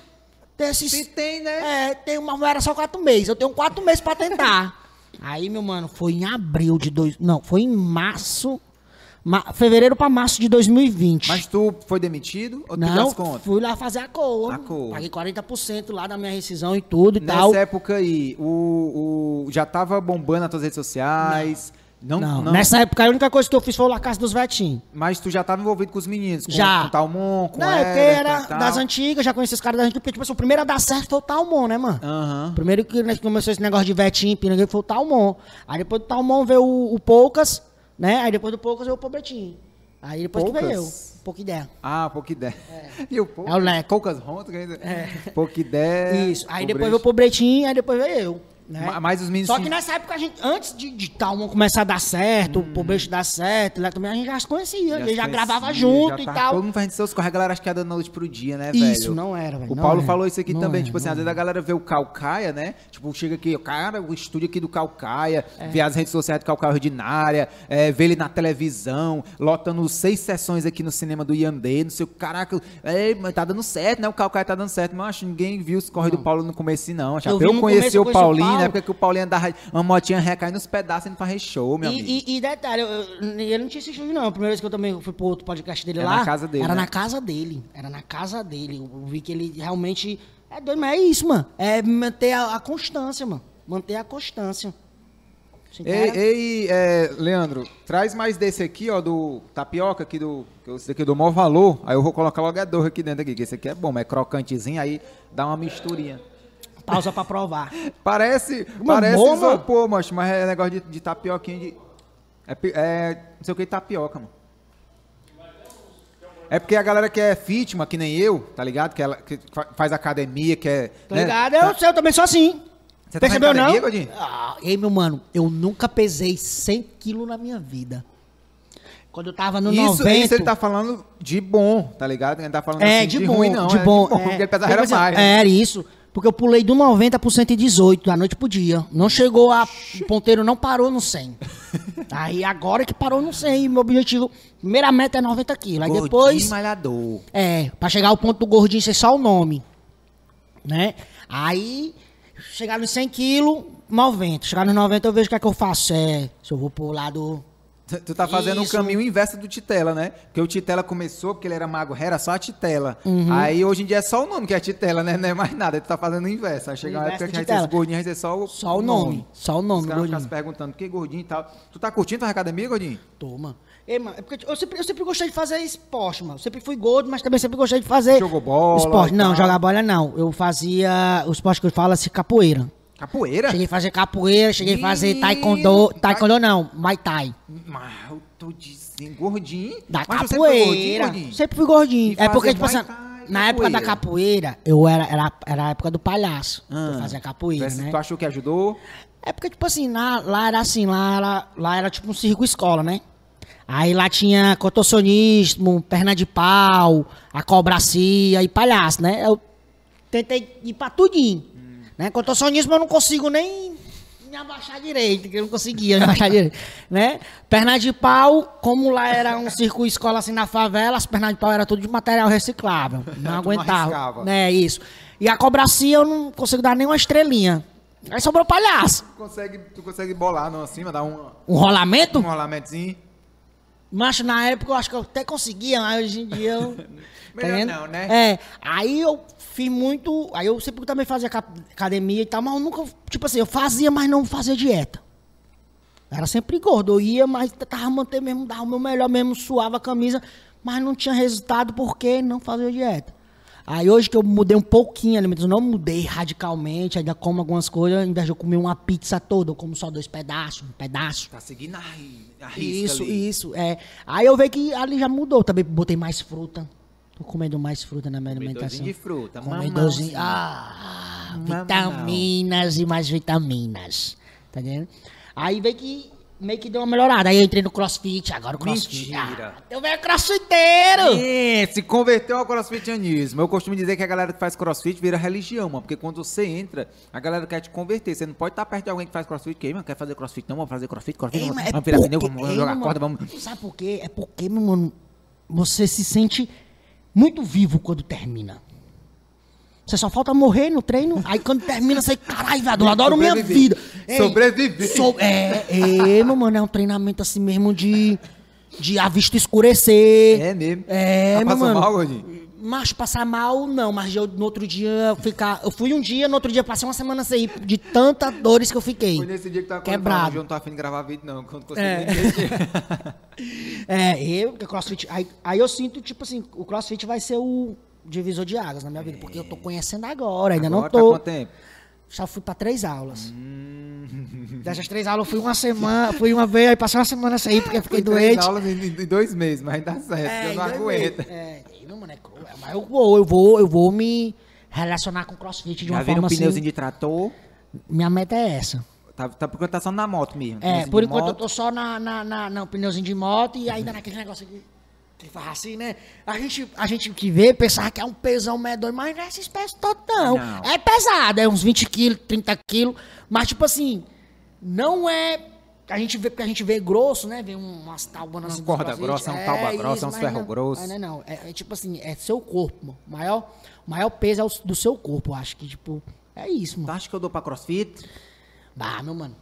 Tem esses, Se tem, né? é, tem uma era só quatro meses. Eu tenho quatro meses pra tentar. Aí, meu mano, foi em abril de dois. Não, foi em março. ma- fevereiro pra março de 2020. Mas tu foi demitido ou tu não, das contas? fui lá fazer a cor. A cor. Paguei 40% lá da minha rescisão e tudo e tal. Nessa época aí, o, o- já tava bombando nas tuas redes sociais? Não, Não, não. nessa época a única coisa que eu fiz foi lá na casa dos vetinhos. Mas tu já tava envolvido com os meninos? Com, Já. Com o Talmon, com Não, o é Everton era das antigas, já conhecia os caras das antigas, porque tipo assim, o primeiro a dar certo foi o Talmon, né, mano? Aham. Primeiro que né, começou esse negócio de Vetinho, Pirangueiro, foi o Talmon. Aí depois do Talmon veio o, o Poucas, né? Aí depois do Poucas veio o Pobretinho. Aí depois que veio eu. Poucas? Pouca ideia. Ah, pouca ideia. E o pouco, É o Leco. Poucas rontas, que ainda... Pouca ideia. Isso. Aí o depois veio o Pobretinho, aí depois veio eu. Né? Mas os meninos... Só que nessa época, a gente, antes de, de Talmon começar a dar certo, o Pobrecho dar certo, também a gente já se conhecia, a gente já se gravava conhecia, junto já e tal. Todo mundo fazendo seus corre, a galera acho que ia dando noite pro dia, né, velho? Isso, não era, velho. O Paulo era. falou isso aqui Não também, era, tipo assim, às vezes a galera vê o Calcaia, né? Tipo, chega aqui, cara, o estúdio aqui do Calcaia, É. vê as redes sociais do Calcaia Ordinária, é, vê ele na televisão, lotando seis sessões aqui no cinema do Yandê, não sei o caraca, é, tá dando certo, né? O Calcaia tá dando certo, mas acho que ninguém viu os corre do Paulo no começo, não. Acho Eu até eu conheci eu o conheci o Paulinho. Na época que o Paulinho andava uma motinha recaindo nos pedaços indo pra re-show, meu amigo. E, e, e detalhe, eu, eu, ele não tinha esse estúdio, não. A primeira vez que eu também fui pro outro podcast dele Era lá. na casa dele, Era né? na casa dele. Era na casa dele. Eu vi que ele realmente. É doido, mas é isso, mano. É manter a, a constância, mano. Manter a constância. Ei, ei é, Leandro, traz mais desse aqui, ó, do tapioca aqui do. que Esse daqui é do maior valor. Aí eu vou colocar logo a dor aqui dentro aqui, que esse aqui é bom, mas é crocantezinho, aí dá uma misturinha. Pausa pra provar. Parece. Mas parece bom, mano. isopor, macho, mas é negócio de, de tapioquinha de. É, é. Não sei o que tapioca, mano. É porque a galera que é fitma, que nem eu, tá ligado? Que, ela, que fa- faz academia, que é. Tá né? ligado? Eu, sei, eu também sou assim. Você tá Percebeu, academia, não? Gordinho? Ah, ei, meu mano, eu nunca pesei 100 quilos na minha vida. Quando eu tava no Isso, 90... isso ele tá falando de bom, tá ligado? Ele tá falando É, assim, de, de, bom, ruim, não. de é bom. porque é. ele pesava era mais. É, era isso. Porque eu pulei do 90 pro 118, da noite pro dia. Não chegou a... O ponteiro não parou no 100. Aí agora que parou no 100, meu objetivo... Primeira meta é 90 quilos. Aí Gordinho depois... malhador. É, pra chegar ao ponto do gordinho ser só o nome. Né? Aí, chegar nos 100 quilos, 90. Chegar nos 90 eu vejo o que é que eu faço. É, se eu vou pro lado... Tu- tá fazendo Isso. um caminho inverso do Titela, né? Porque o Titela começou, porque ele era mago, era só a Titela. Uhum. Aí hoje em dia é só o nome que é Titela, né? Não é mais nada. Tu tá fazendo o inverso. Aí chega uma época que a gente ser Titela. gordinho, a gente é só o, Só o nome. Só o nome, Os caras ficam se perguntando, que gordinho e tal? Tu tá curtindo a academia, gordinho? Toma. Ei, mano, é porque eu sempre, eu sempre gostei de fazer esporte, mano. Eu sempre fui gordo, mas também sempre gostei de fazer. Jogou bola Esporte. Não, jogar bola não. Eu fazia. O esporte que eu falo assim, capoeira. Capoeira? Cheguei a fazer capoeira, cheguei a fazer taekwondo. Taekwondo não, Muay Thai. Mas eu tô dizendo, gordinho. Da Mas você sempre foi gordinho, capoeira. gordinho? Sempre fui gordinho. É porque, tipo assim, na época da capoeira, eu era, era, era a época do palhaço. Ah. eu fazia capoeira, Tu- né? Tu achou que ajudou? É porque, tipo assim, lá, lá era assim, lá era, lá era tipo um circo escola, né? Aí lá tinha contorcionismo, perna de pau, acobracia e palhaço, né? Eu tentei ir pra tudinho. Né? Contorcionismo eu não consigo nem me abaixar direito, que eu não conseguia me abaixar direito, né? Perna de pau, como lá era um circo escola assim na favela, as pernas de pau era tudo de material reciclável, não aguentava. né, isso. E a cobracia eu não consigo dar nem uma estrelinha. Aí sobrou palhaço. Tu consegue, tu consegue bolar não acima, dar um, Um rolamento? um rolamentozinho? Mas na época eu acho que eu até conseguia, mas hoje em dia eu. tá Melhor vendo? não, né? É. Aí eu fiz muito. Aí eu sempre também fazia ca- academia e tal, mas eu nunca. Tipo assim, eu fazia, mas não fazia dieta. Era sempre gordo. Eu ia, mas tava mantendo mesmo, dava o meu melhor mesmo, suava a camisa, mas não tinha resultado porque não fazia dieta. Aí hoje que eu mudei um pouquinho a alimentação, não mudei radicalmente, ainda como algumas coisas, ao invés de eu comer uma pizza toda, eu como só dois pedaços, um pedaço. Tá seguindo a, a risca Isso, ali. isso, é. Aí eu vejo que ali já mudou. Também botei mais fruta. Tô comendo mais fruta na minha alimentação. de fruta, Comedorzinho. Ah, Mamão. vitaminas e mais vitaminas. Tá entendendo? Aí veio que meio que deu uma melhorada. Aí eu entrei no crossfit, agora o crossfit. Mentira. Ah, eu venho crossfiteiro! É, se converteu ao crossfitianismo. Eu costumo dizer que a galera que faz crossfit vira religião, mano. Porque quando você entra, a galera quer te converter. Você não pode estar perto de alguém que faz crossfit. Que, mano, quer fazer crossfit? Não, vamos fazer crossfit, crossfit. Ei, vamos, é vamos virar pneu, vamos ei, jogar mano, corda, vamos... Sabe por quê? É porque, meu mano, você se sente muito vivo quando termina. Você só falta morrer no treino, aí quando termina, você, caralho, velho, eu adoro minha vida. Ei, Sobreviver. sou- é, é, meu mano, é um treinamento assim mesmo de, de a vista escurecer. É mesmo? É, Tá meu mano. mal, gordinho? Mas passar mal, não, mas eu, no outro dia ficar. Eu fui um dia, no outro dia passei uma semana sem ir, de tantas dores que eu fiquei. Foi nesse dia que tava Quebrado. Eu não tô afim de gravar vídeo, não. Quando consegui É. É, eu, crossfit. Aí, aí eu sinto, tipo assim, o crossfit vai ser o divisor de águas na minha vida, porque eu tô conhecendo agora, ainda Agora não tá tô. quanto tempo? Só fui pra três aulas. Hum. Dessas três aulas eu fui uma semana, fui uma vez, aí passei uma semana sem ir porque eu fiquei Foi três doente. aulas em, em dois meses, mas dá certo, eu não aguento. meses. É, não, mano, é cruel, mas eu vou, eu vou, eu vou me relacionar com crossfit de Já uma viram forma um pneuzinho assim. de trator? Minha meta é essa. Tá, tá porque tá só na moto mesmo. É, pneuzinho por enquanto eu moto. tô só na, na, na, no pneuzinho de moto e ainda naquele negócio aqui. Que faz assim, né? A gente, a gente que vê pensava que é um pesão medonho, mas não é essa espécie toda, não. Não. É pesado, é uns 20 quilos, 30 quilos, mas tipo assim, não é. A gente vê, porque a gente vê grosso, né? Vê um- umas taubanas assim. Uma corda dos crossfit. grossa, um tauba grossa, uns mas ferro não, grosso. Não, é não. É, é tipo assim, é seu corpo, mano. O maior, o maior peso é o do seu corpo, eu acho que, tipo, é isso, mano. Tu acha que eu dou pra crossfit? Bah, meu mano.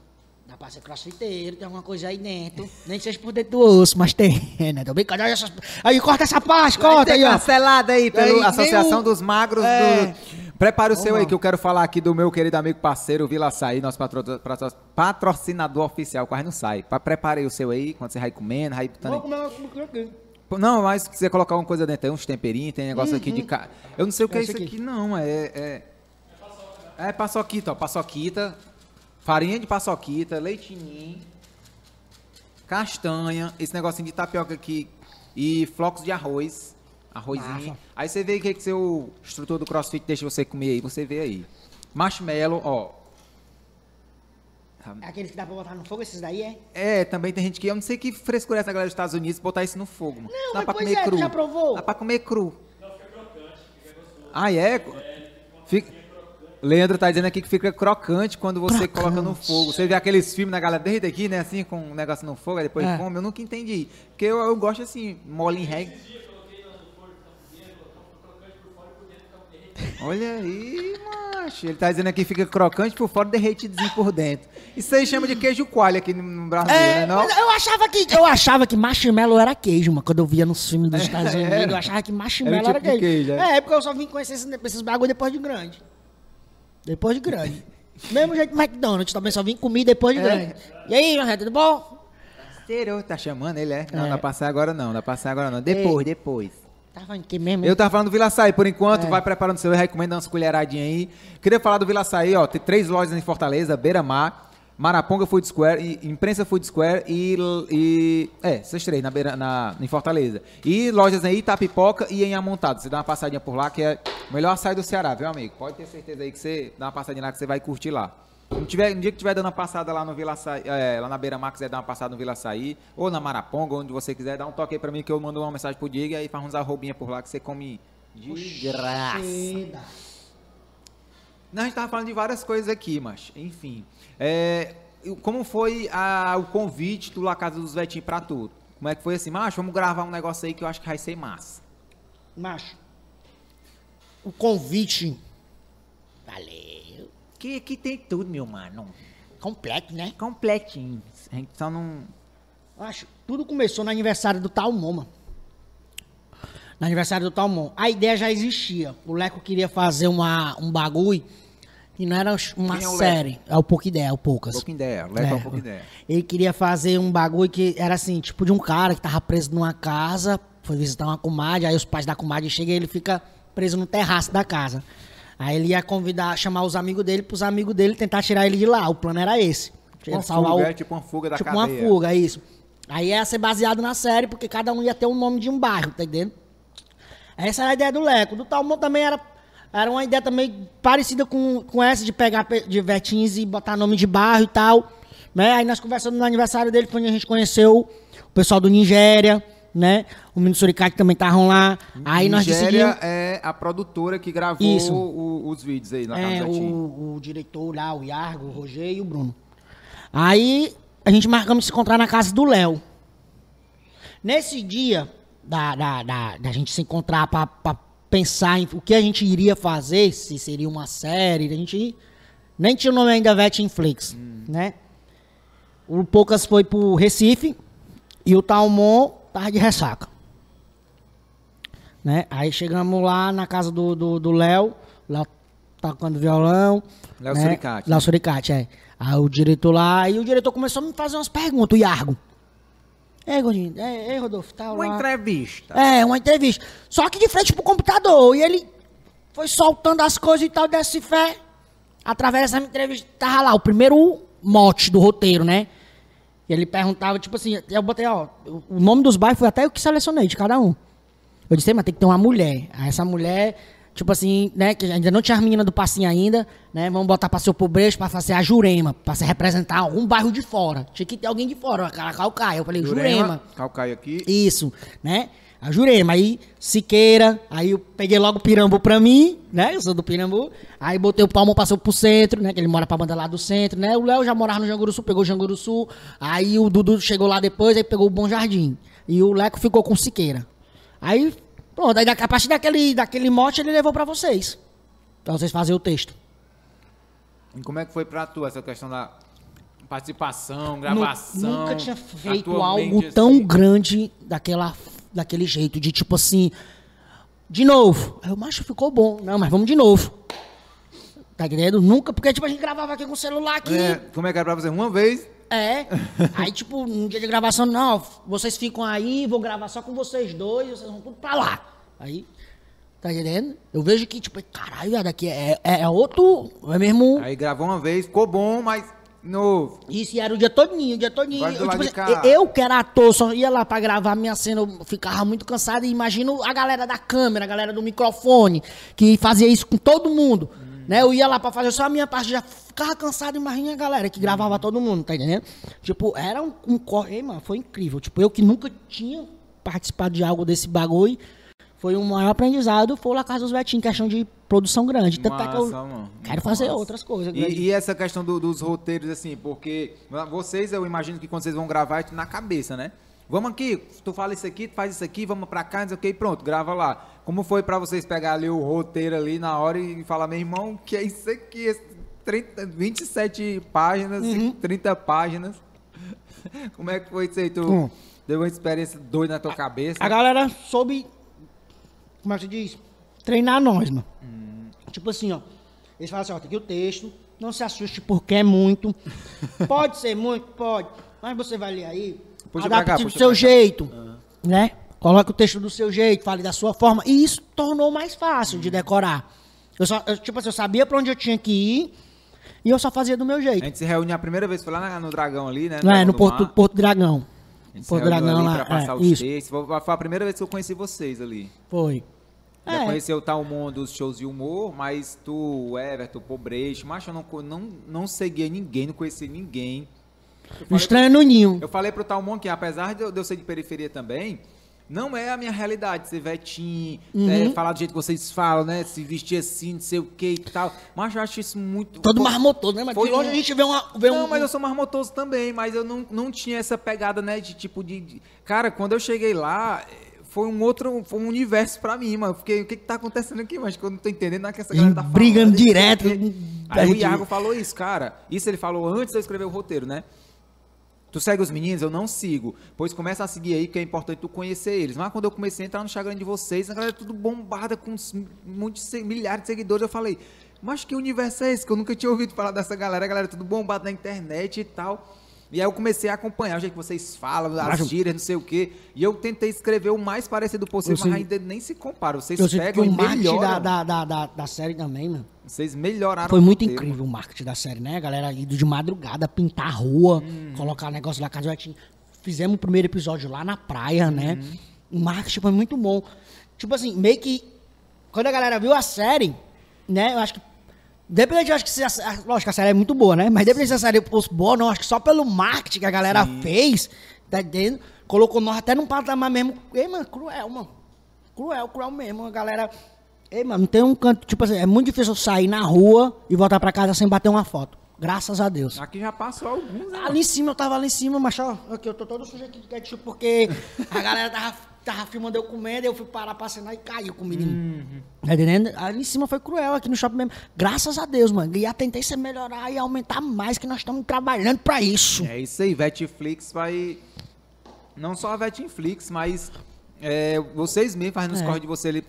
Pra ser crossfiteiro, tem alguma coisa aí dentro. Nem seja por dentro do osso, mas tem, né? Tô brincando. Aí, essas- aí corta essa parte, corta aí, ó. cancelado aí pela Associação o- dos Magros É. do... Prepara o seu aí, que eu quero falar aqui do meu querido amigo parceiro Vila Açaí, nosso patro- patro- patrocinador oficial, quase não sai. Pa- Prepare aí o seu aí, quando você vai comendo, vai botando... Vou comer uma aqui. Não, mas se quiser colocar alguma coisa dentro aí, uns temperinhos, tem negócio aqui de... Ca... Eu não sei o que é Esse isso aqui. aqui, não, é... É, é paçoquita, ó, paçoquita, farinha de paçoquita, leitinho, castanha, esse negocinho de tapioca aqui e flocos de arroz. Arrozinho. Massa. Aí você vê o que, que seu instrutor do crossfit deixa você comer aí. Você vê aí. Marshmallow, ó. É aqueles que dá pra botar no fogo, esses daí, é? É, também tem gente que. Eu não sei que frescura é essa galera dos Estados Unidos botar isso no fogo. Mano. Não, Dá mas pra pois comer é, cru. já provou? Dá pra comer cru. Ah, é? Fica... Leandro tá dizendo aqui que fica crocante quando você coloca no fogo. Você vê aqueles filmes da galera desde aqui, né? Assim, com um negócio no fogo, aí depois É. come. Eu nunca entendi. Porque eu, eu gosto assim, mole em reggae. Olha aí, macho. Ele tá dizendo aqui que fica crocante por fora derretidozinho por dentro. Isso aí chama de queijo coalho aqui no- Brasil, É, né? Não? eu achava que eu achava que marshmallow era queijo, mano. Quando eu via nos filmes dos Estados Unidos, Era. eu achava que marshmallow Era era, tipo de queijo. queijo, é. é, porque eu só vim conhecer esses, esses bagulho depois de grande. Depois de grande. Mesmo jeito que McDonald's, também só vim comer depois de É. grande. E aí, Jorge, tudo bom? Serô, tá chamando ele, é? Não, É. não dá pra sair agora não, não sair agora não. Depois, depois. Tava falando que mesmo? Eu tava falando do Vila Açaí, por enquanto, É. vai preparando o seu, recomendo umas colheradinhas aí. Queria falar do Vila Açaí, ó, tem três lojas em Fortaleza, Beira Mar, Maraponga Food Square, e, Imprensa Food Square e, e é, essas três na, Beira, na, em Fortaleza. E lojas em Itapipoca e em Amontado, você dá uma passadinha por lá, que é o melhor açaí do Ceará, viu amigo? Pode ter certeza aí que você dá uma passadinha lá que você vai curtir lá. No, tiver, no dia que tiver dando uma passada lá no Vila Açaí, é, lá na Beira Mar, quiser dar uma passada no Vila Açaí, ou na Maraponga, onde você quiser, dá um toque aí pra mim que eu mando uma mensagem pro Diego e aí faz uns arrobinha por lá que você come de graça. Não, a gente tava falando de várias coisas aqui, mas, enfim. É, como foi a- o convite do La Casa dos Vetinhos pra tudo? Como é que foi assim, macho, vamos gravar um negócio aí que eu acho que vai ser massa. Macho, o convite. Valeu. Que aqui tem tudo, meu mano. Completo, né? Completinho. A gente só não... Macho, tudo começou no aniversário do Talmon, mano. No aniversário do Talmon. A ideia já existia. O Leco queria fazer uma, um bagulho que não era uma Quem é o série. É o pouco ideia, é o poucas. Pouca ideia, leva É, um pouco ideia. Ele queria fazer um bagulho que era assim, tipo de um cara que tava preso numa casa, foi visitar uma comadre, aí os pais da comadre chegam e ele fica preso no terraço da casa. Aí ele ia convidar, chamar os amigos dele, pros amigos dele tentar tirar ele de lá. O plano era esse. Uma Salvar fuga, o- é tipo uma fuga da tipo cadeia. uma fuga, é isso. Aí ia ser baseado na série, porque cada um ia ter o nome de um bairro, tá entendendo? Essa era a ideia do Leco. Do Talmon também era, era uma ideia também parecida com, com essa de pegar pe- de Vetins e botar nome de bairro e tal. Né? Aí nós conversamos no aniversário dele, foi onde a gente conheceu o pessoal do Nigéria, né? O menino Suricate também estavam lá. Aí nós Nigéria decidimos... é a produtora que gravou o- os vídeos aí na É, Casa o, o diretor lá, o Iargo, o Roger e o Bruno. Aí a gente marcamos se encontrar na casa do Léo. Nesse dia da, da, da, da gente se encontrar pra pensar em o que a gente iria fazer, se seria uma série, a gente nem tinha o nome ainda Vetinflix, né? O Poucas foi pro Recife e o Talmon tava de ressaca. Né? Aí chegamos lá na casa do do do Léo, Léo tocando violão. Léo né? Suricati. Léo Suricati, é. Aí o diretor lá, e o diretor começou a me fazer umas perguntas, o Iargo. Ei, Gordinho, ei, ei Rodolfo, tal. Uma lá. entrevista. É, uma entrevista. Só que de frente pro computador. E ele foi soltando as coisas e tal, desse fé. Através dessa entrevista, tava lá, o primeiro mote do roteiro, né? E ele perguntava, tipo assim, eu botei, ó, o nome dos bairros foi até eu que selecionei de cada um. Eu disse, "Ei, mas tem que ter uma mulher. Aí essa mulher, tipo assim, né, que ainda não tinha as meninas do passinho ainda, né? Vamos botar pra ser o pobrejo, pra fazer a Jurema, pra se representar algum bairro de fora. Tinha que ter alguém de fora, a Calcaia. Eu falei, Jurema. Calcaia aqui. Isso, né? A Jurema, aí Siqueira, aí eu peguei logo o Pirambu pra mim, né? Eu sou do Pirambu. Aí botei o Palmo, passou pro centro, né? Que ele mora pra banda lá do centro, né? O Léo já morava no Janguruçu, pegou o Janguruçu. Aí o Dudu chegou lá depois, aí pegou o Bom Jardim. E o Leco ficou com Siqueira. Aí, pronto, aí a partir daquele, daquele mote ele levou pra vocês. Pra vocês fazerem o texto. E como é que foi pra tu essa questão da participação, gravação? Nunca tinha feito algo assim? tão grande daquela, daquele jeito, de tipo assim, de novo. Aí o macho ficou bom. Não, mas vamos de novo. Tá entendendo? Nunca, porque tipo, a gente gravava aqui com o celular aqui. É, como é que era pra você? Uma vez? É. Aí, tipo, no dia de gravação, não, vocês ficam aí, vou gravar só com vocês dois, vocês vão tudo pra lá. Aí, tá entendendo? Eu vejo que, tipo, caralho, daqui é, é, é outro, é mesmo... Aí gravou uma vez, ficou bom, mas Novo. Isso, e era o dia todinho, o dia todinho. Eu, tipo assim, eu que era ator, só ia lá pra gravar minha cena, eu ficava muito cansado. E imagino a galera da câmera, a galera do microfone, que fazia isso com todo mundo. Hum. Né? Eu ia lá pra fazer só a minha parte, já ficava cansado, imagina a galera que gravava todo mundo, tá entendendo? Tipo, era um, um corre, Ei, mano, foi incrível. Tipo, eu que nunca tinha participado de algo desse bagulho, foi um maior aprendizado, foi o La Casa dos Betinhos, questão de produção grande. Tanto é que eu Massa, mano. quero fazer Massa. outras coisas. E, e essa questão do- dos roteiros, assim, porque vocês, eu imagino que quando vocês vão gravar, é tudo na cabeça, né? Vamos aqui, tu fala isso aqui, tu faz isso aqui, vamos pra cá, não sei o que, e pronto, grava lá. Como foi pra vocês pegar ali o roteiro ali na hora e falar, meu irmão, que é isso aqui? Esse 30, 27 páginas, Uhum. 30 páginas. Como é que foi isso aí? Tu Hum. deu uma experiência doida na tua cabeça? A galera soube, como é que se diz? Treinar nós, mano. Tipo assim, ó. Eles falam assim, ó, tem aqui o texto, não se assuste porque é muito. Pode ser muito, pode. Mas você vai ler aí, Puxa pra cá, adapte do seu jeito, né? Coloque o texto do seu jeito, fale da sua forma. E isso tornou mais fácil de decorar. Eu só, eu, tipo assim, eu sabia pra onde eu tinha que ir e eu só fazia do meu A jeito. gente se reuniu a primeira vez, foi lá na- no Dragão ali, né? Não é, no do Porto, Mar. Porto Dragão. A gente Porto Dragão lá, pra passar é, os isso. textos. Foi a primeira vez que eu conheci vocês ali. Foi. Já É. conheceu o Talmon dos shows de humor, mas tu, Everton, o Pobreixo, macho, eu não, não, não seguia ninguém, não conhecia ninguém. Eu Um falei, estranho no ninho. eu falei pro Talmon que, apesar de eu, de eu ser de periferia também, não é a minha realidade ser vetinho, Uhum. né, falar do jeito que vocês falam, né? Se vestir assim, não sei o que e tal. Mas eu acho isso muito. Todo Foi- marmotoso, né? Mas foi longe um- a gente vê, uma, vê não, um... mas eu sou marmotoso também, mas eu não, não tinha essa pegada, né, de tipo de, de- Cara, quando eu cheguei lá, foi um outro, foi um universo pra mim, mano. Fiquei, o que que tá acontecendo aqui, mas que eu não tô entendendo nada que essa galera tá falando. brigando não direto. Aí o Iago falou isso, cara. Isso ele falou antes de eu escrever o roteiro, né? Tu segue os meninos? Eu não sigo. Pois começa a seguir aí, que é importante tu conhecer eles. Mas quando eu comecei a entrar no Instagram de vocês, a galera é tudo bombada com muitos milhares de seguidores. Eu falei, mas que universo é esse? Que eu nunca tinha ouvido falar dessa galera. A galera é tudo bombada na internet e tal. E aí eu comecei a acompanhar o jeito que vocês falam, as gírias, não sei o quê. E eu tentei escrever o mais parecido possível, Eu sei- mas ainda nem se compara. Vocês Eu sei que pegam o e melhoram. da, da, da, da série também, mano. Vocês melhoraram Foi o muito roteiro, incrível o marketing da série, né? A galera indo de madrugada, pintar a rua, Uhum. colocar negócio lá, casa. Fizemos o primeiro episódio lá na praia, né? Uhum. O marketing foi muito bom. Tipo assim, meio que. Quando a galera viu a série, né? Eu acho que. Dependente, eu acho que se a, lógico, a série é muito boa, né? Mas dependente se a série fosse boa, não, acho que só pelo marketing que a galera fez, tá entendendo? Colocou nós até num patamar mesmo. Ei, mano, cruel, mano. Cruel, cruel mesmo. A galera. Ei, mano, não tem um canto. Tipo assim, é muito difícil eu sair na rua e voltar pra casa sem bater uma foto. Graças a Deus. Aqui já passou alguns, né? Ali em cima, eu tava ali em cima, mas ó, aqui, eu tô todo aqui de ketchup, porque a galera tava, tava filmando eu comendo, eu fui parar pra cenar e caiu com o menino. Tá entendendo? Ali em cima foi cruel, aqui no shopping mesmo. Graças a Deus, mano. E a tendência é melhorar e aumentar mais, que nós estamos trabalhando pra isso. É isso aí, Vetflix vai. Não só a Vetflix, mas é, vocês mesmos fazendo os É. corre de você ali.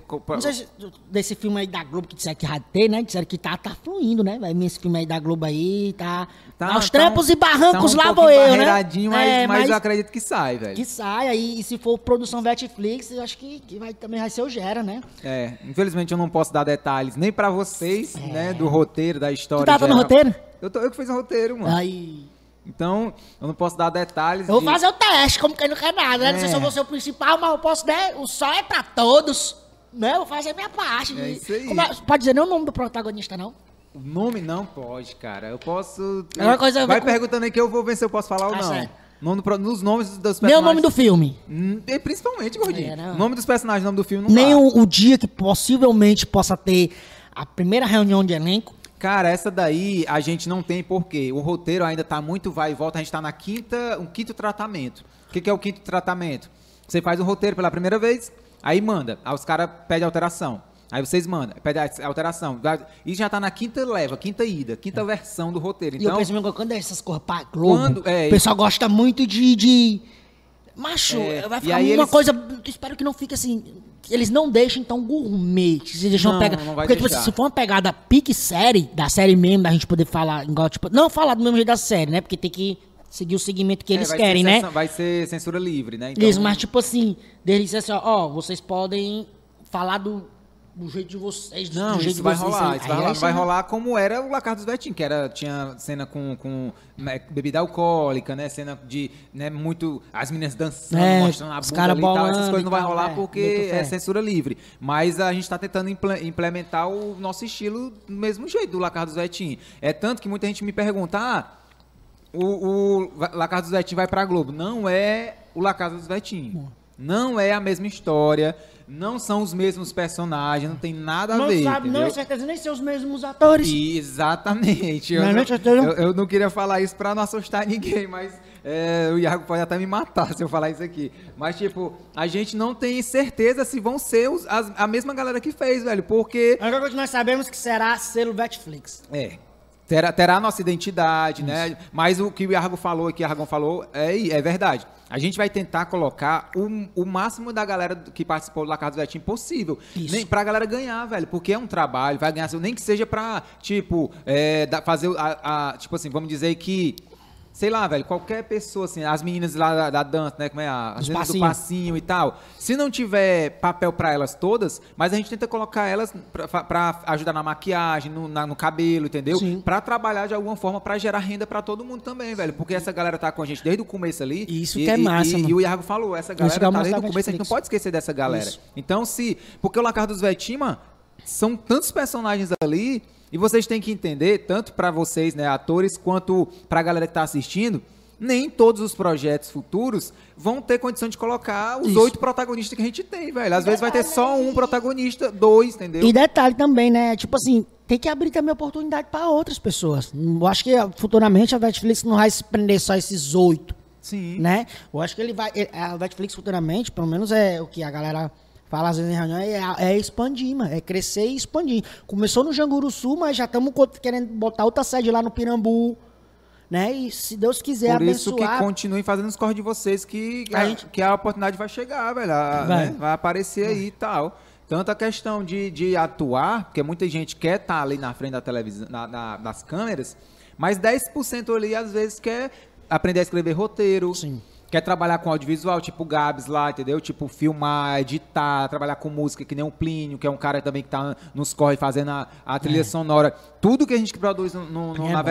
se desse filme aí da Globo que disseram que tem, né? Disseram que tá, tá fluindo, né? Vai esse filme aí da Globo aí, tá. Tá- aos tá trampos um- e barrancos tá um lá vou eu, né? Mas, É, mas eu acredito que sai, velho. Que sai aí, e se for produção Netflix, eu acho que, que vai, também vai ser o Gera, né? É, infelizmente eu não posso dar detalhes nem pra vocês, né, do roteiro, da história. É. Tu tá dando geral. roteiro? Eu, tô, eu que fiz o roteiro, mano. Aí. Então, eu não posso dar detalhes. Eu vou de- fazer o teste, como quem não quer nada, né? Não sei É. se eu vou ser o principal, mas eu posso, né? O sol é pra todos. Né? Eu vou fazer a minha parte. É isso aí. É- pode dizer nem o nome do protagonista, não? O nome não pode, cara. Eu posso. É uma coisa Vai perguntando aí que eu vou ver se eu posso falar ou Tá não. certo. Nome do nos nomes dos Nem o personagens. nome do filme. Hum, e principalmente, gordinho. É, não. o nome dos personagens, nome do filme não Nem o, o dia que possivelmente possa ter a primeira reunião de elenco. Cara, essa daí a gente não tem porque o roteiro ainda tá muito vai e volta, a gente tá na quinta, um quinto tratamento. O que, que é o quinto tratamento? Você faz o roteiro pela primeira vez, aí manda, aí os caras pedem alteração. Aí vocês mandam, pedem a alteração. E já tá na quinta leva, quinta ida, quinta versão do roteiro. É. e eu Então, penso mesmo, quando é essas coisas pra Globo, Quando- é, o pessoal gosta muito de... de... Macho, É, vai e ficar uma eles- coisa... Espero que não fique assim... Eles não deixem tão gourmet. Eles deixam Não, pega... não Porque, tipo, deixar. se for uma pegada pique série, da série mesmo, da gente poder falar igual, tipo... Não falar do mesmo jeito da série, né? Porque tem que seguir o segmento que é, eles querem, né? Vai ser censura livre, né? Então, Isso, mas tipo assim, deles assim, ó, ó, vocês podem falar do do jeito de vocês, do Não, jeito isso de vai vocês. rolar, isso vai aí rolar. Vai é- rolar como era o Lacar dos Betinho, que era, tinha cena com, com né, bebida alcoólica, né? Cena de, né, muito, as meninas dançando, É, mostrando a bunda ali e tal. Essas coisas não vai rolar é, porque é censura livre. Mas a gente tá tentando imple- implementar o nosso estilo do mesmo jeito do Lacar dos Betinho. É tanto que muita gente me pergunta, ah, o, o Lacar dos Betinho vai pra Globo. Não é o Lacar dos Betinho. Não é a mesma história, não são os mesmos personagens, não tem nada a Não ver, sabe, não, entendeu? é certeza nem ser os mesmos atores. Exatamente. Eu Não é não, eu, eu não queria falar isso pra não assustar ninguém, mas é, o Iago pode até me matar se eu falar isso aqui. Mas, tipo, a gente não tem certeza se vão ser os- as- a mesma galera que fez, velho, porque. A única coisa que nós sabemos que será selo Netflix. É. Terá, terá a nossa identidade, né? Mas o que o Iargo falou aqui, o Aragão falou, é, é verdade. A gente vai tentar colocar o, o máximo da galera que participou do La Casa do Vetinho possível. Isso. Nem, pra galera ganhar, velho. Porque é um trabalho, vai ganhar, nem que seja pra, tipo, é, da- fazer a, a- Tipo assim, vamos dizer que. Sei lá, velho, qualquer pessoa, assim, as meninas lá da, da dança, né? Como é? a- As meninas do passinho e tal. Se não tiver papel pra elas todas, mas a gente tenta colocar elas pra ajudar na maquiagem, no, na- no cabelo, entendeu? Pra trabalhar de alguma forma pra gerar renda pra todo mundo também, velho. Porque essa galera tá com a gente desde o começo ali. Isso e, que é massa, e, mano. e o Iago falou, essa galera é tá desde o começo, a gente não Netflix. pode esquecer dessa galera. Isso. Então, se. Porque o Lacar dos Vetima são tantos personagens ali. E vocês têm que entender, tanto pra vocês, né, atores, quanto pra galera que tá assistindo. Nem todos os projetos futuros vão ter condição de colocar os Isso. oito protagonistas que a gente tem, velho. Às vezes vai ter só um protagonista, dois, entendeu? E detalhe também, né? Tipo assim, tem que abrir também oportunidade para outras pessoas. Eu acho que futuramente a Netflix não vai se prender só a esses oito, Sim. né? Eu acho que ele vai. A Netflix futuramente, pelo menos é o que a galera fala às vezes em reunião, é, é expandir, mano. É crescer e expandir. Começou no Janguru Sul, mas já estamos querendo botar outra sede lá no Pirambu. Né? E se Deus quiser Por isso que abençoar. continuem fazendo os corre de vocês que A a, gente- que a oportunidade vai chegar, velho. a- Vai. né? Vai aparecer aí e tal. Tanto a questão de, de atuar, porque muita gente quer estar ali na frente da televisão, na, na- das câmeras, mas 10% ali às vezes quer aprender a escrever roteiro. Sim. Quer trabalhar com audiovisual, tipo o Gabs lá, entendeu? Tipo, filmar, editar, trabalhar com música, que nem o Plínio, que é um cara também que tá nos corre fazendo a, a trilha sonora. Tudo que a gente produz no, no, no, é na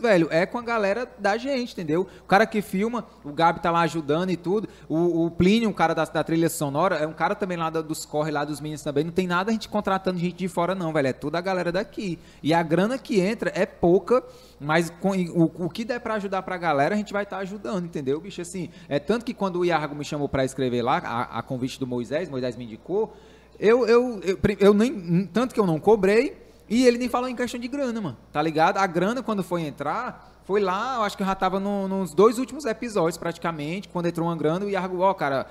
velho, é com a galera da gente, entendeu? O cara que filma, o Gabi tá lá ajudando e tudo. O, o Plínio, um cara da, da trilha sonora, é um cara também lá da- dos corre, lá dos meninos também. Não tem nada a gente contratando gente de fora, não, velho. É tudo a galera daqui. E a grana que entra é pouca, mas com- o, o que der pra ajudar pra galera, a gente vai estar ajudando, entendeu, bicho? Assim, é tanto que quando o Iargo me chamou pra escrever lá, a, a convite do Moisés, Moisés me indicou, eu, eu, eu, eu nem. Tanto que eu não cobrei. E ele nem falou em questão de grana, mano. Tá ligado? A grana, quando foi entrar, foi lá, eu acho que eu já tava no- nos dois últimos episódios, praticamente, quando entrou uma grana, o Iargo, ó, cara,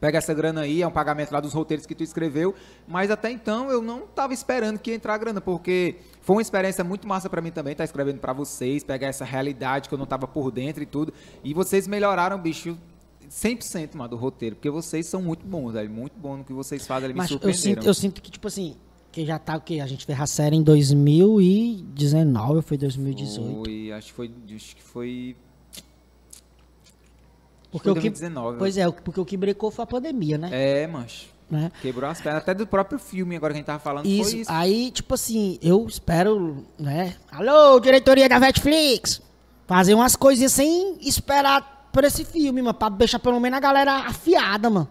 pega essa grana aí, é um pagamento lá dos roteiros que tu escreveu. Mas até então eu não tava esperando que ia entrar a grana, porque foi uma experiência muito massa pra mim também, estar escrevendo pra vocês, pegar essa realidade que eu não tava por dentro e tudo. E vocês melhoraram, bicho. 100% mano, do roteiro, porque vocês são muito bons, velho. Muito bom no que vocês fazem, me Mas eu surpreenderam. sinto, eu sinto que, tipo assim, que já tá o quê? A gente fez a série em 2019 ou foi 2018? Foi, acho que foi, acho que foi Porque foi o que, 2019. pois é, o que- porque o que brecou foi a pandemia, né? É, mancho. Né? Quebrou as pernas. Até do próprio filme agora que a gente tava falando Isso, foi isso. aí, tipo assim, eu espero, né? Alô, diretoria da Netflix! Fazer umas coisinhas sem esperar por esse filme, mano, pra deixar pelo menos a galera afiada, mano.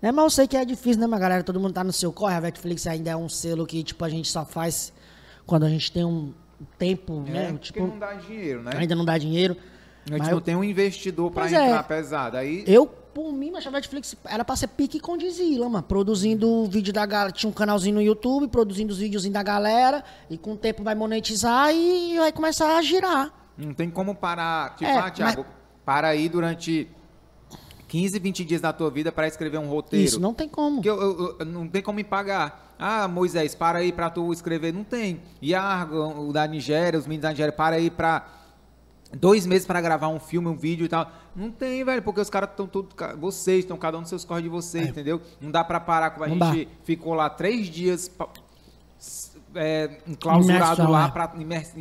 Né, mas eu sei que é difícil, né, minha galera? Todo mundo tá no seu corre. A Netflix ainda é um selo que, tipo, a gente só faz quando a gente tem um tempo, É, né? porque Tipo, não dá dinheiro, né? ainda não dá dinheiro. A gente mas não eu- tem um investidor pra Pois é. entrar pesado. Aí, Eu, por mim, mas a Netflix era pra ser pique com Dizila, mano. Produzindo o vídeo da galera. Tinha um canalzinho no YouTube, produzindo os videozinhos da galera. E com o tempo vai monetizar e vai começar a girar. não tem como parar. Tipo, É, ah, Thiago, para aí durante 15, 20 dias da tua vida pra escrever um roteiro. Isso, não tem como. Porque eu, eu- eu- não tem como me pagar. Ah, Moisés, para aí pra tu escrever. Não tem. Iargo, o da Nigéria, os meninos da Nigéria, para aí pra dois meses pra gravar um filme, um vídeo e tal. Não tem, velho, porque os caras estão todos. Vocês estão cada um nos seus corres de vocês, entendeu? Não dá pra parar como a É. Não gente ficou lá três dias. s- é, enclausurado Imerso lá, pra, imers-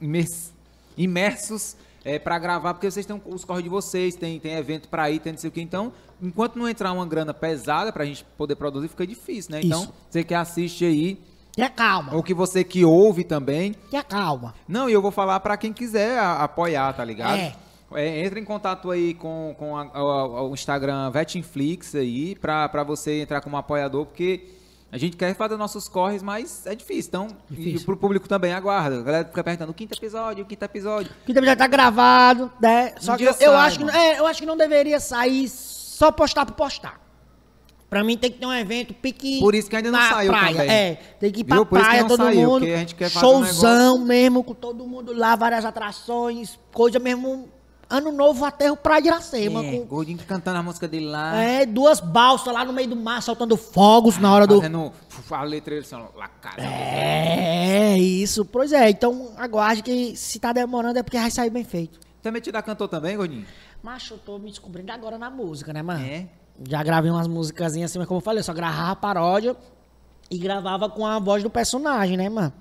imers- imersos é, pra gravar, porque vocês têm os corre de vocês, tem, tem evento pra ir, tem não sei o que. Então, enquanto não entrar uma grana pesada pra gente poder produzir, fica difícil, né? Então, Isso. você que assiste aí, Tenha calma. ou que você que ouve também, Tenha calma. não, e eu vou falar pra quem quiser a- apoiar, tá ligado? É. É, entra em contato aí com, com a- a- o Instagram Vetinflix aí, pra, pra você entrar como apoiador, porque a gente quer fazer nossos corres, mas é difícil. Então, e Difícil. pro público também aguarda. A galera fica perguntando o quinto episódio, o quinto episódio. Que também já tá gravado, né? Só Um que eu, eu sai, acho que, é, eu acho que não deveria sair só postar por postar. Pra mim tem que ter um evento pique. Por isso que ainda não saiu praia. também. É, tem que ir pra Viu? Praia, todo saiu, mundo. a gente quer fazer um showzão mesmo, com todo mundo lá, várias atrações, coisa mesmo. Ano novo aterro de Iracema. É, com- Gordinho cantando a música dele lá. É, duas balsas lá no meio do mar, soltando fogos na hora do. Fazendo uf, a letra dele assim, ó, lá, cara. É, isso. Pois é, então aguarde que se tá demorando é porque vai sair bem feito. Também te dá cantor também, Gordinho? Macho, eu tô me descobrindo agora na música, né, mano? É. Já gravei umas musicazinhas assim, mas como eu falei, eu só gravava paródia e gravava com a voz do personagem, né, mano?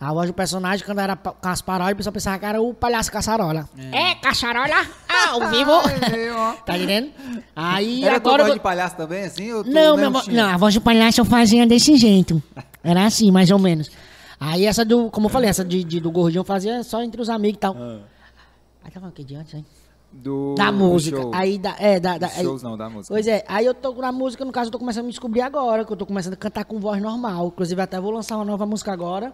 A voz do personagem, quando era com as paródias, o pessoal pensava que era o palhaço caçarola. É, caçarola? Ah, ao vivo? É, ó. tá entendendo? Aí Era tua agora. voz eu- de palhaço também, assim? Não, meu, não, a voz do palhaço eu fazia desse jeito. Era assim, mais ou menos. Aí essa do, como eu falei, essa de, de- do gordinho eu fazia só entre os amigos e tal. Aí tava o que de antes, hein? Do, Da do música. show. Aí da, é, da, da aí- shows não, da música. Pois é, aí eu tô na música, no caso, eu tô começando a me descobrir agora, que eu tô começando a cantar com voz normal. Inclusive, até vou lançar uma nova música agora,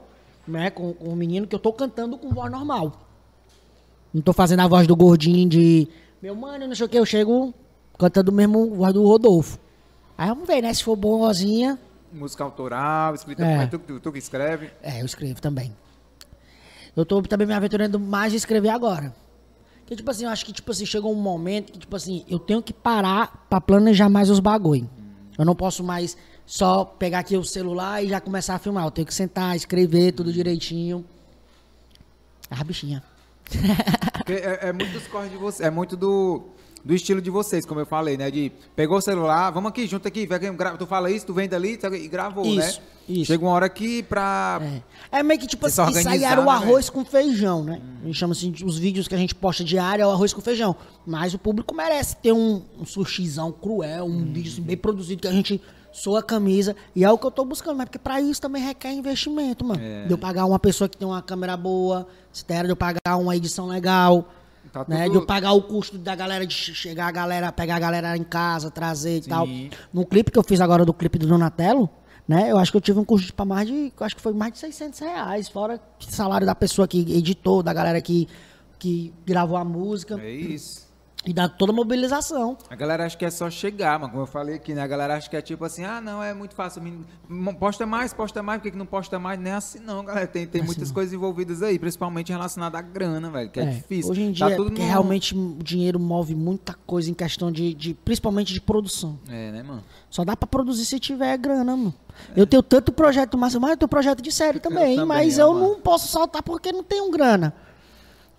né, com, com um menino que eu tô cantando com voz normal. Não tô fazendo a voz do gordinho de meu mano, não sei o que, eu chego cantando mesmo voz do Rodolfo. Aí vamos ver, né, se for boazinha. Música autoral, escrita É. por tu, tu, tu que escreve. É, eu escrevo também. Eu tô também me aventurando mais de escrever agora. Que, tipo assim, eu acho que, tipo assim, chegou um momento que, tipo assim, eu tenho que parar pra planejar mais os bagulho. Eu não posso mais só pegar aqui o celular e já começar a filmar. Eu tenho que sentar, escrever tudo direitinho. Ah, bichinha. É, é muito dos corres de vocês, é muito do, do estilo de vocês, como eu falei, né? De pegou o celular, vamos aqui, junta aqui, vai aqui, gra- tu fala isso, tu vem dali tá- e gravou, Isso, né? isso. Chega uma hora que pra. É. É meio que tipo Você assim, era o né, arroz com feijão, né? A gente chama assim, os vídeos que a gente posta diário é o arroz com feijão. Mas o público merece ter um, um sushizão cruel, um Hum. vídeo assim, bem produzido que a gente soa a camisa. E é o que eu tô buscando, mas porque pra isso também requer investimento, mano. É. De eu pagar uma pessoa que tem uma câmera boa, se der, de eu pagar uma edição legal. Tá né, tudo- de eu pagar o custo da galera de che- chegar a galera, pegar a galera em casa, trazer e Sim. tal. No clipe que eu fiz agora do clipe do Donatello, né? Eu acho que eu tive um custo para mais de, eu acho que foi mais de 600 reais, fora o salário da pessoa que editou, da galera que, que gravou a música É isso. E da toda a mobilização. A galera acha que é só chegar, mas como eu falei aqui, né? A galera acha que é tipo assim, ah, não, é muito fácil. Posta mais, posta mais, por que, que não posta mais? Não é assim, não, galera. Tem, tem muitas coisas envolvidas aí, principalmente relacionadas à grana, velho, que é, difícil. Hoje em Tá dia, tudo porque no- realmente o dinheiro move muita coisa em questão de, de principalmente de produção. É, né, mano? Só dá pra produzir se tiver grana, mano. Eu tenho tanto projeto massa, mas eu tenho projeto de série também, também, mas é, eu mano. não posso soltar porque não tenho grana.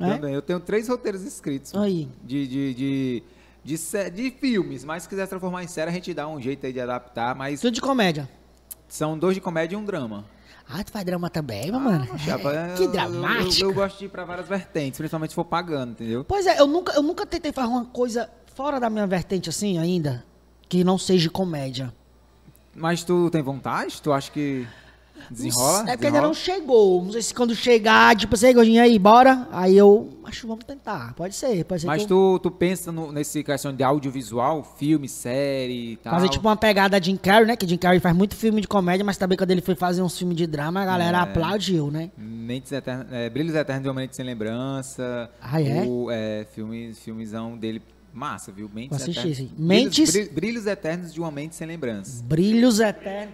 Né? Também. Eu tenho três roteiros escritos. Aí. De, de, de, de, de filmes, mas se quiser transformar em série, a gente dá um jeito aí de adaptar, mas Tudo de comédia. são dois de comédia e um drama. Ah, tu faz drama também, meu mano? Chapa, É, eu- que eu- dramático. Eu, eu gosto de ir pra várias vertentes, principalmente se for pagando, entendeu? Pois é, eu nunca, eu nunca tentei fazer uma coisa fora da minha vertente assim ainda, que não seja comédia. Mas tu tem vontade? Tu acha que desenrola? É porque ainda não chegou. Não sei se quando chegar, tipo assim, "Ei, Gordinho, aí, bora. Aí eu acho, vamos tentar. Pode ser, pode ser. Mas tu, tu pensa no, nesse questão de audiovisual, filme, série e tal? Fazer tipo uma pegada Jim Carrey, né? Que Jim Carrey faz muito filme de comédia, mas também quando ele foi fazer uns filmes de drama, a galera É. aplaudiu, né? Mentes Eternas, é, Brilhos Eternos de uma Mente Sem Lembrança. Ah, é? O, é, filme, filmezão dele, massa, viu? Mentes Eternas. Mentes- Brilhos, Brilhos Eternos de uma Mente Sem Lembrança. Brilhos eternos.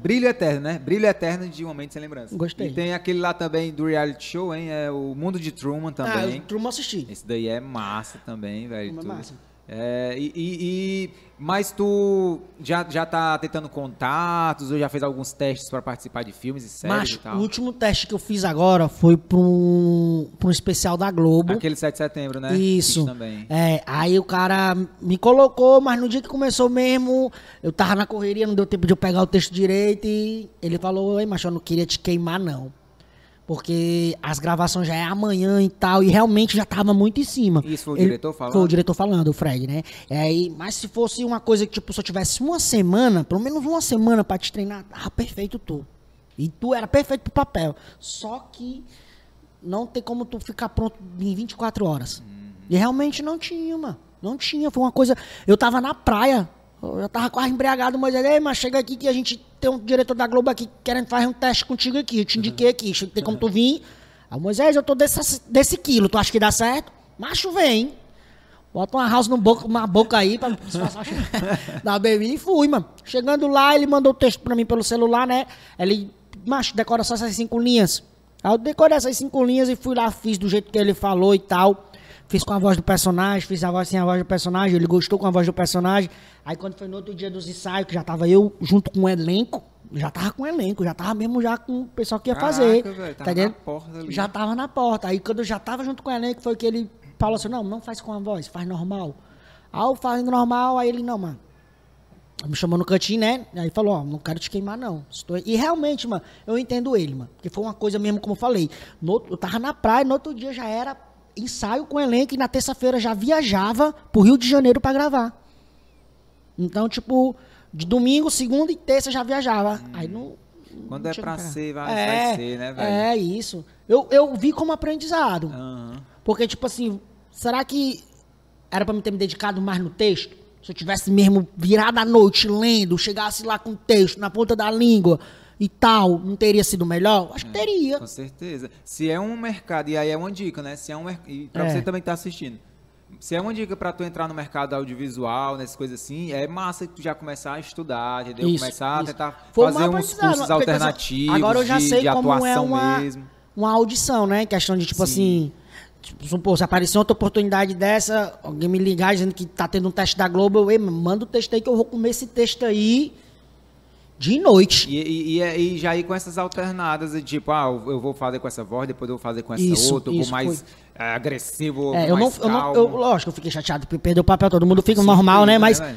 Brilho Eterno, né? Brilho Eterno de uma Mente Sem Lembrança. Gostei. E tem aquele lá também do reality show, hein? É o Mundo de Truman Ah, também. eu turma assisti. Esse daí é massa também, velho. Truman é massa. É, e, e- e- mas tu já, já tá tentando contatos ou já fez alguns testes para participar de filmes e séries e Macho, tal? o último teste que eu fiz agora foi pra um, pra um especial da Globo. Aquele 7 de setembro, né? Isso. Também. É, aí o cara me colocou, mas no dia que começou mesmo, eu tava na correria, não deu tempo de eu pegar o texto direito e ele falou, ei, macho, eu não queria te queimar, não. Porque as gravações já é amanhã e tal, e realmente já tava muito em cima. Isso foi o Ele- diretor falando? Foi o diretor falando, o Fred, né? É, aí, mas se fosse uma coisa que, tipo, se eu tivesse uma semana, pelo menos uma semana pra te treinar, tava perfeito tu. E tu era perfeito pro papel. Só que não tem como tu ficar pronto em 24 horas. E realmente não tinha, mano. Não tinha. Foi uma coisa. Eu tava na praia. Eu já tava quase embriagado, mas ele, "Ei, mas chega aqui que a gente tem um diretor da Globo aqui querendo fazer um teste contigo aqui. Eu te indiquei aqui. Tem como tu vir? Aí, Moisés, eu tô desse, desse quilo. Tu acha que dá certo? Macho, vem. Bota uma house no boca, uma boca aí pra disfarçar o da baby e fui, mano. Chegando lá, ele mandou o texto pra mim pelo celular, né? Ele, macho, decora só essas cinco linhas. Aí eu decorei essas cinco linhas e fui lá, fiz do jeito que ele falou e tal. Fiz com a voz do personagem, fiz a voz sem a voz do personagem, ele gostou com a voz do personagem. Aí quando foi no outro dia dos ensaios, que já tava eu junto com o elenco, já tava com o elenco, já tava mesmo já com o pessoal que ia Caraca, fazer. velho, tá tava entendendo? na porta ali. Já tava na porta. Aí quando eu já tava junto com o elenco, foi que ele falou assim, não, não faz com a voz, faz normal. Aí eu fazendo normal, aí ele, não, mano. Me chamou no cantinho, né? Aí falou, ó, não quero te queimar, não. Estou- E realmente, mano, eu entendo ele, mano. Porque foi uma coisa mesmo, como eu falei. No eu tava na praia, no outro dia já era ensaio com o elenco e na terça-feira já viajava pro Rio de Janeiro pra gravar. Então, tipo, de domingo, segunda e terça já viajava. Aí não. Quando não é pra ser, vai- vai ser, né, velho? É, isso. Eu, eu vi como aprendizado. Aham. Porque, tipo assim, será que era pra me ter me dedicado mais no texto? Se eu tivesse mesmo virado à noite lendo, chegasse lá com o texto na ponta da língua e tal, não teria sido melhor? Acho que teria. Com certeza. Se é um mercado, e aí é uma dica, né? Se é um e pra É. você também que tá assistindo. Se é uma dica pra tu entrar no mercado audiovisual, nessas coisas assim, é massa tu já começar a estudar, entendeu? Isso, começar isso. a tentar Foi fazer uns cursos alternativos Agora eu já de, sei de como é atuação uma, mesmo. uma audição, né? Questão de, tipo assim, tipo, supor, se aparecer outra oportunidade dessa, alguém me ligar dizendo que tá tendo um teste da Globo, eu, "Ei, manda o texto aí que eu vou comer esse texto aí de noite. E, e, e, é- e já ir com essas alternadas, de tipo, ah, eu vou fazer com essa voz, depois eu vou fazer com essa Isso, outra, isso, mais é, agressivo, É, eu não, mais eu não, calmo. eu, lógico, eu fiquei chateado porque perdeu o papel, todo mundo fica Sim, normal, né? Mas, velho?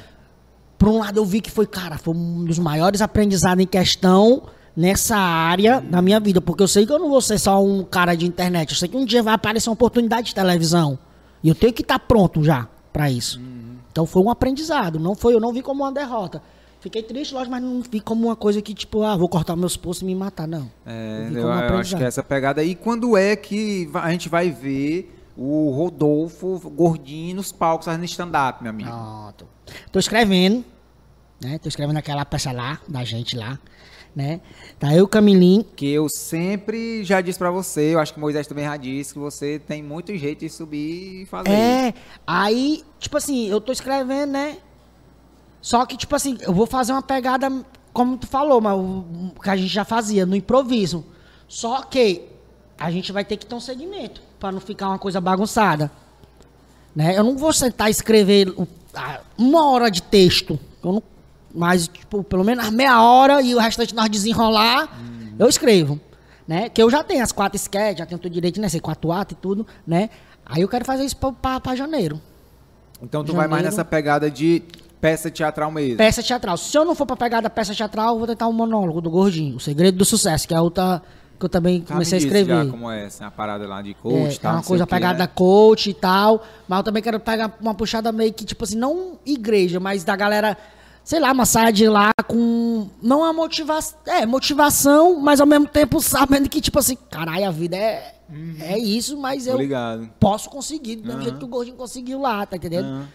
por um lado, eu vi que foi, cara, foi um dos maiores aprendizados em questão nessa área da minha vida, porque eu sei que eu não vou ser só um cara de internet, eu sei que um dia vai aparecer uma oportunidade de televisão, e eu tenho que estar pronto já pra isso. Uhum. Então foi um aprendizado, não foi, eu não vi como uma derrota. Fiquei triste, lógico, mas não vi como uma coisa que, tipo, ah, vou cortar meus pulsos e me matar, não. É, eu, eu acho que é essa pegada. E quando é que a gente vai ver o Rodolfo gordinho nos palcos fazendo stand-up, meu amigo? Pronto. Tô escrevendo, né? Tô escrevendo aquela peça lá, da gente lá, né? Tá eu o Camilim. Que eu sempre já disse pra você, eu acho que o Moisés também já disse, que você tem muito jeito de subir e fazer. É, aí, tipo assim, eu tô escrevendo, né? Só que, tipo assim, eu vou fazer uma pegada, como tu falou, mas o que a gente já fazia, no improviso. Só que a gente vai ter que ter um segmento, pra não ficar uma coisa bagunçada. Né? Eu não vou sentar e escrever uma hora de texto. Eu não, mas, tipo, pelo menos meia hora e o restante nós desenrolar, eu escrevo. Né? Que eu já tenho as quatro sketches, já tenho tudo direito, né? Sei quatro atos e tudo, né? Aí eu quero fazer isso pra janeiro. Então tu vai mais Janeiro. nessa pegada de peça teatral mesmo. Peça teatral. Se eu não for pra pegar da peça teatral, eu vou tentar um monólogo do Gordinho. O Segredo do Sucesso, que é outra que eu também comecei a escrever. Já como é essa a parada lá de É, coach, é tal, uma não sei coisa pegada né? coach e tal. Mas eu também quero pegar uma puxada meio que, tipo assim, não igreja, mas da galera, sei lá, uma saia de lá com. Não a motivação. É, motivação, mas ao mesmo tempo sabendo que, tipo assim, caralho, a vida é, é isso, mas Tô eu ligado. posso conseguir, do mesmo jeito que o Gordinho conseguiu lá, tá entendendo? Aham.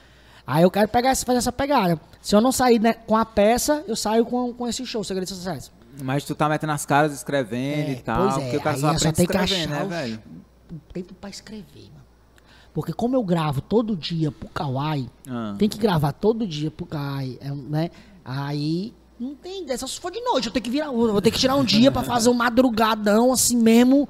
Aí eu quero pegar fazer essa pegada. Se eu não sair né, com a peça, eu saio com, com esse show, Segredo de Sucesso. Mas tu tá metendo as caras escrevendo É, e tal, pois é, porque o cara só eu só aprende tenho que né, achar os- velho? tempo pra escrever, mano. Porque como eu gravo todo dia pro Kawaii, Ah. tem que gravar todo dia pro Kawaii, é, né? Aí não tem só se for de noite, eu tenho que virar, vou ter que tirar um dia pra fazer um madrugadão assim mesmo.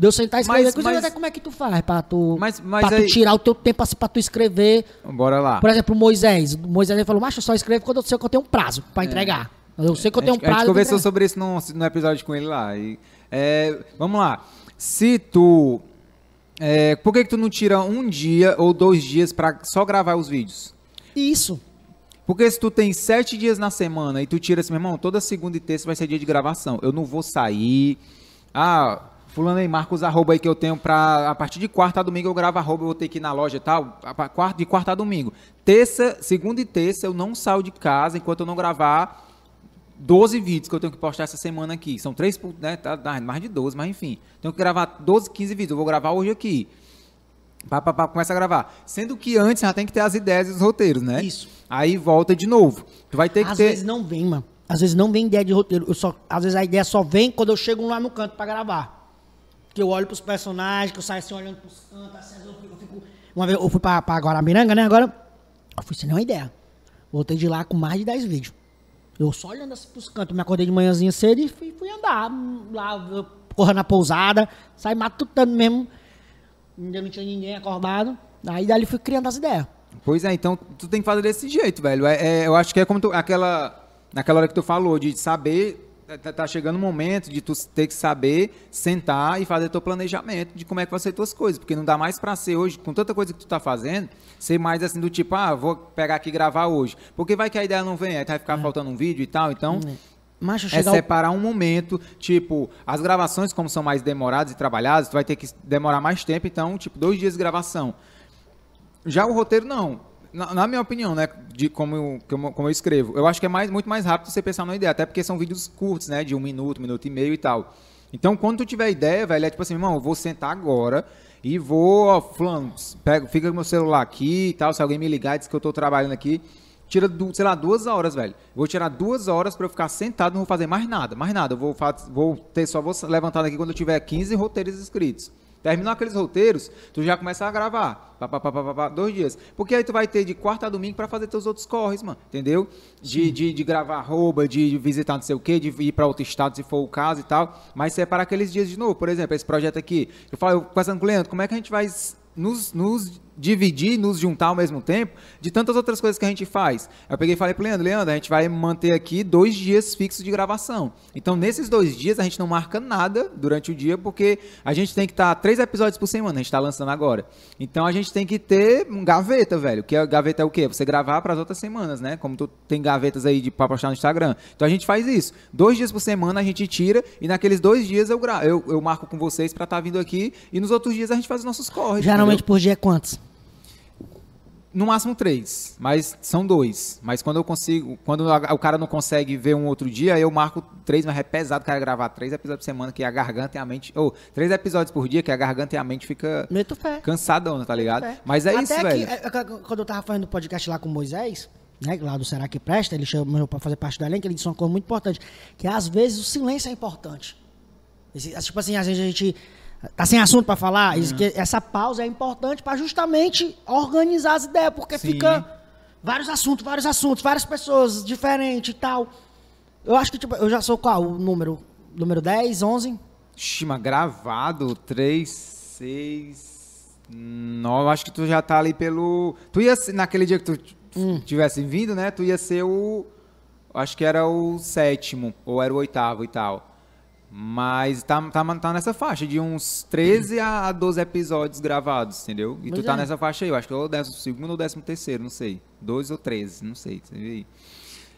De eu sentar e escrever. Mas- Inclusive, mas- até como é que tu faz pra tu, Mas- mas pra aí- tu tirar o teu tempo assim pra tu escrever? Bora lá. Por exemplo, o Moisés. O Moisés falou, macho, eu só escrevo quando eu sei que eu tenho um prazo pra entregar. Eu sei que eu É. Tenho um gente, a gente prazo. conversou entregar. sobre isso no, no episódio com ele lá. E, é, vamos lá. Se tu. é, por que, que tu não tira um dia ou dois dias pra só gravar os vídeos? Isso. Porque se tu tem sete dias na semana e tu tira assim, meu irmão, toda segunda e terça vai ser dia de gravação. Eu não vou sair. Ah, fulano aí, marca os arroba aí que eu tenho pra. A partir de quarta a domingo eu gravo arroba, eu vou ter que ir na loja e tal. quarta- De quarta a domingo. Terça, segunda e terça eu não saio de casa enquanto eu não gravar 12 vídeos que eu tenho que postar essa semana aqui. São três, né? Tá, dá mais de 12, mas enfim. Tenho que gravar 12, 15 vídeos. Eu vou gravar hoje aqui. Pá, pá, pá, começa a gravar. Sendo que antes já tem que ter as ideias e os roteiros, né? Isso. Aí volta de novo. Tu vai ter que Às ter. vezes não vem, mano. Às vezes não vem ideia de roteiro. Eu só, às vezes a ideia só vem quando eu chego lá no canto pra gravar. Que eu olho pros personagens, que eu saio assim olhando pros cantos, assim, eu fico, Uma vez eu fui pra Guaramiranga, né? Agora eu fui sem nenhuma ideia. Voltei de lá com mais de 10 vídeos. Eu só olhando assim pros cantos, me acordei de manhãzinha cedo e fui, fui andar lá, correndo na pousada, saí matutando mesmo. Ainda não tinha ninguém acordado. Aí dali fui criando as ideias. Pois é, então tu tem que fazer desse jeito, velho. É, é, eu acho que é como tu, aquela. Naquela hora que tu falou, de saber. Tá, tá chegando o momento de tu ter que saber sentar e fazer teu planejamento de como é que vai ser tuas coisas. Porque não dá mais pra ser hoje, com tanta coisa que tu tá fazendo, ser mais assim do tipo, ah, vou pegar aqui e gravar hoje. Porque vai que a ideia não vem, aí vai ficar faltando um vídeo e tal. Então, Mas eu é chegar ao- separar um momento, tipo, as gravações, como são mais demoradas e trabalhadas, tu vai ter que demorar mais tempo, então, tipo, dois dias de gravação. Já o roteiro, não. Na, na minha opinião, né, de como eu, como, eu escrevo, eu acho que é mais, muito mais rápido você pensar numa ideia, até porque são vídeos curtos, né, de um minuto, minuto e meio e tal. Então, quando tu tiver ideia, velho, é tipo assim, irmão, eu vou sentar agora e vou, ó, fulano, pega, fica com meu celular aqui e tal, se alguém me ligar e diz que eu tô trabalhando aqui, tira, sei lá, duas horas, velho. Vou tirar duas horas pra eu ficar sentado, não vou fazer mais nada, mais nada. Eu vou, vou ter, só vou levantar daqui quando eu tiver 15 roteiros escritos. Terminou aqueles roteiros, tu já começa a gravar. Pá, pá, pá, pá, dois dias. Porque aí tu vai ter de quarta a domingo pra fazer teus outros corres, mano. Entendeu? De, de, de gravar arroba, de visitar não sei o quê, de ir pra outro estado se for o caso e tal. Mas separar aqueles dias de novo. Por exemplo, esse projeto aqui. Eu falo, eu conversando com o Leandro, como é que a gente vai nos, nos dividir, nos juntar ao mesmo tempo de tantas outras coisas que a gente faz. Eu peguei e falei pro Leandro, Leandro, a gente vai manter aqui dois dias fixos de gravação. Então, nesses dois dias, a gente não marca nada durante o dia, porque a gente tem que estar três episódios por semana, a gente tá lançando agora. Então, a gente tem que ter um gaveta, velho. Que a gaveta é o quê? Você gravar para as outras semanas, né? Como tu tem gavetas aí de, pra postar no Instagram. Então, a gente faz isso. Dois dias por semana a gente tira e naqueles dois dias eu, gra eu, eu marco com vocês pra estar vindo aqui e nos outros dias a gente faz os nossos corres. Geralmente entendeu? por dia é quantos? No máximo três, mas são dois. Mas quando eu consigo, quando o cara não consegue ver um outro dia, eu marco três, mas é pesado o cara gravar três episódios por semana, que a garganta e a mente. Ou três episódios por dia, que a garganta e a mente fica Meto fé. cansadona, tá ligado? Mas é Até isso, que, velho. é, é, quando eu tava fazendo podcast lá com o Moisés, né, lá do Será que Presta, ele chamou pra fazer parte do elenco, ele disse uma coisa muito importante, que às vezes o silêncio é importante. Esse- tipo assim, às vezes a gente tá sem assunto pra falar, isso que essa pausa é importante pra justamente organizar as ideias, porque Sim. fica vários assuntos, vários assuntos, várias pessoas diferentes e tal. Eu acho que, tipo, eu já sou qual? O número, número 10, 11? Xima, gravado, três, seis, nove. Acho que tu já tá ali pelo. Tu ia ser, naquele dia que tu Hum. tivesse vindo, né? Tu ia ser o. Acho que era o sétimo, ou era o oitavo e tal. Mas tá, tá, tá nessa faixa, de uns 13 a 12 episódios gravados, entendeu? E tu Pois tá é. nessa faixa aí, eu acho que é o décimo segundo ou décimo terceiro, não sei. 12 ou 13, não sei, você vê aí.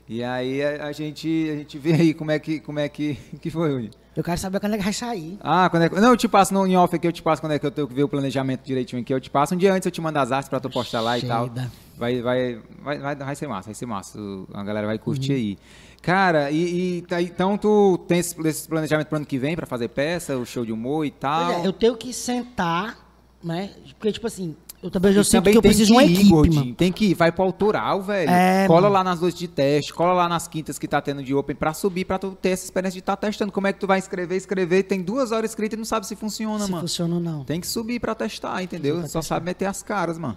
E aí a, a gente, a gente vê aí como é que, como é que, que foi, Uni. Eu quero saber quando é que vai sair. Ah, quando é que... Não, eu te passo no em off aqui, eu te passo quando é que eu tenho que ver o planejamento direitinho aqui. Eu te passo um dia antes, eu te mando as artes pra tu postar lá e tal. Cheida. Vai, vai, vai, vai, vai ser massa, vai ser massa. A galera vai Uhum. curtir aí. Cara, e, e tá- então tu tem esse, esse planejamento pro ano que vem pra fazer peça, o show de humor e tal? É, eu tenho que sentar, né? Porque, tipo assim, eu também eu sinto também que eu preciso de uma ir, equipe, gordinho. Tem que ir, vai pro autoral, velho. É, cola mano. lá nas noites de teste, cola lá nas quintas que tá tendo de open pra subir, pra tu ter essa experiência de estar testando. Como é que tu vai escrever, escrever, tem duas horas escritas e não sabe se funciona, Se mano. funciona ou não. Tem que subir pra testar, entendeu? pra Só testar. sabe meter as caras, mano.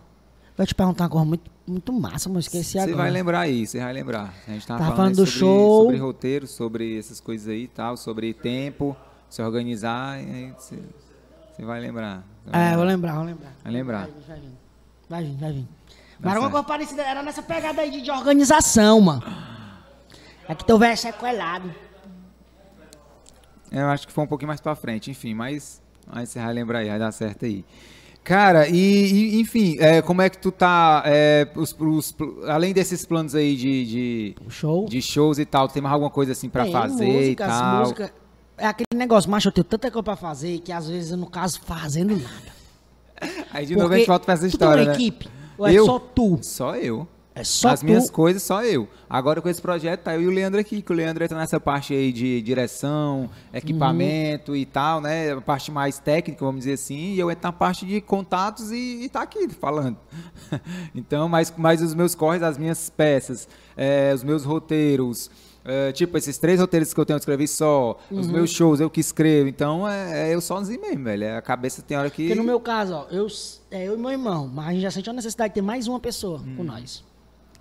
Vou te perguntar uma coisa muito, muito massa, mas esqueci Você agora. vai lembrar aí, você vai lembrar. A gente tava, Tava falando, falando do sobre, show. sobre roteiro, sobre essas coisas aí e tal, sobre tempo, se organizar, e aí você, você vai lembrar. Você vai É, vou lembrar. vou lembrar. Vai lembrar. Vai vir, vai vir. Vai Mas alguma certo. coisa parecida, era nessa pegada aí de, de organização, mano. É que teu velho é sequelado. Eu acho que foi um pouquinho mais pra frente, enfim, mas, mas você vai lembrar aí, vai dar certo aí. Cara, e, e, enfim, é, como é que tu tá, é, os, os além desses planos aí de, de, show. de shows e tal, tem mais alguma coisa assim pra Tem fazer músicas, e tal? música. é aquele negócio, macho, eu tenho tanta coisa pra fazer que às vezes eu não caso fazendo nada. Aí de novo a gente volta pra essa tu história, tem uma né? equipe? Ou é Eu? só tu? Só eu. É só As tu? minhas coisas, só eu. Agora com esse projeto, tá eu e o Leandro aqui, que o Leandro entra nessa parte aí de direção, equipamento Uhum. e tal, né? A parte mais técnica, vamos dizer assim, e eu entro na parte de contatos e, e tá aqui falando. então, mas, mas os meus corres, as minhas peças, eh, os meus roteiros, eh, tipo, esses três roteiros que eu tenho, eu escrevi só, os Uhum. meus shows, eu que escrevo, então é, é eu sozinho mesmo, velho. É A cabeça tem hora que. Porque no meu caso, ó, eu, é eu e meu irmão, mas a gente já sentiu a necessidade de ter mais uma pessoa com Hum. nós.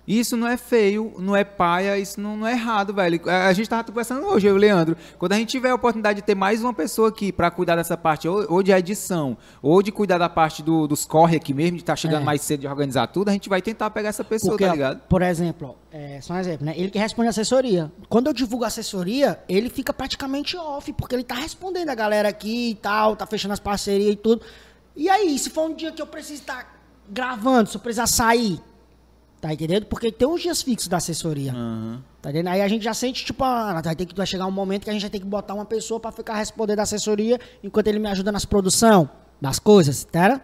Isso não é feio, não é paia, isso não, não é errado, velho. A, a gente tava conversando hoje, eu e o Leandro. Quando a gente tiver a oportunidade de ter mais uma pessoa aqui pra cuidar dessa parte, ou, ou de edição, ou de cuidar da parte do- dos corre aqui mesmo, de estar chegando É. mais cedo de organizar tudo, a gente vai tentar pegar essa pessoa, Porque, tá ligado? por exemplo, é, só um exemplo, né? Ele que responde a assessoria. Quando eu divulgo a assessoria, ele fica praticamente off, porque ele tá respondendo a galera aqui e tal, tá fechando as parcerias e tudo. E aí, se for um dia que eu preciso estar gravando, se eu precisar sair, tá entendendo? Porque tem os dias fixos da assessoria. Tá entendendo? Aí a gente já sente, tipo, ah, vai, ter que, vai chegar um momento que a gente vai ter que botar uma pessoa pra ficar respondendo a assessoria enquanto ele me ajuda nas produção, das coisas, tá?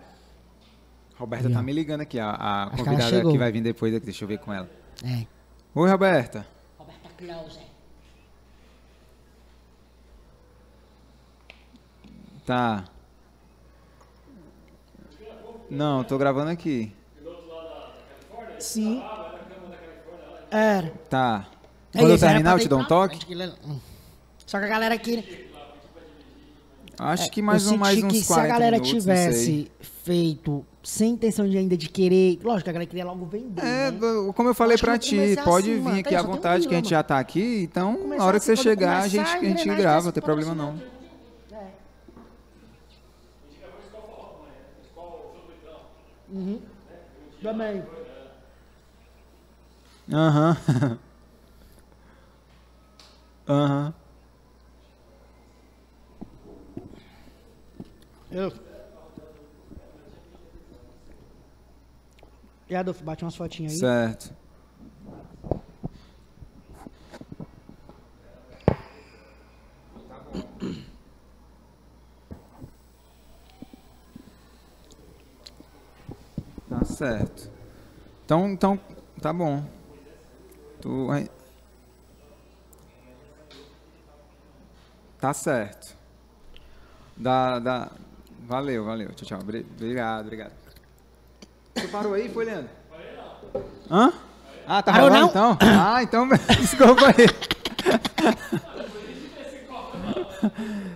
Roberta tá me ligando aqui, a, a convidada que vai vir depois aqui, deixa eu ver com ela. É. Oi, Roberta. Roberta Close. Tá. Não, tô gravando aqui. Sim. Era. Tá. É Quando eu isso, era terminar, eu te dou um toque? é-. Só que a galera aqui. Acho que mais, eu um, mais uns que 40 se a galera minutos, tivesse feito sem intenção de ainda de querer. Lógico, a galera queria logo vender. É, né? como eu falei que eu vou ti, pode assim, vir mano. aqui Tá, à tem um vontade que a gente já tá aqui, então Começar na hora que assim, você quando chegar, a gente, a gente engrenagem grava, não tem problema não. Também. Aham. Aham. Eu. E Adolfo, bate umas fotinhas aí. Certo. Tá certo. Então, então tá bom. Tu Tá certo. Dá, dá. Valeu, valeu. Tchau, tchau. Obri- Obrigado, obrigado. Você parou aí, foi, Leandro? Hã? Ah, tá rolando então? Ah, então desculpa aí.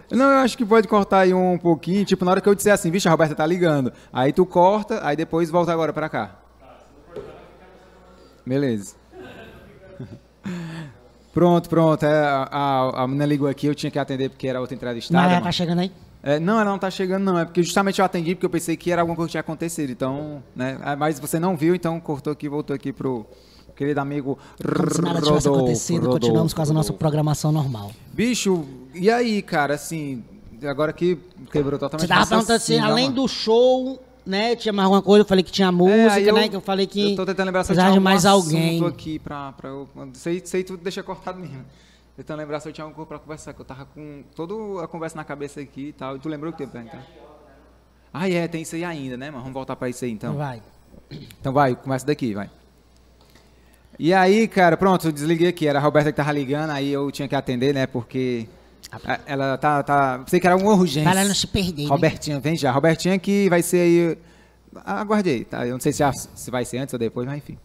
Não, eu acho que pode cortar aí um pouquinho, tipo, na hora que eu disser assim, vixe, a Roberta tá ligando. Aí tu corta, aí depois volta agora pra cá. Beleza. Pronto, pronto. É, a, a, a menina ligou aqui, eu tinha que atender porque era outra entrevistada. Mas ela tá chegando aí? É, não, ela não tá chegando, não. É porque justamente eu atendi porque eu pensei que era alguma coisa que tinha acontecido. Então, né? Ah, Mas você não viu, então cortou aqui, voltou aqui pro querido amigo Como se nada tivesse Rodolfo, acontecido, continuamos com a nossa Rodolfo. programação normal. Bicho, e aí, cara, assim, agora que quebrou totalmente Você tava perguntando assim, além do show, né? Tinha mais alguma coisa, eu falei que tinha É, música, aí eu- né? Que eu falei que. Eu tô tentando lembrar se eu tinha mais alguém. aqui pra, pra eu... Sei, sei tudo, deixa cortado mesmo. Tentando lembrar se eu tinha alguma coisa pra conversar, que eu tava com toda a conversa na cabeça aqui e tal. E tu lembrou o que teve pra então? Ah, é, tem isso aí ainda, né, mano? Vamos voltar pra isso aí, então. Vai. Então vai, começa daqui, vai. E aí, cara, pronto, eu desliguei aqui. Era a Roberta que tava ligando, aí eu tinha que atender, né? Porque ela tá. tá pensei que era uma urgência. Pra ela não se perder. né? Robertinha, vem já. Robertinha que vai ser aí. Aguarde aí, tá? Eu não sei se, a- se vai ser antes ou depois, mas enfim.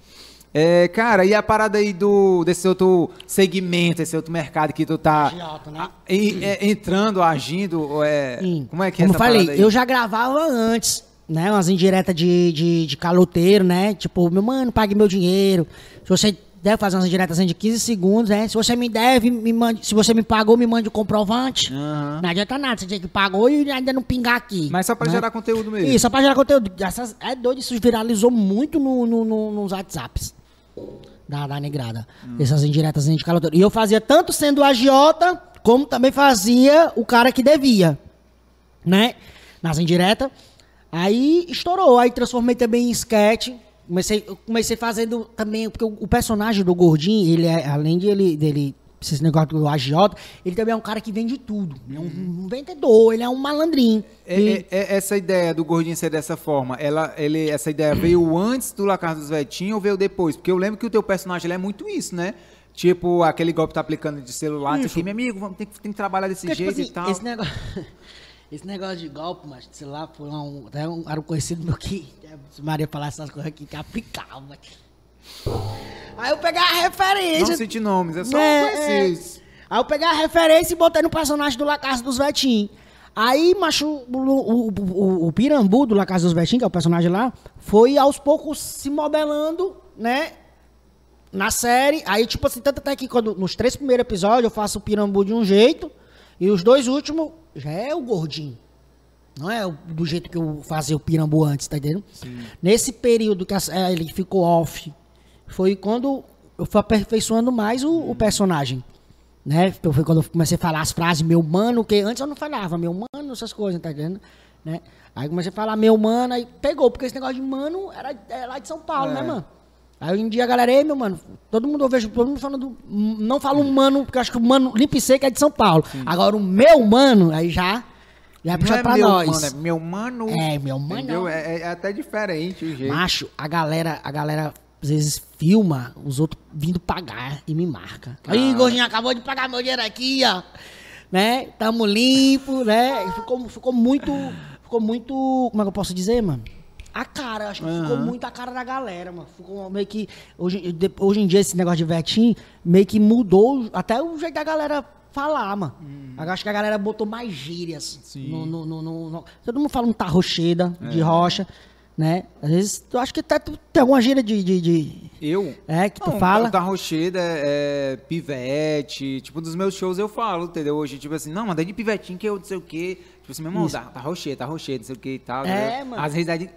É, cara, e a parada aí do, desse outro segmento, esse outro mercado que tu tá Agiota, né? a- e- é, entrando, agindo, ou é, como é que é Como essa falei, parada aí? eu já gravava antes, né? Umas indiretas de, de, de caloteiro, né? Tipo, meu mano, pague meu dinheiro. Se você deve fazer umas indiretas de 15 segundos, né? Se você me deve, me mande. Se você me pagou, me mande o comprovante. Aham. Não adianta nada, você tinha que pagou e ainda não pingar aqui. Mas só pra né? gerar conteúdo mesmo. Isso, só pra gerar conteúdo. Essas, é doido, isso viralizou muito no, no- no- nos WhatsApps da, da negrada. Essas indiretas de caloteiro. E eu fazia tanto sendo agiota, como também fazia o cara que devia. Né? Nas indiretas. Aí estourou. Aí transformei também em sketch. Comecei, comecei fazendo também, porque o, o personagem do Gordinho, ele é, além de ele, dele esse negócio do agiota, ele também é um cara que vende tudo. Ele é um, um vendedor, ele é um malandrinho. É, E- é- é- essa ideia do gordinho ser dessa forma, ela, ele, essa ideia veio antes do La Casa dos Vetinhos ou veio depois? Porque eu lembro que o teu personagem é muito isso, né? Tipo, aquele golpe que tá aplicando de celular, isso aqui, meu amigo, vamos, tem, que, tem que trabalhar desse Porque, tipo jeito assim, e tal. esse negócio. Esse negócio de golpe, mas sei lá, foi um, até um, era um conhecido meu que, se Maria falasse essas coisas aqui, que aplicava. Aí eu peguei a referência. Não cite nomes, é só É, conhecer. é. Aí eu peguei a referência e botei no personagem do La Casa dos Vetinhos. Aí, macho, o, o, o, o Pirambu do La Casa dos Vetinhos, que é o personagem lá, foi aos poucos se modelando, né? Na série. Aí, tipo assim, tanto até que quando, nos três primeiros episódios eu faço o Pirambu de um jeito, e os dois últimos já é o gordinho. Não é do jeito que eu fazia o Pirambu antes, tá entendendo? Nesse período que sé- ele ficou off, foi quando eu fui aperfeiçoando mais o, o personagem. Né? Foi quando eu comecei a falar as frases, meu mano, que antes eu não falava, meu mano, essas coisas, tá entendendo? Né? Aí comecei a falar meu mano, aí pegou, porque esse negócio de mano era, é lá de São Paulo, É. né, mano? Aí em dia a galera, ei, meu mano, todo mundo eu vejo, todo mundo falando, não fala um mano, porque eu acho que o mano limpo e seco é de São Paulo. Agora o meu mano, aí já, já é Não puxado é pra meu nós. mano, é meu mano. É, meu mano. Entendeu? É, é até diferente o jeito. Macho, a galera, a galera às vezes filma os outros vindo pagar e me marca. Aí, gordinho, acabou de pagar meu dinheiro aqui, ó. Né? Tamo limpo, né? Ficou, ficou muito. Ficou muito. Como é que eu posso dizer, mano? A cara, acho que ficou muito a cara da galera, mano. Ficou meio que. Hoje, hoje em dia, esse negócio de Vetim meio que mudou até o jeito da galera falar, mano. Eu Acho que a galera botou mais gírias. Sim. No, no, no, no- Todo mundo fala um tarrocheda de rocha, né? Às vezes eu acho que até tu tem alguma gíria de. de, de- Eu? É, que tu Não, fala. Da Rocheda é, é pivete. Tipo, dos meus shows eu falo, entendeu? Hoje, tipo assim, não, manda de pivetinho que eu não sei o quê. Tipo assim, meu irmão, tá, tá tá Rocheda, não sei o quê e tal. É, entendeu? mano. As risadinhas.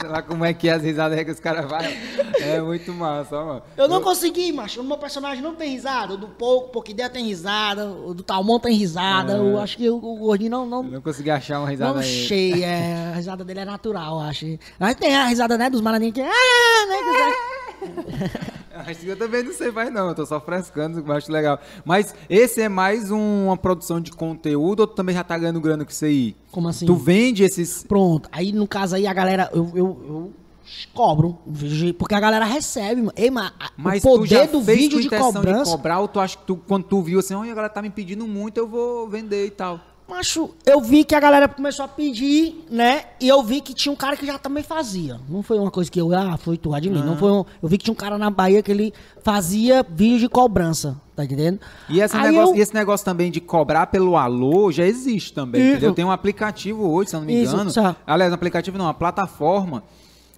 Sei lá como é que é as risadas que os caras fazem. É muito massa, mano. Eu não consegui, macho. O meu personagem não tem risada. O do pouco, pouco ideia tem risada. O do Talmon tem risada. Eu acho que o, o gordinho não. não Eu não consegui achar uma risada Não aí. sei, é, a risada dele é natural, eu acho. Mas tem a risada, né, dos malandrinhos que... Ah, né, que- que eu também não sei mais não, eu tô só frescando, eu acho legal. Mas esse é mais um- uma produção de conteúdo ou tu também já tá ganhando grana com isso aí? Como assim? Tu vende esses... Pronto. Aí, no caso aí, a galera... Eu, eu, eu cobro. Porque a galera recebe, mano. Ei, mas Mas o poder do vídeo de cobrança... de cobrar ou tu acha que tu, quando tu viu assim, olha, a galera tá me pedindo muito, eu vou vender e tal. Macho, eu vi que a galera começou a pedir, né? E eu vi que tinha um cara que já também fazia. Não foi uma coisa que eu, ah, foi tu, de mim. Não foi um, eu vi que tinha um cara na Bahia que ele fazia vídeo de cobrança, tá entendendo? E esse, Aí negócio, eu- esse negócio também de cobrar pelo alô já existe também, Isso. entendeu? Tem um aplicativo hoje, se eu não me Isso, engano. só. Aliás, um aplicativo não, uma plataforma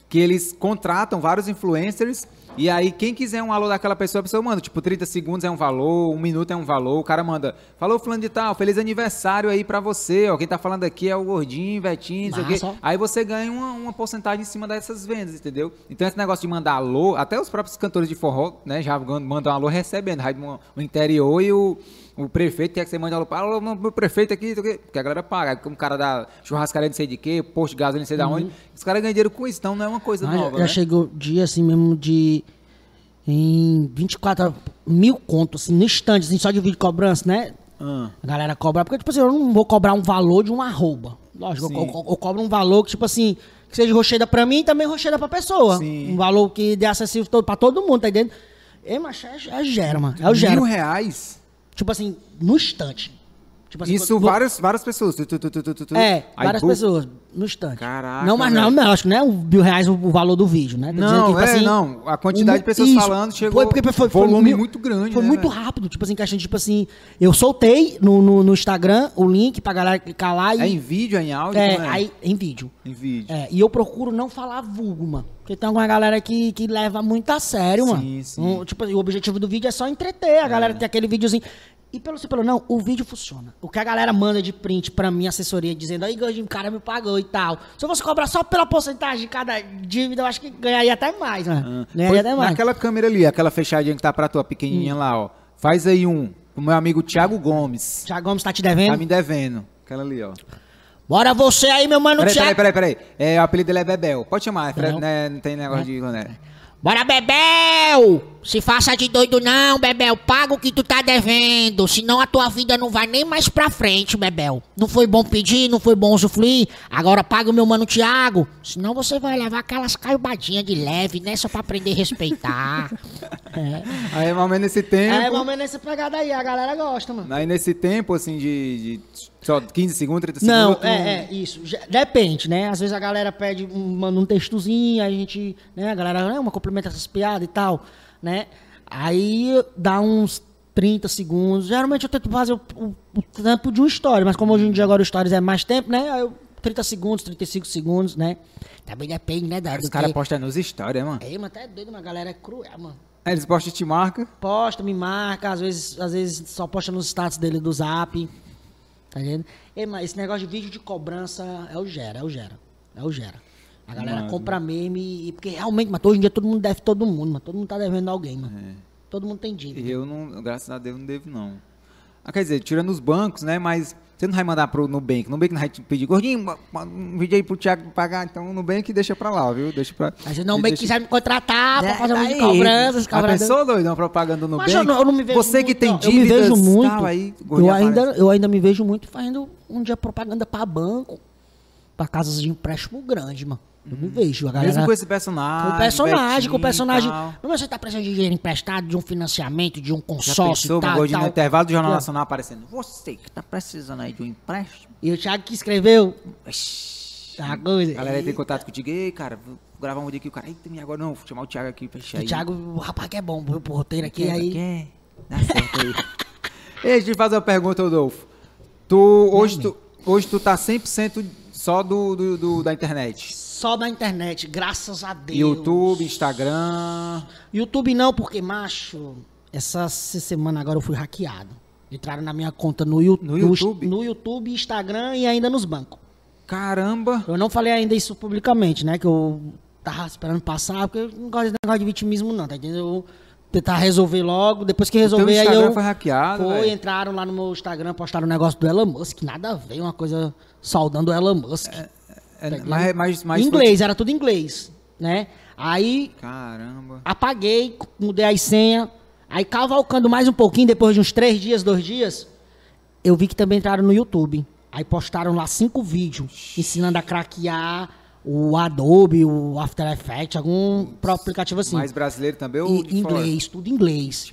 que eles contratam vários influencers e aí quem quiser um alô daquela pessoa, a pessoa manda, tipo, 30 segundos é um valor, um minuto é um valor, o cara manda, falou fulano de tal, feliz aniversário aí pra você, ó, quem tá falando aqui é o Gordinho, Vetinho, não sei o quê. Aí você ganha uma, uma porcentagem em cima dessas vendas, entendeu? Então esse negócio de mandar alô, até os próprios cantores de forró, né, já mandam alô recebendo, no interior e o, o prefeito quer que você mande alô, para alô, meu prefeito aqui, o porque a galera paga, o cara da churrascaria não sei de quê, posto de gasolina não sei da onde, os caras ganham dinheiro com isso, então não é uma coisa Uhum. Mas nova, já né? chegou dia assim mesmo de. Em 24 mil contos, assim, no instante, assim, só de vídeo de cobrança, né? Ah. A galera cobra, porque, tipo assim, eu não vou cobrar um valor de um arroba. Lógico, eu, eu- eu cobro um valor que, tipo assim, que seja rocheda pra mim e também rocheda pra pessoa. Sim. Um valor que dê acessível todo, pra todo mundo, tá entendendo? É, mas é, é gera, mano. É o gera. Mil reais? Tipo assim, no instante. Tipo assim, Isso, quando- várias, várias pessoas. Tu, tu, tu. É, Aí, várias pessoas, no instante. Caraca, Não, mas não, não, acho que não é o mil reais o, o valor do vídeo, né? Tô Não, que, tipo é, assim, não. A quantidade de pessoas isso. falando chegou- Foi porque foi, foi volume mil- muito grande, Foi né, muito velho? rápido, tipo assim, questão de, tipo assim, eu soltei no, no, no Instagram o link pra galera clicar lá e... É em vídeo, é em áudio? É, é? aí, em vídeo. Em vídeo. É, e eu procuro não falar vulgo, mano. Porque tem alguma galera que, que leva muito a sério, Sim, mano. sim. Um, tipo, o objetivo do vídeo é só entreter. A galera tem aquele videozinho. E pelo se pelo não, o vídeo funciona. O que a galera manda de print pra minha assessoria dizendo, aí, Gordinho, o cara me pagou e tal. Se eu fosse cobrar só pela porcentagem de cada dívida, eu acho que ganharia até mais, mano. Ganharia Pois, até mais. naquela câmera ali, aquela fechadinha que tá pra tua, pequenininha Hum. lá, ó. Faz aí um. O meu amigo Thiago Gomes. Thiago Gomes tá te devendo? Tá me devendo. Aquela ali, ó. Bora você aí, meu mano Peraí, Thiago. peraí, peraí, peraí. É, o apelido dele é Bebel. Pode chamar, é Não. né, não tem negócio de. Né? Bora, Bebel! Se faça de doido não, Bebel. Paga o que tu tá devendo. Senão a tua vida não vai nem mais pra frente, Bebel. Não foi bom pedir, não foi bom usufruir. Agora paga o meu mano Tiago. Senão você vai levar aquelas caiobadinhas de leve, né? Só pra aprender a respeitar. Aí, mais ou menos nesse tempo. É, mais ou menos nessa pegada aí, a galera gosta, mano. Aí nesse tempo, assim, de, de só 15 segundos, 30 Não, segundos. tu é, é, isso. Depende, né? Às vezes a galera pede, manda um textozinho, a gente, né? A galera, né, uma complementa essas piadas e tal, né? Aí dá uns 30 segundos. Geralmente eu tento fazer o, o- o tempo de uma história, mas como hoje em dia agora o stories é mais tempo, né? Aí eu, 30 segundos, 35 segundos, né? Também depende, né? Os caras que- postam nos stories, mano. Ei, mas até doido, uma galera é cruel, mano. Aí eles postam e te marca. Posta, me marca, às vezes, às vezes só posta nos status dele do zap. Tá entendendo? Ei, mas esse negócio de vídeo de cobrança é o gera, é o gera. É o gera. A galera Mano. compra meme, e, porque realmente, mas hoje em dia todo mundo deve todo mundo, mano. Todo mundo tá devendo alguém, mano. Todo mundo tem dívida. E eu não, graças a Deus, não devo, não. Ah, quer dizer, tirando os bancos, né? Mas você não vai mandar pro Nubank. Nubank não vai te pedir, gordinho, um vídeo aí pro Thiago pagar. Então o Nubank deixa pra lá, viu? Deixa pra. Mas não bem deixa- quiser me contratar pra fazer um vídeo de aí, cobrança, os A cobradores- pessoa doida, uma propaganda no Nubank. eu não, eu não me vejo Você que muito, tem não. dívidas, eu me vejo muito. tal, aí, eu, ainda, aparece. eu ainda me vejo muito fazendo um dia propaganda pra banco, pra casas de empréstimo grande, mano. Eu me vejo. A galera, Mesmo com esse personagem. com o personagem, com o personagem. tal. Não, mas você tá precisando de dinheiro emprestado, de um financiamento, de um Já consórcio pensou, e tal, gordinho, no tal. intervalo do Jornal. Nacional aparecendo. Você que tá precisando aí de um empréstimo. E o Thiago que escreveu Ixi. a coisa. A galera tem contato contigo. Ei, cara, vou gravar um vídeo aqui. O cara, eita, agora não, vou chamar o Thiago aqui pra fechar O aí. Thiago, o rapaz que é bom, pro roteiro aqui, Quer, aí. quer? Dá certo aí. Ei, deixa eu te fazer uma pergunta, Rodolfo. Tu, hoje, tu, hoje tu tá 100% só do, do, do- da internet. Só da internet, graças a Deus. YouTube, Instagram. YouTube não, porque, macho, essa, semana agora eu fui hackeado. Entraram na minha conta no, Yu- No YouTube? No YouTube, Instagram e ainda nos bancos. Caramba. Eu não falei ainda isso publicamente, né? Que eu tava esperando passar, porque eu não gosto desse negócio de vitimismo, não, tá entendendo? Eu tentar resolver logo, depois que resolver, aí Instagram eu. foi hackeado, Foi, velho. entraram lá no meu Instagram, postaram um negócio do Elon Musk, nada a ver, uma coisa saudando o Elon Musk. É, Tá mas, ligado? mas, mas em inglês, era tudo em inglês, né? Aí Caramba. apaguei, mudei a senha. Aí cavalcando mais um pouquinho, depois de uns três dias, dois dias, eu vi que também entraram no YouTube. Aí postaram lá cinco vídeos ensinando a craquear o Adobe, o After Effects, algum próprio aplicativo assim. Mais brasileiro também ou E de fora? inglês, tudo em inglês.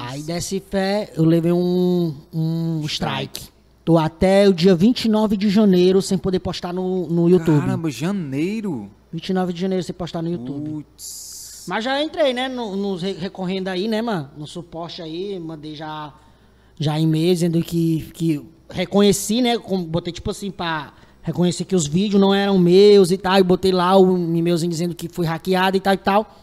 Aí desse fé, eu levei um, um strike. Tô até o dia 29 de janeiro sem poder postar no, no YouTube. Caramba, janeiro. 29 de janeiro sem postar no YouTube. Putz. Mas já entrei, né, no- nos re- recorrendo aí, né, mano? No suporte aí, mandei já, já e-mail dizendo que, que reconheci, né? com- botei tipo assim pra reconhecer que os vídeos não eram meus e tal. E botei lá o e-mailzinho dizendo que fui hackeado e tal e tal.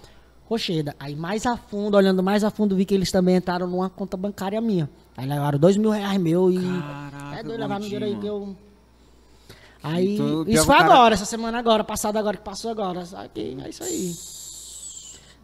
Rocheda. Aí mais a fundo, olhando mais a fundo, vi que eles também entraram numa conta bancária minha. Aí levaram dois mil reais meu e. Caraca, é doido, levaram um dinheiro aí que eu. Aí. Então, isso foi cara- agora, essa semana agora, passada agora que passou agora. Sabe? É isso aí.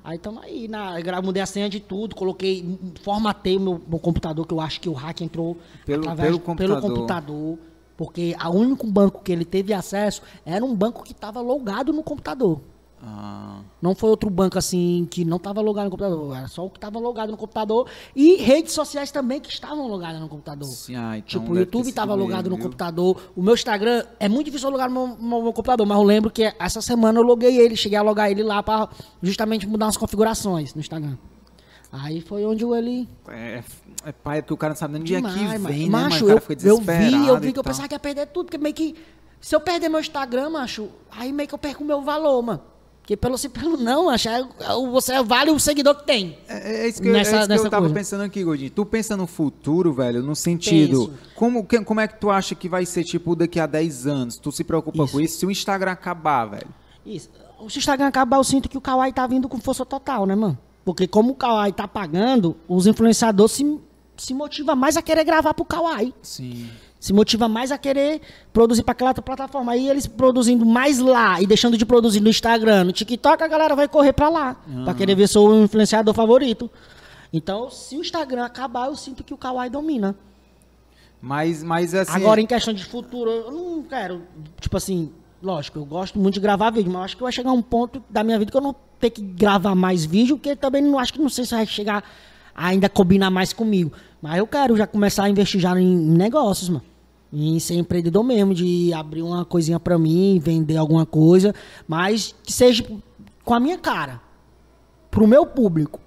Aí tamo aí, na, mudei a senha de tudo, coloquei, formatei o meu, meu computador, que eu acho que o hack entrou Pelo- através pelo pelo computador. computador. Porque o único banco que ele teve acesso era um banco que estava logado no computador. Ah, Não foi outro banco assim que não estava logado no computador, era só o que estava logado no computador. E redes sociais também que estavam logadas no computador. sim, ah, então Tipo, o YouTube estava logado no viu? computador. O meu Instagram é muito difícil eu logar no meu, no meu computador, mas eu lembro que essa semana eu loguei ele, cheguei a logar ele lá para justamente mudar umas configurações no Instagram. Aí foi onde ele. É, é pai, porque o cara não sabe nem onde é que vem, né? macho, cara eu, eu vi, eu vi que eu pensava que ia perder tudo, porque meio que. Se eu perder meu Instagram, macho, aí meio que eu perco o meu valor, mano. Porque pelo sim, pelo não, é- é o- você vale o seguidor que tem. É, é isso que, eu- Nessa- é isso que eu tava coisa. pensando aqui, Godinho. Tu pensa no futuro, velho, no sentido. Penso. Como, que- como é que tu acha que vai ser, tipo, daqui a 10 anos? Tu se preocupa Isso. com isso? Se o Instagram acabar, velho. Isso. Se o Instagram acabar, eu sinto que o Kawaii tá vindo com força total, né, mano? Porque como o Kawaii tá pagando, os influenciadores se, se motivam mais a querer gravar pro Kawaii. Sim. Se motiva mais a querer produzir para aquela outra plataforma. Aí eles produzindo mais lá e deixando de produzir no Instagram, no TikTok, a galera vai correr para lá. Pra querer ver seu influenciador favorito. Então, se o Instagram acabar, eu sinto que o Kawaii domina. Mas, mas assim. Agora, em questão de futuro, eu não quero, tipo assim, lógico, eu gosto muito de gravar vídeo, mas eu acho que vai chegar um ponto da minha vida que eu não ter que gravar mais vídeo, porque também não acho que não sei se vai chegar ainda combinar mais comigo. Mas eu quero já começar a investir já em negócios, mano. Em ser empreendedor mesmo, de abrir uma coisinha pra mim, vender alguma coisa, mas que seja com a minha cara, pro meu público.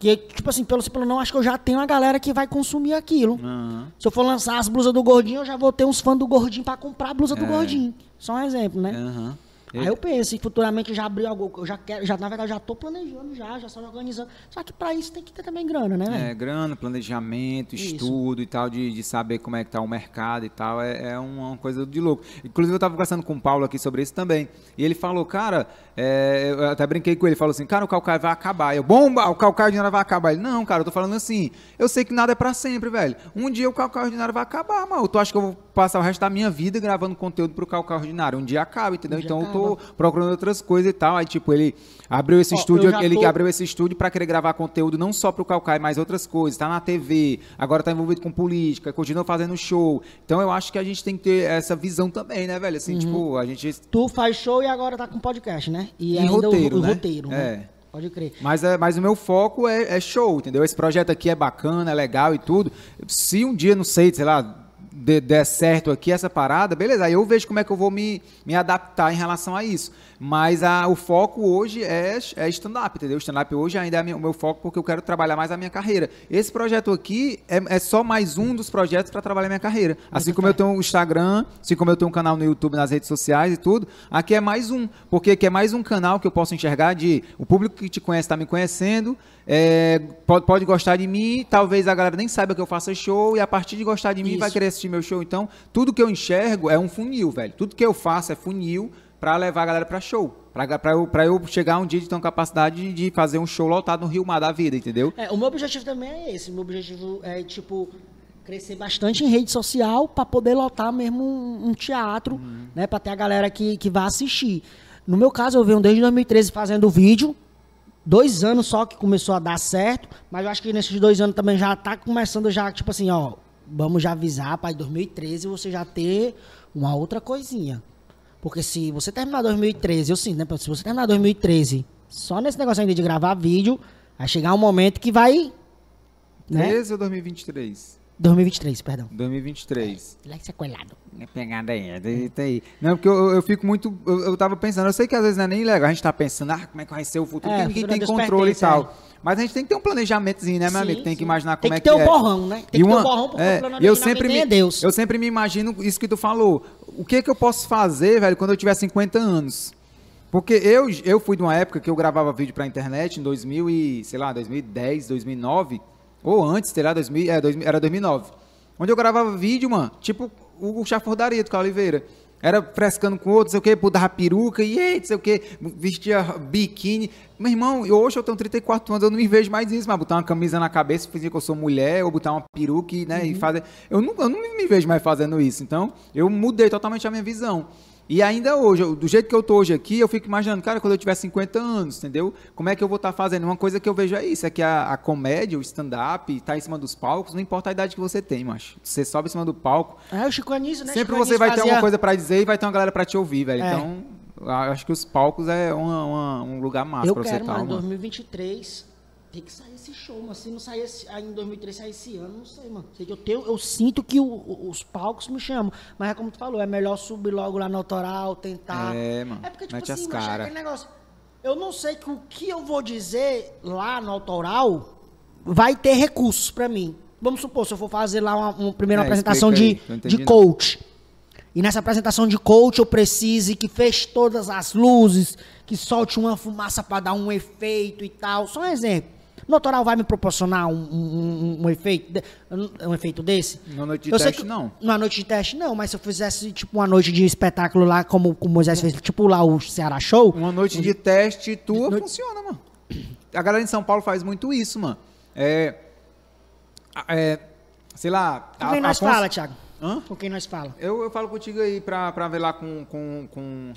Que, tipo assim, pelo pelo não, acho que eu já tenho a galera que vai consumir aquilo. Aham. Se eu for lançar as blusas do gordinho, eu já vou ter uns fãs do gordinho pra comprar a blusa do É. gordinho. Só um exemplo, né? Aham. Aí eu penso, e futuramente já abri algo, eu já quero, já, na verdade, já tô planejando já, já estou organizando. Só que pra isso tem que ter também grana, né, velho? É, grana, planejamento, Isso. estudo e tal, de, de saber como é que tá o mercado e tal, é, é uma, coisa de louco. Inclusive, eu tava conversando com o Paulo aqui sobre isso também. E ele falou, cara, é, eu até brinquei com ele, falou assim, cara, o calcaio vai acabar. Eu, bomba, o calcaio ordinário vai acabar. Ele, não, cara, eu tô falando assim, eu sei que nada é pra sempre, velho. Um dia o calcaio ordinário vai acabar, mano. Tu acha que eu vou passar o resto da minha vida gravando conteúdo pro calcaio ordinário? Um dia acaba, entendeu? Um dia então eu tô procurando outras coisas e tal. Aí, tipo, ele abriu esse Ó, estúdio, ele tô- abriu esse estúdio para querer gravar conteúdo não só pro Calcai, mas outras coisas. Tá na TV, agora tá envolvido com política, continua fazendo show. Então eu acho que a gente tem que ter essa visão também, né, velho? Uhum. Assim, tipo, a gente. Tu faz show e agora tá com podcast, né? E, E ainda roteiro, o, o né? roteiro, né? É. Pode crer. Mas, é, mas o meu foco é, é show, entendeu? Esse projeto aqui é bacana, é legal e tudo. Se um dia, não sei, sei lá, der certo aqui essa parada, beleza. Aí eu vejo como é que eu vou me, me adaptar em relação a isso. Mas a- o foco hoje é, é stand-up, entendeu? Stand-up hoje ainda é minha- o meu foco porque eu quero trabalhar mais a minha carreira. Esse projeto aqui é, é só mais um dos projetos para trabalhar a minha carreira. Assim como eu tenho o Instagram, assim como eu tenho um canal no YouTube, nas redes sociais e tudo, aqui é mais um. Porque aqui é mais um canal que eu posso enxergar de o público que te conhece está me conhecendo, é, pode, pode gostar de mim, talvez a galera nem saiba que eu faço show e a partir de gostar de mim Isso. vai querer assistir meu show. Então, tudo que eu enxergo é um funil, velho. Tudo que eu faço é funil pra levar a galera pra show. Pra, pra, eu, pra eu chegar um dia de ter uma capacidade de fazer um show lotado no Rio Mar da vida, entendeu? É, o meu objetivo também é esse. O meu objetivo é, tipo, crescer bastante em rede social pra poder lotar mesmo um, um teatro, né? Pra ter a galera que, que vai assistir. No meu caso, eu venho desde 2013 fazendo vídeo. Dois anos só que começou a dar certo, mas eu acho que nesses dois anos também já tá começando já, tipo assim, ó, vamos já avisar para 2013 você já ter uma outra coisinha. Porque se você terminar 2013, eu sinto, né? Se você terminar 2013 só nesse negócio ainda de gravar vídeo, vai chegar um momento que vai. Né? 13 ou 2023? 2023, perdão. 2023. Leque sequelado. É pegada aí, é deita aí. Não, porque eu, eu fico muito. Eu, eu tava pensando, eu sei que às vezes não é nem legal, a gente tá pensando, ah, como é que vai ser o futuro, É, porque ninguém futuro a tem controle e tal. Mas a gente tem que ter um planejamentozinho, né, meu Sim, amigo? Tem que sim. imaginar Tem como que é ter que o é. borrão, né? Tem E que ter o uma- borrão, porque o é, planejamento e eu sempre nem me, é Deus. Eu sempre me imagino isso que tu falou. O que que eu posso fazer, velho, quando eu tiver 50 anos? Porque eu, eu fui de uma época que eu gravava vídeo pra internet em 2000 e, sei lá, 2010, 2009, ou antes, sei lá, 2000, é, 2000, era 2009. Onde eu gravava vídeo, mano, tipo o, o Chafurdaria do Carlos Oliveira. Era frescando com outro, sei o quê, dava peruca, e ei, sei o quê, vestia biquíni. Meu irmão, hoje eu tenho 34 anos, eu não me vejo mais isso, mas botar uma camisa na cabeça, fingir que eu sou mulher, ou botar uma peruca, e, né, e fazer... Eu não, eu não me vejo mais fazendo isso, então eu mudei totalmente a minha visão. E ainda hoje, eu- do jeito que eu tô hoje aqui, eu fico imaginando, cara, quando eu tiver 50 anos, entendeu? Como é que eu vou estar fazendo? Uma coisa que eu vejo é isso, é que a, a comédia, o stand-up, tá em cima dos palcos, não importa a idade que você tem, macho. Você sobe em cima do palco, É, o Chico Anísio, né? sempre Chico você vai ter fazia- alguma coisa pra dizer e vai ter uma galera pra te ouvir, velho. É. Então, acho que os palcos é uma- uma- um lugar massa Eu pra você quero, estar, mano, em mano. 2023 tem que sair esse show, mano. Se não sair esse, aí em 2003 sair esse ano, não sei, mano. Sei que eu tenho, eu sinto que o- os palcos me chamam. Mas é como tu falou, é melhor subir logo lá no autoral, tentar. É, mano, É porque, tipo mete assim, as é cara. aquele negócio. Eu não sei que o que eu vou dizer lá no autoral vai ter recursos pra mim. Vamos supor, se eu for fazer lá uma, uma primeira É, apresentação de, não de não. coach. E nessa apresentação de coach eu precise que feche todas as luzes, que solte uma fumaça para dar um efeito e tal. Só um exemplo. No autoral vai me proporcionar um, um- um- um efeito, de- um, efeito desse? Na noite de Eu teste, que- não. Na noite de teste, não. Mas se eu fizesse, tipo, uma noite de espetáculo lá, como o Moisés fez, tipo lá o Ceará Show, Uma noite de teste tua Noite- funciona, mano. A galera em São Paulo faz muito isso, mano. É. é sei lá. com quem a- nós Afonso- fala, Thiago? Hã? Com quem nós fala? Eu, eu falo contigo aí pra, pra ver lá com, com, com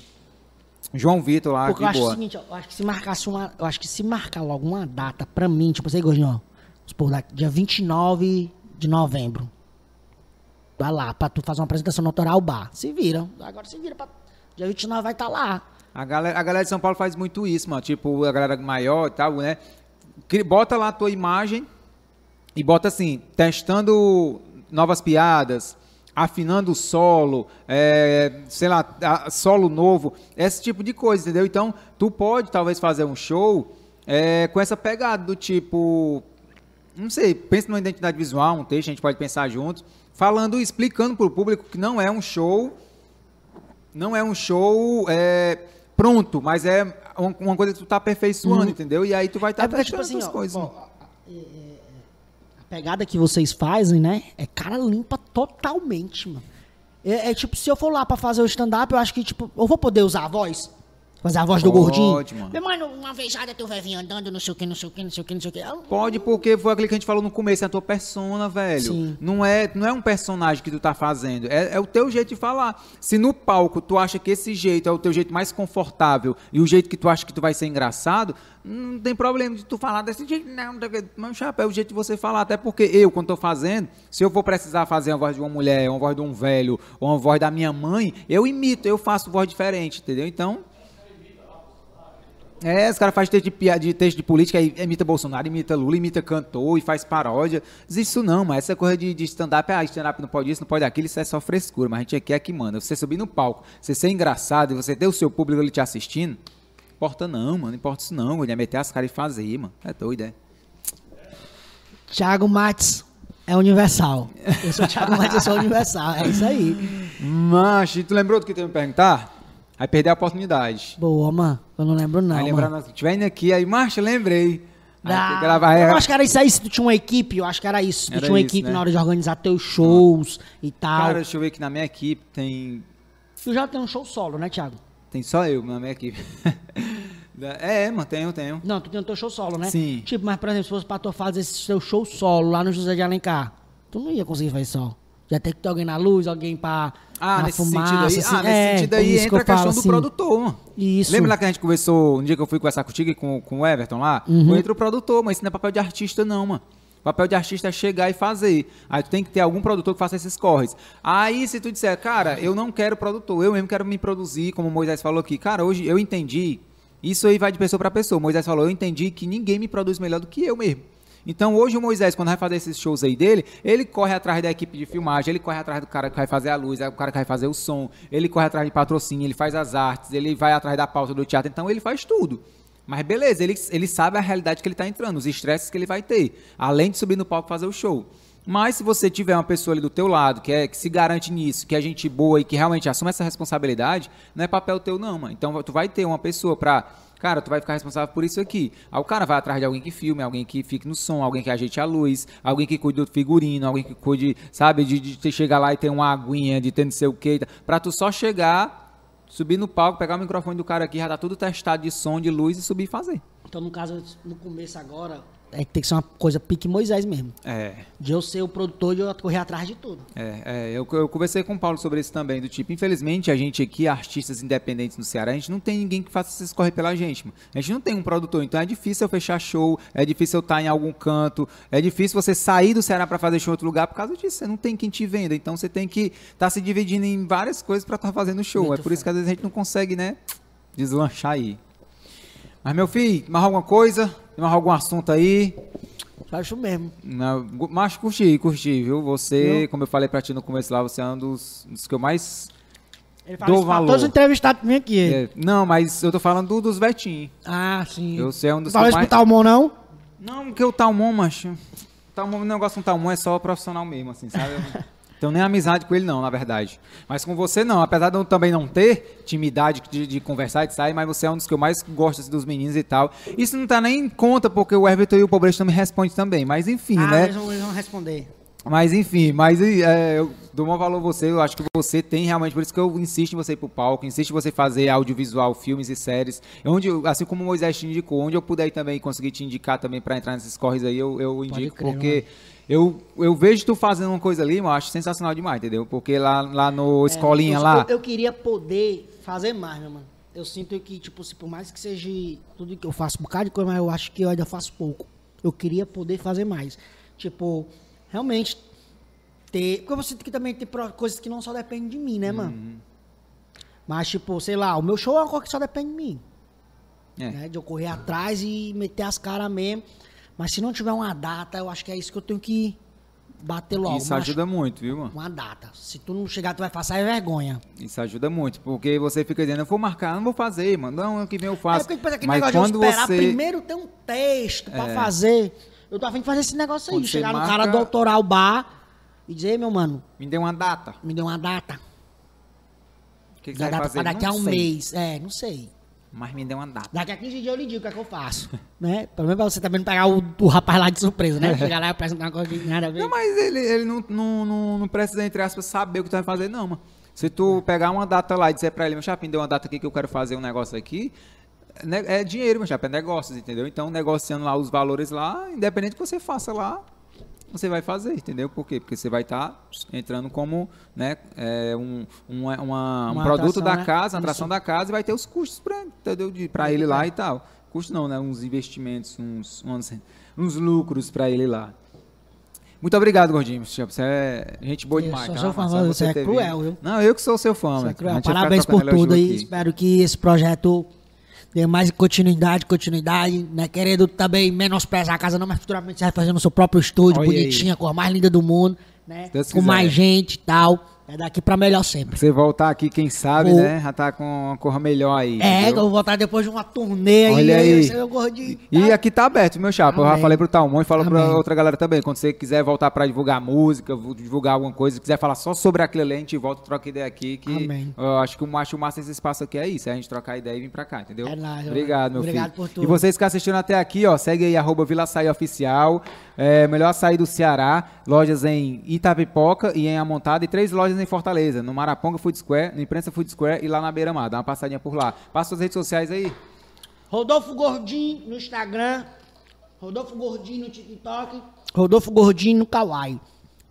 João Vitor lá, Porque que eu acho boa. o seguinte, ó, eu acho que se marcasse uma. Eu acho que se marcar logo uma data pra mim, tipo assim, Gordinho, ó. Dia 29 de novembro. Vai lá, pra tu fazer uma apresentação no Autoral Bar. Se vira. Agora se vira pra Dia 29 vai estar lá. A galera, a galera de São Paulo faz muito isso, mano. Tipo, a galera maior e tal, né? Bota lá a tua imagem e bota assim, testando novas piadas, afinando o solo, é, sei lá, a- solo novo, esse tipo de coisa, entendeu? Então, tu pode talvez fazer um show é, com essa pegada do tipo, não sei, pensa numa identidade visual, um texto, a gente pode pensar juntos, falando, explicando pro público que não é um show não é um show é, pronto, mas é uma, coisa que tu tá aperfeiçoando, entendeu? E aí tu vai estar Uhum. É tipo assim, ó, coisas. ó, é, é, pegada que vocês fazem, né? É cara limpa totalmente, mano. É, é tipo, se eu for lá pra fazer o stand-up, eu acho que, tipo, eu vou poder usar a voz? Fazer a voz do gordinho? Pode, mano. Meu mano, uma vezada teu vai vir andando, não sei o que, não sei o que, não sei o que, não sei o que. Pode, porque foi aquilo que a gente falou no começo, é a tua persona, velho. Sim. Não é, não é um personagem que tu tá fazendo, é, é o teu jeito de falar. Se no palco tu acha que esse jeito é o teu jeito mais confortável e o jeito que tu acha que tu vai ser engraçado, não tem problema de tu falar desse jeito, não. não tem que- Mas, chapa, é o jeito de você falar. Até porque eu, quando tô fazendo, se eu for precisar fazer uma voz de uma mulher, uma voz de um velho, ou uma voz da minha mãe, eu imito, eu faço voz diferente, entendeu? Então. É, os caras fazem texto de, de texto de política, aí imita Bolsonaro, imita Lula, imita cantor e faz paródia. Isso não, mas essa coisa de, de stand-up, ah, stand-up não pode isso, não pode aquilo, isso é só frescura, mas a gente aqui é que manda. Você subir no palco, você ser engraçado e você ter o seu público ali te assistindo, importa não, mano, não importa isso não, é meter as caras e fazer, mano. É doido, é. Thiago Matos é universal. Eu sou o Thiago Matos, eu sou universal. É isso aí. Macho, tu lembrou do que tu ia me perguntar? Aí perder a oportunidade. Boa, mano. Eu não lembro, não. aí lembrar, mano. nós tiver indo aqui, aí, macho, lembrei. Que gravar, eu aí- acho que era isso aí, se tu tinha uma equipe, eu acho que era isso. Tu Era tinha uma isso, equipe né? na hora de organizar teus shows e tal. Cara, deixa eu ver aqui na minha equipe, tem tu já tem um show solo, né, Thiago? Tem só eu na minha equipe. é, mano, tenho, tenho. Não, tu tem o teu show solo, né? Sim. Tipo, mas, por exemplo, se fosse pra tu fazer esse teu show solo lá no José de Alencar, tu não ia conseguir fazer só. Já tem que ter alguém na luz, alguém pra. Ah, nesse fumaça, sentido aí, assim. ah, nesse É, sentido por aí que entra eu a questão falo do assim. produtor, mano. Isso. Lembra lá que a gente conversou, um dia que eu fui conversar contigo e com, com o Everton lá? Uhum. Entra o produtor, mas isso não é papel de artista não, mano. Papel de artista é chegar e fazer. Aí tu tem que ter algum produtor que faça esses corres. Aí se tu disser, cara, eu não quero produtor, eu mesmo quero me produzir, como o Moisés falou aqui. Cara, hoje eu entendi, isso aí vai de pessoa para pessoa. O Moisés falou, eu entendi que ninguém me produz melhor do que eu mesmo. Então hoje o Moisés, quando vai fazer esses shows aí dele, ele corre atrás da equipe de filmagem, ele corre atrás do cara que vai fazer a luz, é o cara que vai fazer o som, ele corre atrás de patrocínio, ele faz as artes, ele vai atrás da pauta do teatro, então ele faz tudo. Mas beleza, ele, ele sabe a realidade que ele está entrando, os estresses que ele vai ter, além de subir no palco fazer o show. Mas se você tiver uma pessoa ali do teu lado, que, é, que se garante nisso, que é gente boa e que realmente assume essa responsabilidade, não é papel teu não, mano. Então tu vai ter uma pessoa pra... Cara, tu vai ficar responsável por isso aqui. Aí o cara vai atrás de alguém que filme, alguém que fique no som, alguém que ajeite a luz, alguém que cuide do figurino, alguém que cuide, sabe, de, de, de chegar lá e ter uma aguinha, de ter não sei o que. Pra tu só chegar, subir no palco, pegar o microfone do cara aqui, já tá tudo testado de som, de luz e subir e fazer. Então, no caso, no começo agora, é que tem que ser uma coisa pique Moisés mesmo. É, De eu ser o produtor e eu correr atrás de tudo. É, é, eu, eu conversei com o Paulo sobre isso também, do tipo, infelizmente a gente aqui, artistas independentes no Ceará, a gente não tem ninguém que faça esses corre pela gente, mano. A gente não tem um produtor, então é difícil eu fechar show, é difícil eu estar em algum canto, é difícil você sair do Ceará para fazer show em outro lugar por causa disso, você não tem quem te venda, então você tem que estar se dividindo em várias coisas para estar fazendo show. Muito é por isso fé. que às vezes a gente não consegue, né, deslanchar aí. Mas meu filho, mais alguma coisa? Tem mais algum assunto aí? Acho mesmo. Não, mas curti, curti, viu? Você, como eu falei pra ti no começo lá, você é um dos, dos que eu mais. Ele Dou fala isso pra valor. todos os entrevistados que vêm aqui. é, não, mas eu tô falando do- dos Vetinhos. Ah, sim. Eu sei um dos Falou que isso mais- pro Talmon, não? Não, porque o Talmon, macho. Talmon, o negócio com o Talmon é só profissional mesmo, assim, sabe? Tenho nem amizade com ele, não, na verdade. Mas com você, não. Apesar de eu também não ter timidade de, de conversar e de sair, mas você é um dos que eu mais gosto assim, dos meninos e tal. Isso não tá nem em conta, porque o Everton e o Pobreza não me respondem também. Mas enfim, ah, né? eles, vão, eles vão responder. Mas enfim, mas é, eu dou um valor a você, eu acho que você tem realmente, por isso que eu insisto em você ir pro palco, insisto em você fazer audiovisual, filmes e séries, onde, assim como o Moisés te indicou, onde eu puder também conseguir te indicar também pra entrar nesses corres aí, eu, eu indico, crer, porque eu, eu vejo tu fazendo uma coisa ali, eu acho sensacional demais, entendeu? Porque lá, lá no Escolinha eu, lá, Eu, eu queria poder fazer mais, meu mano. Eu sinto que, tipo, se por mais que seja tudo que eu faço, um bocado de coisa, mas eu acho que eu ainda faço pouco. Eu queria poder fazer mais. Tipo, realmente ter. Porque eu sinto que também tem coisas que não só dependem de mim, né, mano? Mas, tipo, sei lá, o meu show é uma coisa que só depende de mim. É. né? De eu correr atrás e meter as caras mesmo. Mas se não tiver uma data, eu acho que é isso que eu tenho que bater logo. Isso Mas ajuda muito, viu, mano? Uma data. Se tu não chegar, tu vai passar é vergonha. Isso ajuda muito, porque você fica dizendo, eu vou marcar, não vou fazer, mano. Não, ano que vem eu É faço. porque tipo, aquele Mas negócio quando de esperar você. primeiro ter um texto pra É. fazer. Eu tô afim de fazer esse negócio aí. Quando Chegar no marca- cara doutorar o bar e dizer, "Ei, meu mano, Me dê uma data. me deu uma data. O que, que você vai fazer? daqui a Não um sei, mês. É, não sei. Mas me dê uma data. Daqui a 15 dias eu lhe digo o que é que eu faço. né? Pelo menos pra você também não pegar o, o rapaz lá de surpresa, né? Chegar lá e apresentar uma coisa que nada a ver. Não, mas ele, ele não, não, não, não precisa, entre aspas, saber o que tu vai fazer, não, mano. Se tu pegar uma data lá e disser pra ele, meu chapa, me deu uma data aqui que eu quero fazer um negócio aqui, é dinheiro, meu chapa, é negócios, entendeu? Então, negociando lá os valores lá, independente que você faça lá, você vai fazer, entendeu? Por quê? Porque você vai estar entrando como né, é, um, um, uma- um Uma produto atração, da né? casa, atração da casa, e vai ter os custos pra ele lá e tal. Custos não, né? Uns investimentos, uns, uns, uns lucros pra ele lá. Muito obrigado, Gordinho. Você é gente boa Eu demais. sou tá? seu fã, você é cruel, viu? Não, eu que sou seu fã. Isso é cruel. Parabéns por tudo aí. aqui. Espero que esse projeto dê mais continuidade, continuidade, né? Querendo também menosprezar a casa, não, mas futuramente você vai fazer no seu próprio estúdio, Olha aí. bonitinha, a cor mais linda do mundo, né? Com quiser. mais gente e tal. É daqui pra melhor sempre. Você voltar aqui, quem sabe, Vou. né? Já tá com uma cor melhor aí. É, entendeu? eu vou voltar depois de uma turnê Olha aí. aí. Gordinho. E aqui tá aberto, meu chapa. Eu já Amém. falei pro Talmon e falo pra Amém. outra galera também. Quando você quiser voltar pra divulgar música, divulgar alguma coisa, quiser falar só sobre aquilo ali, a gente volta e troca ideia aqui. Que Amém. eu acho que o macho massa desse espaço aqui é isso. É a gente trocar ideia e vir pra cá, entendeu? É nóis, Obrigado, meu obrigado filho. por tudo. E vocês que assistiram até aqui, ó, segue aí, arroba Vila Açaí Oficial. É, melhor açaí do Ceará. Lojas em Itapipoca e em Amontada. E três lojas em Fortaleza. No Maraponga Food Square, no Imprensa Food Square e lá na Beira Mar. Dá uma passadinha por lá. Passa suas redes sociais aí. Rodolfo Gordinho no Instagram, Rodolfo Gordinho no TikTok, Rodolfo Gordinho no Kawaii.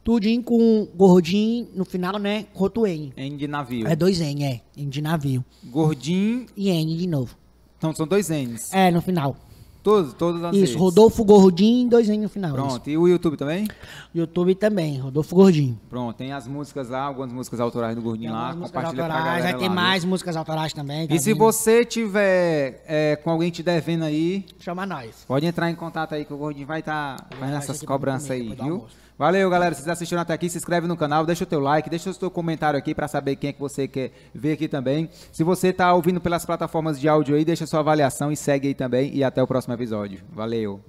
Tudinho com Gordinho no final, né? Roto N. N de navio. É dois N, é. N de navio. Gordinho. E N de novo. Então são dois N's. É, no final. Todos, todos as Isso, redes. Rodolfo Gordinho, dois N no final. isso. Pronto. E o YouTube também? YouTube também, Rodolfo Gordinho. Pronto. Tem as músicas lá, algumas músicas autorais do Gordinho Tem lá. Compartilha pra autorais, galera vai ter lá, viu? mais músicas autorais também. tá E se vindo. você tiver é, com alguém te devendo aí, Chama nós. pode entrar em contato aí que o Gordinho vai estar fazendo Vai essas ser cobranças comigo aí, viu? Valeu, galera. Vocês assistiram até aqui, se inscreve no canal, deixa o teu like, deixa o seu comentário aqui pra saber quem é que você quer ver aqui também. Se você tá ouvindo pelas plataformas de áudio aí, deixa sua avaliação e segue aí também. E até o próximo episódio. Valeu.